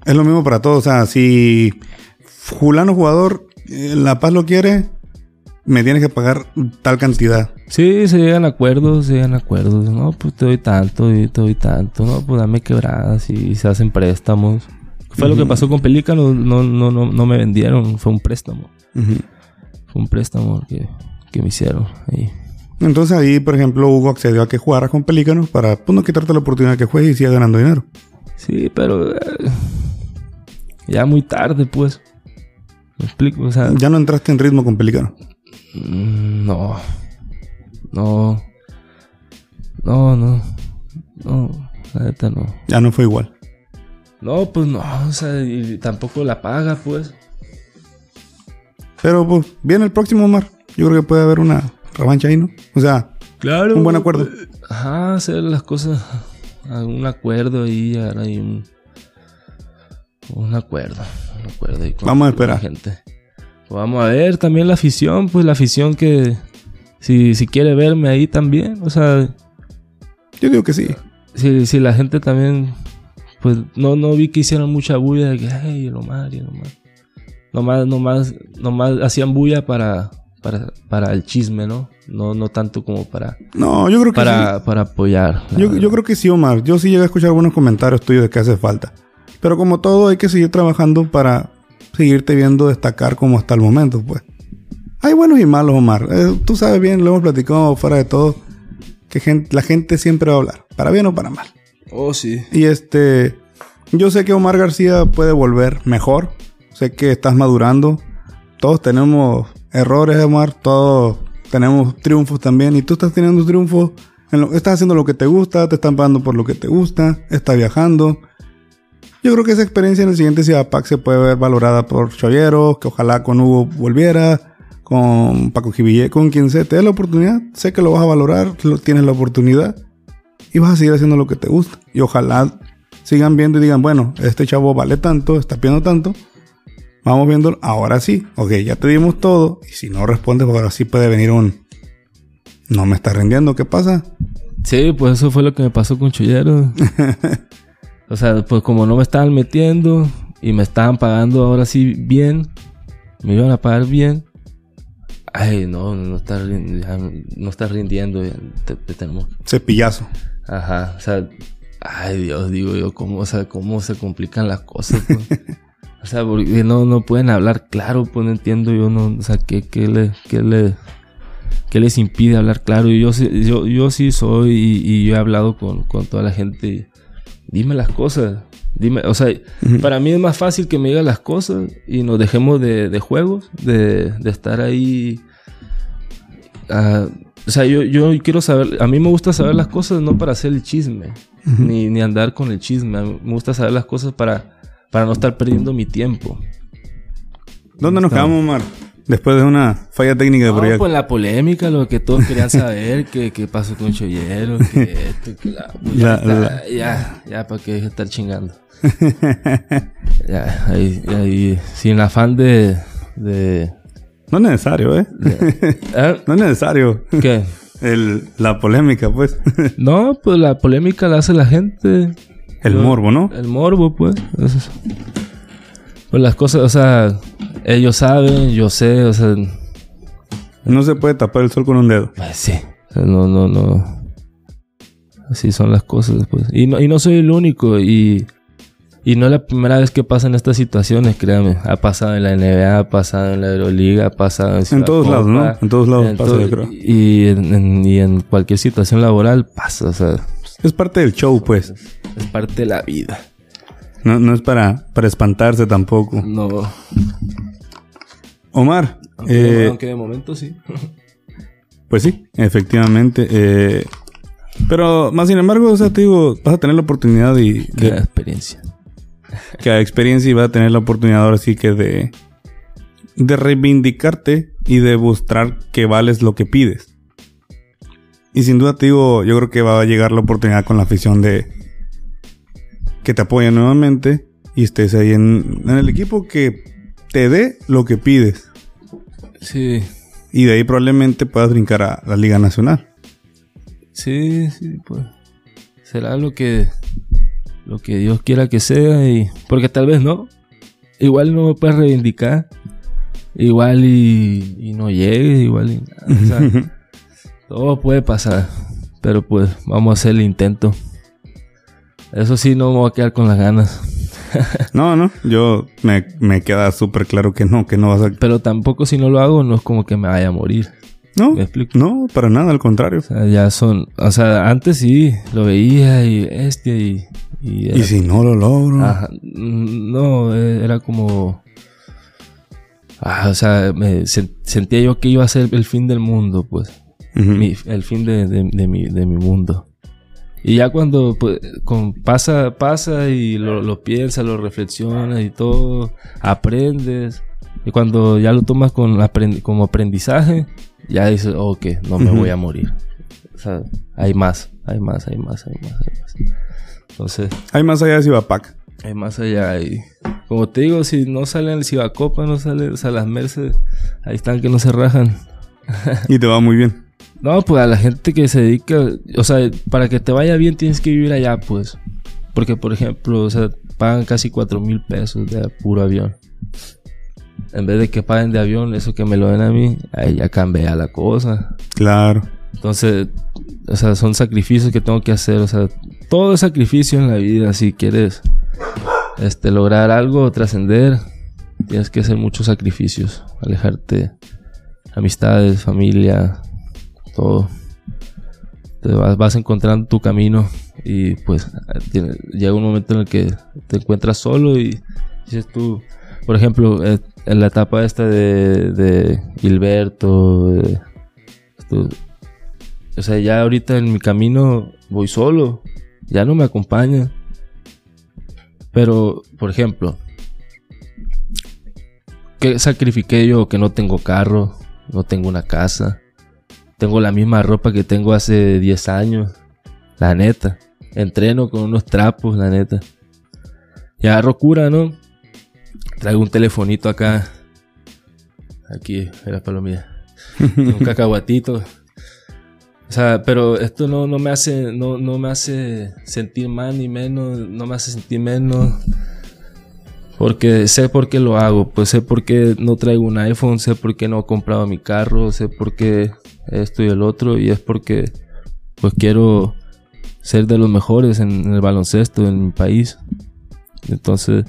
Es lo mismo para todos. O sea, si Julano jugador, eh, La Paz lo quiere, me tienes que pagar tal cantidad. Sí, se llegan acuerdos, se llegan acuerdos. No, pues te doy tanto y te doy tanto. No, pues dame quebradas y se hacen préstamos. Fue lo que pasó con Pelícano. No, no, no, no me vendieron. Fue un préstamo. Fue un préstamo que, que me hicieron. ahí. Entonces ahí, por ejemplo, Hugo accedió a que jugaras con Pelícanos para pues, no quitarte la oportunidad de que juegues y sigas ganando dinero. Sí, pero... eh, ya muy tarde, pues. ¿Me explico? O sea... Ya no entraste en ritmo con Pelícanos. Mm, No. No. No, no. No, la neta no. Ya no fue igual. No, pues no, o sea, y tampoco la paga, pues. Pero pues viene el próximo, Omar. Yo creo que puede haber una revancha ahí, ¿no? O sea, Claro. un buen acuerdo. Ajá, hacer las cosas. Un acuerdo ahí, ahora hay un. Un acuerdo. Un acuerdo ahí con Vamos a la esperar. gente. Vamos a ver también la afición, pues la afición que. Si, si quiere verme ahí también, o sea, Yo digo que sí. si, si la gente también. Pues no, no vi que hicieran mucha bulla de que, ay, el Omar, y el Omar. Nomás, nomás, nomás hacían bulla para, para, para el chisme, ¿no? No, no tanto como para, No, yo creo que sí. para, para apoyar. Yo, yo creo que sí, Omar. Yo sí llegué a escuchar buenos comentarios tuyos de que hace falta. Pero como todo, hay que seguir trabajando para seguirte viendo destacar como hasta el momento, pues. Hay buenos y malos, Omar. Eh, tú sabes bien, lo hemos platicado fuera de todo, que la gente siempre va a hablar, para bien o para mal. Oh, sí. Y este, yo sé que Omar García puede volver mejor. Sé que estás madurando. Todos tenemos errores, Omar. Todos tenemos triunfos también. Y tú estás teniendo triunfos. en lo- estás haciendo lo que te gusta. Te están pagando por lo que te gusta. Estás viajando. Yo creo que esa experiencia en el siguiente Ciudad Pack se puede ver valorada por Chavieros. Que ojalá con Hugo volviera. Con Paco Jiville, con quien sea. Te dé la oportunidad. Sé que lo vas a valorar. lo- tienes la oportunidad y vas a seguir haciendo lo que te gusta. Y ojalá sigan viendo y digan, bueno, este chavo vale tanto, está pidiendo tanto. Vamos viendo, ahora sí. Ok, ya te dimos todo. Y si no respondes, ahora sí puede venir un... No me está rindiendo, ¿qué pasa? Sí, pues eso fue lo que me pasó con Chullero. o sea, pues como no me estaban metiendo y me estaban pagando ahora sí bien, me iban a pagar bien. Ay, no, no está, rin- ya no está rindiendo. te- te tenemos Cepillazo. Ajá, o sea, ay Dios, digo yo, cómo, o sea, cómo se complican las cosas. pues. o sea, porque no, no pueden hablar claro, pues no entiendo yo, no, o sea, qué, qué le, qué le, qué les impide hablar claro. Y yo, sí- yo, yo sí soy y, y yo he hablado con, con toda la gente. Dime las cosas, dime, o sea, para mí es más fácil que me digas las cosas y nos dejemos de, de juegos, de, de estar ahí. ah, o sea, yo, yo quiero saber, a mí me gusta saber las cosas no para hacer el chisme, ni, ni andar con el chisme. A mí me gusta saber las cosas para, para no estar perdiendo mi tiempo. ¿Dónde nos quedamos, Omar? Después de una falla técnica de No, proyecto. pues la polémica, lo que todos querían saber, que, que pasó con Chollero, que esto, que la, pues ya, La- está, la- ya, ya, para qué estar chingando. Ya, ahí, ahí, sin afán de, de, No es necesario, ¿eh? ¿eh? no es necesario. ¿Qué? El, la polémica, pues. No, pues la polémica la hace la gente. El Yo- morbo, ¿no? El morbo, pues. Pues las cosas, o sea, ellos saben, yo sé, o sea, No se puede tapar el sol con un dedo. pues sí. No, no, no. Así son las cosas, pues. Y no, y no soy el único, y, y no es la primera vez que pasan estas situaciones, créame. Ha pasado en la NBA, ha pasado en la Euroliga, ha pasado en, Ciudad todos lados, ¿no? En todos lados en pasa, todo- yo creo. Y en, en- y en cualquier situación laboral pasa, o sea, Es parte del show, pues. es parte de la vida. No, no es para, para espantarse tampoco. No. Omar, Aunque, eh, de, aunque de momento sí. pues sí, efectivamente. eh, pero más sin embargo, o sea, te digo, vas a tener la oportunidad y de experiencia. que a experiencia y vas a tener la oportunidad ahora sí que de, de reivindicarte y de mostrar que vales lo que pides. Y sin duda te digo, yo creo que va a llegar la oportunidad con la afición de que te apoyen nuevamente y estés ahí en, en el equipo que te dé lo que pides. Sí, Y de ahí probablemente puedas brincar a la Liga Nacional. sí, sí, pues. Será lo que lo que Dios quiera que sea y porque tal vez no. Igual no me puedes reivindicar. Igual y, y no llegues, igual y nada. O sea, todo puede pasar. Pero pues vamos a hacer el intento. Eso sí, no me voy a quedar con las ganas. No, no, yo me, me queda súper claro que no, que no vas a... Pero tampoco si no lo hago, no es como que me vaya a morir. No, ¿Me explico? no, para nada, al contrario. O sea, ya son. O sea, antes sí, lo veía y este y. Y, era- Y si no lo logro... Ajá, no, eh, era como. Ah, o sea, me sentía yo que iba a ser el fin del mundo, pues. Mi- el fin de, de- de mi, de mi mundo. Y ya cuando pues, con, pasa, pasa y lo, lo piensas, lo reflexionas y todo, aprendes. Y cuando ya lo tomas con como aprendizaje, ya dices, ok, no me voy a morir. O sea, hay más, hay más, hay más, hay más, hay más. Entonces. Hay más allá de Cibapac. Hay más allá. Y como te digo, si no salen el Cibacopa, no salen, o sea, las Mercedes, ahí están que no se rajan. y te va muy bien. No, pues a la gente que se dedica, o sea, para que te vaya bien tienes que vivir allá, pues. Porque, por ejemplo, o sea, pagan casi cuatro mil pesos de puro avión. En vez de que paguen de avión, eso que me lo den a mí, ahí ya cambia la cosa. Claro. Entonces, o sea, son sacrificios que tengo que hacer. O sea, todo es sacrificio en la vida. Si quieres este, lograr algo, trascender, tienes que hacer muchos sacrificios. Alejarte, amistades, familia, todo. Te vas, encontrando tu camino y pues llega un momento en el que te encuentras solo y dices tú, por ejemplo, eh, en la etapa esta de, de Gilberto, o sea, ya ahorita en mi camino voy solo, ya no me acompaña. Pero, por ejemplo, ¿qué sacrifiqué yo que no tengo carro, no tengo una casa? Tengo la misma ropa que tengo hace 10 años. La neta. Entreno con unos trapos, la neta. Y agarro cura, ¿no? Traigo un telefonito acá. Aquí, era palomilla. un cacahuatito. O sea, pero esto no, no me hace, no, no me hace sentir más ni menos, no me hace sentir menos. Porque sé por qué lo hago, pues sé por qué no traigo un iPhone, sé por qué no he comprado mi carro, sé por qué esto y el otro, y es porque pues quiero ser de los mejores en, el baloncesto en mi país. Entonces,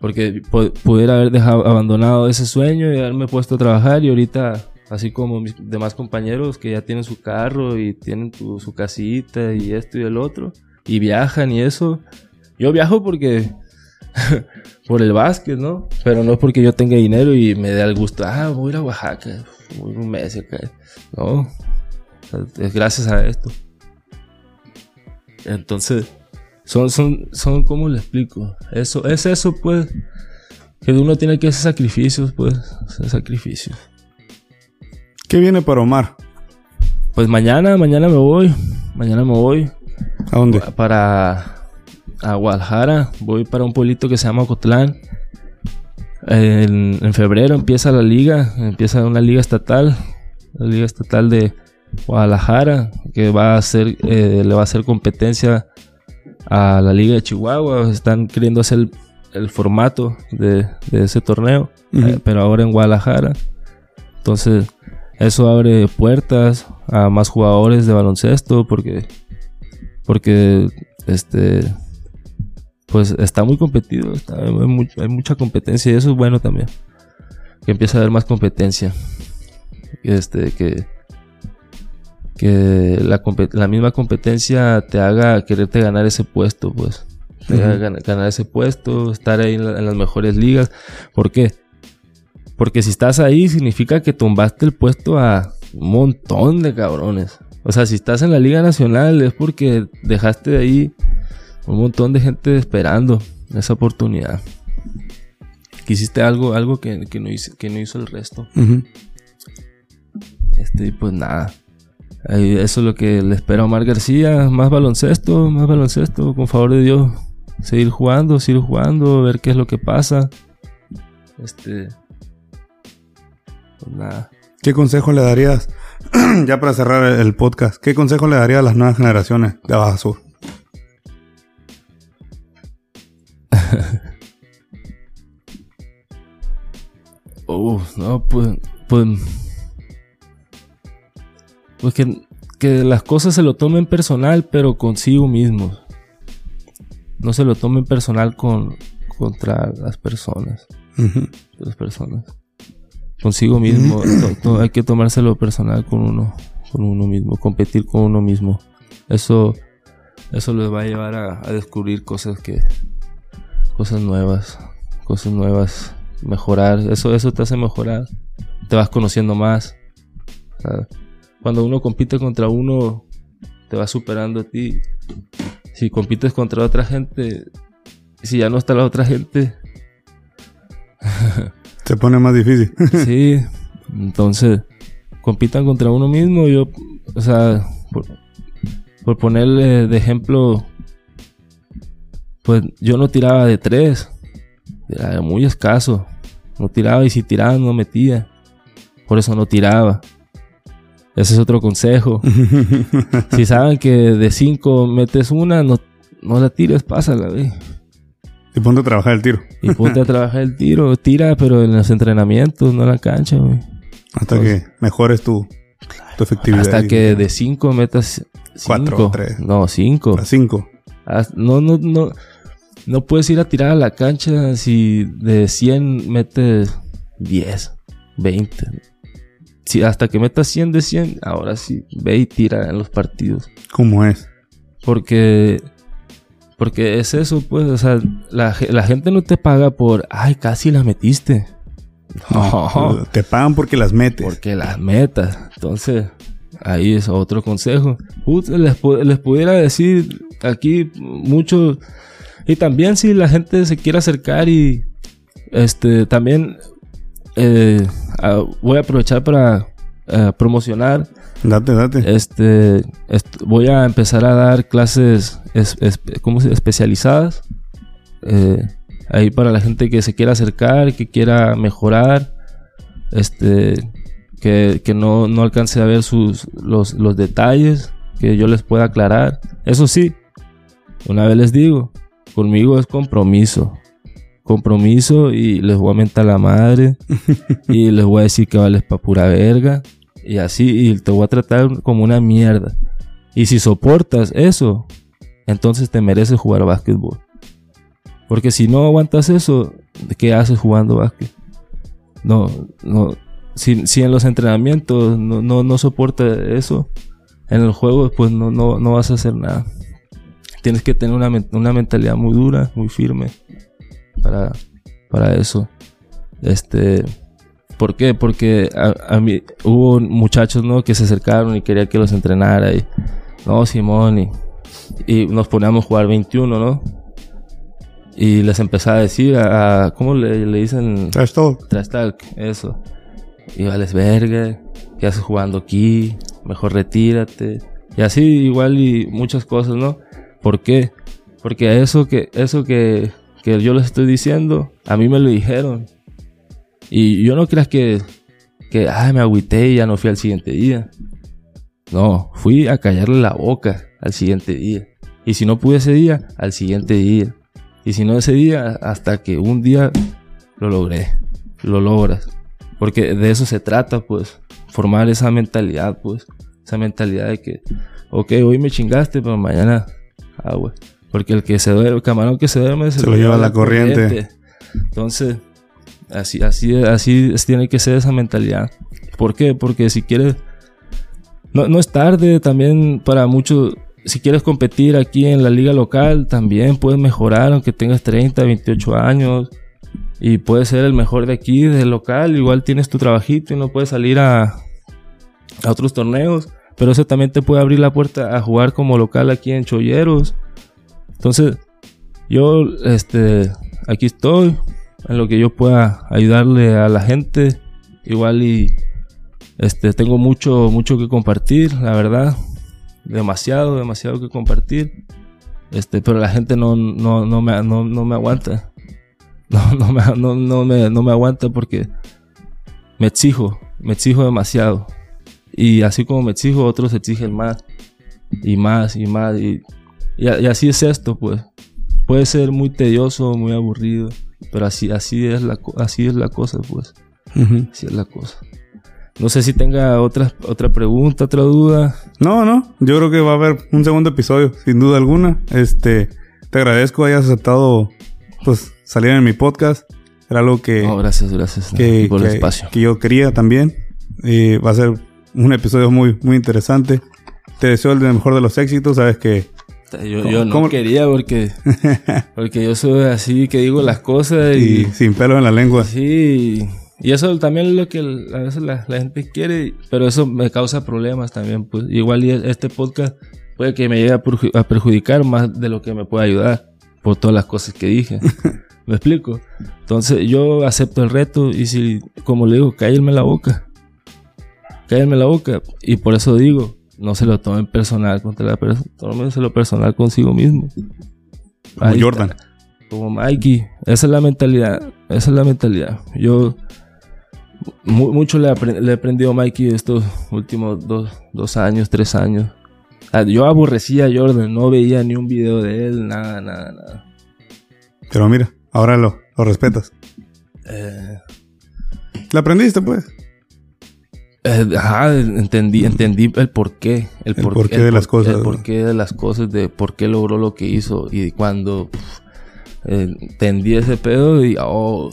porque pudiera haber dejado abandonado ese sueño y haberme puesto a trabajar y ahorita, así como mis demás compañeros que ya tienen su carro y tienen su casita y esto y el otro, y viajan y eso, yo viajo porque por el básquet, ¿no? Pero no es porque yo tenga dinero y me dé el gusto, ah, voy a a Oaxaca, voy un mes. No, es gracias a esto. Entonces, son, son, son, ¿cómo le explico? Eso, es eso, pues, que uno tiene que hacer sacrificios, pues, hacer sacrificios. ¿Qué viene para Omar? Pues mañana, mañana me voy, mañana me voy. ¿A dónde? Para a Guadalajara, voy para un pueblito que se llama Cotlán. En, febrero empieza la liga, empieza una liga estatal, la liga estatal de Guadalajara, que va a hacer, eh, le va a hacer competencia a la liga de Chihuahua. Están queriendo hacer el, formato de, ese torneo, eh, pero ahora en Guadalajara. Entonces, eso abre puertas a más jugadores de baloncesto porque porque este pues está muy competido, hay, mucha competencia y eso es bueno también. Que empieza a haber más competencia. Este, que, que la, misma competencia te haga quererte ganar ese puesto, pues. Te haga ganar, ese puesto, estar ahí en, las mejores ligas. ¿Por qué? Porque si estás ahí significa que tumbaste el puesto a un montón de cabrones. O sea, si estás en la Liga Nacional es porque dejaste de ahí un montón de gente esperando esa oportunidad. Que hiciste algo, algo que, no, hizo, que no hizo el resto. Este, pues nada. Eso es lo que le espera a Omar García. Más baloncesto, más baloncesto, con favor de Dios. Seguir jugando, seguir jugando, ver qué es lo que pasa. Este. Pues nada. ¿Qué consejo le darías, ya para cerrar el podcast, qué consejo le darías a las nuevas generaciones de Baja Sur? Oh, no, pues, pues, pues que, que las cosas se lo tomen personal, pero consigo mismos. No se lo tomen personal con, contra las personas. Las personas. Consigo mismo. hay que tomárselo personal con uno, con uno mismo, competir con uno mismo. Eso, eso les va a llevar a descubrir cosas que, cosas nuevas, cosas nuevas, mejorar, eso, eso te hace mejorar, te vas conociendo más. Cuando uno compite contra uno, te va superando a ti. Si compites contra otra gente, si ya no está la otra gente, Se pone más difícil. sí. Entonces, compitan contra uno mismo. Yo, o sea, por, por ponerle de ejemplo, pues yo no tiraba de tres. Era muy escaso. No tiraba y si tiraba no metía. Por eso no tiraba. Ese es otro consejo. si saben que de cinco metes una, no, no la tires, pásala, güey. y ponte a trabajar el tiro. Y ponte a trabajar el tiro. Tira, pero en los entrenamientos, no en la cancha, güey. Hasta que mejores tu, tu efectividad. Hasta que de 5 metas Cuatro, 5. tres. No, 5. A cinco. No, no, no. No puedes ir a tirar a la cancha si de 100 metes 10, 20. Si hasta que metas 100 de 100, ahora sí, ve y tira en los partidos. ¿Cómo es? Porque porque es eso, pues, o sea, la, ge- la gente no te paga por, ay, casi la metiste. No. Te pagan porque las metes. Porque las metas. Entonces, ahí es otro consejo. Les, les pudiera decir aquí mucho. Y también si la gente se quiere acercar y este también eh, voy a aprovechar para eh, promocionar. Date, date. Este est- voy a empezar a dar clases es- es- ¿cómo se- especializadas. Eh, ahí para la gente que se quiera acercar, que quiera mejorar, este, que, que no, no alcance a ver sus, los, los detalles, que yo les pueda aclarar. Eso sí, una vez les digo, conmigo es compromiso. Compromiso y les voy a mentar la madre y les voy a decir que vales pa' pura verga y así y te voy a tratar como una mierda. Y si soportas eso, entonces te mereces jugar básquetbol. Porque si no aguantas eso, ¿qué haces jugando básquet? No, no. Si, si en los entrenamientos no, no, no soporta eso, en el juego pues no, no, no vas a hacer nada. Tienes que tener una, una mentalidad muy dura, muy firme para, para eso. Este, ¿Por qué? Porque a, a mí hubo muchachos ¿no? que se acercaron y quería que los entrenara y no, Simón, y, y nos poníamos a jugar 21, ¿no? Y les empezaba a decir a, a- ¿cómo le, le dicen? Trash talk. Trash talk, eso. Y vales verga, ¿qué haces jugando aquí? Mejor retírate. Y así igual y muchas cosas, ¿no? ¿Por qué? Porque eso que, eso que, que yo les estoy diciendo, a mí me lo dijeron. Y yo no creas que, que, ay, me agüité y ya no fui al siguiente día. No, fui a callarle la boca al siguiente día. Y si no pude ese día, al siguiente día. Y si no ese día, hasta que un día lo logré. Lo logras. Porque de eso se trata, pues. Formar esa mentalidad, pues. Esa mentalidad de que, ok, hoy me chingaste, pero mañana agua. Porque el que se duerme, el camarón que se duerme se, Se lo lleva la corriente. Entonces, así, así, así tiene que ser esa mentalidad. ¿Por qué? Porque si quieres, no, no es tarde también para muchos. Si quieres competir aquí en la liga local, también puedes mejorar, aunque tengas 30, 28 años. Y puedes ser el mejor de aquí, del local. Igual tienes tu trabajito y no puedes salir a, a otros torneos. Pero eso también te puede abrir la puerta a jugar como local aquí en Cholleros. Entonces, yo, este, aquí estoy. En lo que yo pueda ayudarle a la gente. Igual y, este, tengo mucho, mucho que compartir, la verdad. Demasiado, demasiado que compartir. Este, pero la gente no, no, no, me, no, no me aguanta. No, no, me, no, no, me, no me aguanta porque me exijo, me exijo demasiado. Y así como me exijo, otros exigen más. Y más, y más. Y, y, y así es esto, pues. Puede ser muy tedioso, muy aburrido. Pero así, así, es, la, así es la cosa, pues. Ujú. Así es la cosa. No sé si tenga otra, otra pregunta, otra duda. No, no. Yo creo que va a haber un segundo episodio, sin duda alguna. Este, te agradezco hayas aceptado, pues, salir en mi podcast. Era algo que, No, gracias, gracias que, por el que- espacio. que yo quería también. Y va a ser un episodio muy, muy interesante. Te deseo el mejor de los éxitos. Sabes que Yo, ¿Cómo- yo no cómo- quería porque, porque yo soy así que digo las cosas y y, sin pelo en la lengua. sí. Y eso también es lo que a veces la, la gente quiere, pero eso me causa problemas también. Pues igual este podcast puede que me llegue a perjudicar más de lo que me puede ayudar por todas las cosas que dije. ¿Me explico? Entonces yo acepto el reto y si, como le digo, cállenme la boca. Cállenme la boca. Y por eso digo, no se lo tomen personal contra la persona, tómenselo personal consigo mismo. Como Ahí Jordan. está. Como Mikey. Esa es la mentalidad. Esa es la mentalidad. Yo mu- mucho le, he aprendido a Mikey estos últimos dos, dos años, tres años. Ah, Yo aborrecía a Jordan, no veía ni un video de él, nada, nada, nada. Pero mira, ahora lo, lo respetas. Eh, ¿Le aprendiste, pues? Eh, ajá, entendí, entendí el porqué. El, El por- porqué de las cosas, El ¿no? porqué de las cosas, de por qué logró lo que hizo. Y cuando pf, eh, entendí ese pedo, y oh,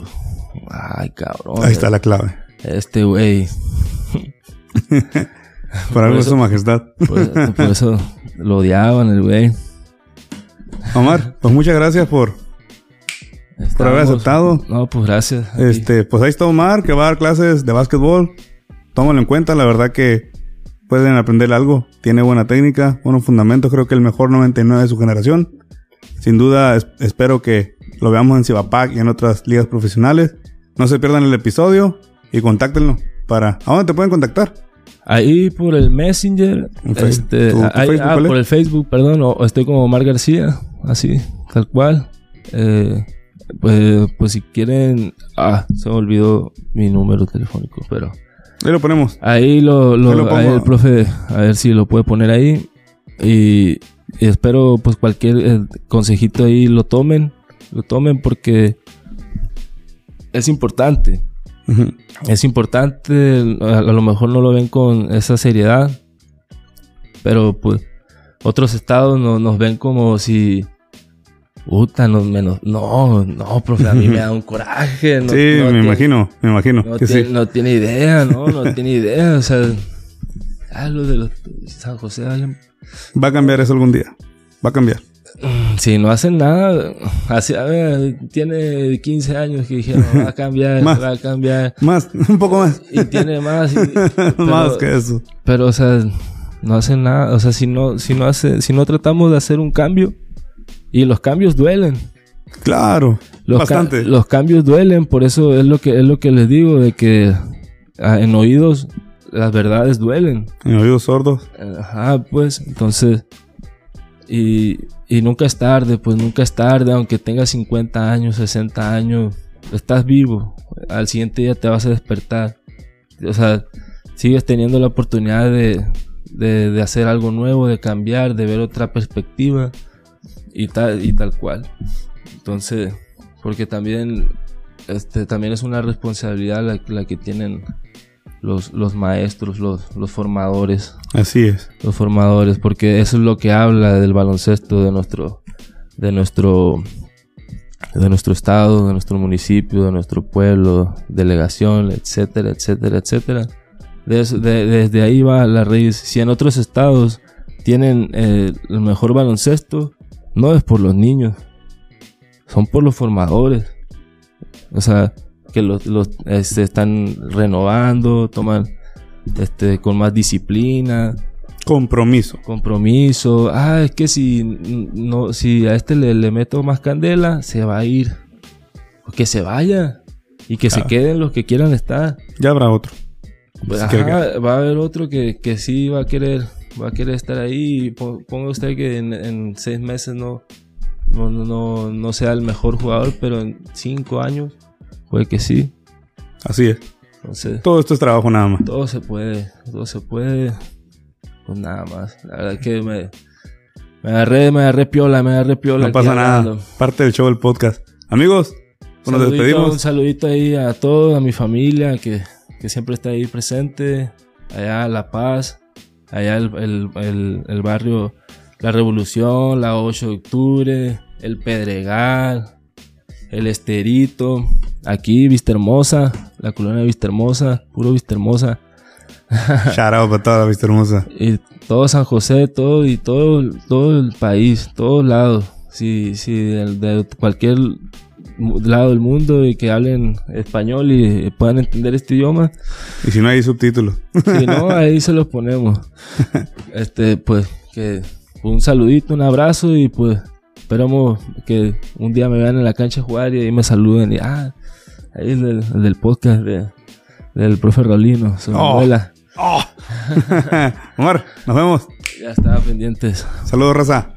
ay, cabrón. Ahí está la clave. Este güey. Por algo eso- su majestad. Por, por eso lo odiaban el güey. Omar, pues muchas gracias por, por haber aceptado. No, pues gracias. Este, pues ahí está Omar, que va a dar clases de básquetbol. Tómalo en cuenta, la verdad que pueden aprender algo. Tiene buena técnica, buenos fundamentos. Creo que el mejor 99 de su generación. Sin duda, es- espero que lo veamos en Cibapac y en otras ligas profesionales. No se pierdan el episodio y contáctenlo para... ¿A dónde te pueden contactar? Ahí por el Messenger. En Facebook. Este, ¿Tu- tu ahí- Facebook ah, es? por el Facebook, perdón. O, o estoy como Omar García. Así, tal cual. Eh, pues, pues si quieren. Ah, se me olvidó mi número telefónico, pero. Ahí lo ponemos. Ahí lo, lo- Ahí lo pongo. ahí el profe, a ver si lo puede poner ahí. Y, y espero pues cualquier eh, consejito ahí lo tomen. Lo tomen porque es importante. Es importante, a, a lo mejor no lo ven con esa seriedad, pero pues otros estados no- nos ven como si... Puta, no, menos, no, no, profe, a mí me da un coraje. No, sí, no me tiene- imagino, me imagino no que tiene, sí. no tiene idea, ¿no? No tiene idea. O sea, ah, lo de los San José Va a cambiar eso algún día. Va a cambiar. Si no hacen nada, así, a ver, tiene 15 años que dijeron, va a cambiar, Más. va a cambiar. Más, un poco más. Y tiene más. y- más que eso. Pero, o sea, no hacen nada. O sea, si no, si no hace, si no tratamos de hacer un cambio, y los cambios duelen. Claro. Los, ca- bastante. los cambios duelen, por eso es lo que es lo que les digo, de que ah, en oídos las verdades duelen. En oídos sordos. Ajá, pues, entonces. Y, y nunca es tarde, pues nunca es tarde, aunque tengas 50 años, 60 años, estás vivo. Al siguiente día te vas a despertar. O sea, sigues teniendo la oportunidad de, de, de hacer algo nuevo, de cambiar, de ver otra perspectiva y tal, y tal cual. Entonces, porque también, este, también es una responsabilidad la, la que tienen los, los maestros, los, los formadores Así es. los formadores, porque eso es lo que habla del baloncesto de nuestro, de nuestro, de nuestro estado, de nuestro municipio, de nuestro pueblo, delegación, etcétera, etcétera, etcétera. De eso- de- desde ahí va la raíz. Si en otros estados tienen eh, el mejor baloncesto, no es por los niños, son por los formadores. O sea, que los, los este, están renovando, toman este, con más disciplina, Compromiso. compromiso. Ah, es que si, no, si a este le, le meto más candela, se va a ir. Pues que se vaya. Y que se Claro. queden los que quieran estar. Ya habrá otro. Pues, ajá, va a haber otro que, que sí va a querer, va a querer estar ahí. Y po- Ponga usted que en, en seis meses no, no, no- no, sea el mejor jugador, pero en cinco años puede que sí. Así es. Entonces, Todo esto es trabajo nada más. todo se puede, todo se puede. Pues nada más. La verdad que me, me agarré, me agarré piola, me agarré piola. No pasa nada. hablando. Parte del show del podcast. Amigos, pues nos Saludito, Un despedimos. saludito ahí a toda a mi familia que, que siempre está ahí presente. Allá La Paz, allá el, el- el- el barrio La Revolución, la 8 de octubre, el Pedregal, el Esterito. Aquí Vista Hermosa, la colonia Vista Hermosa, puro Vista Hermosa. Shout out para toda vista hermosa. Y todo San José, todo y todo, todo el país, todos lados. Si, si de, de cualquier lado del mundo y que hablen español y puedan entender este idioma, Y si no hay subtítulos. si no, ahí se los ponemos. Este, pues, que, un saludito, un abrazo y pues esperamos que un día me vean en la cancha jugar y ahí me saluden y ah, ahí es del, el del podcast de, del profe Rolino, su Oh. abuela. ¡Oh! Omar, nos vemos. Ya estaba pendientes. Saludos, raza.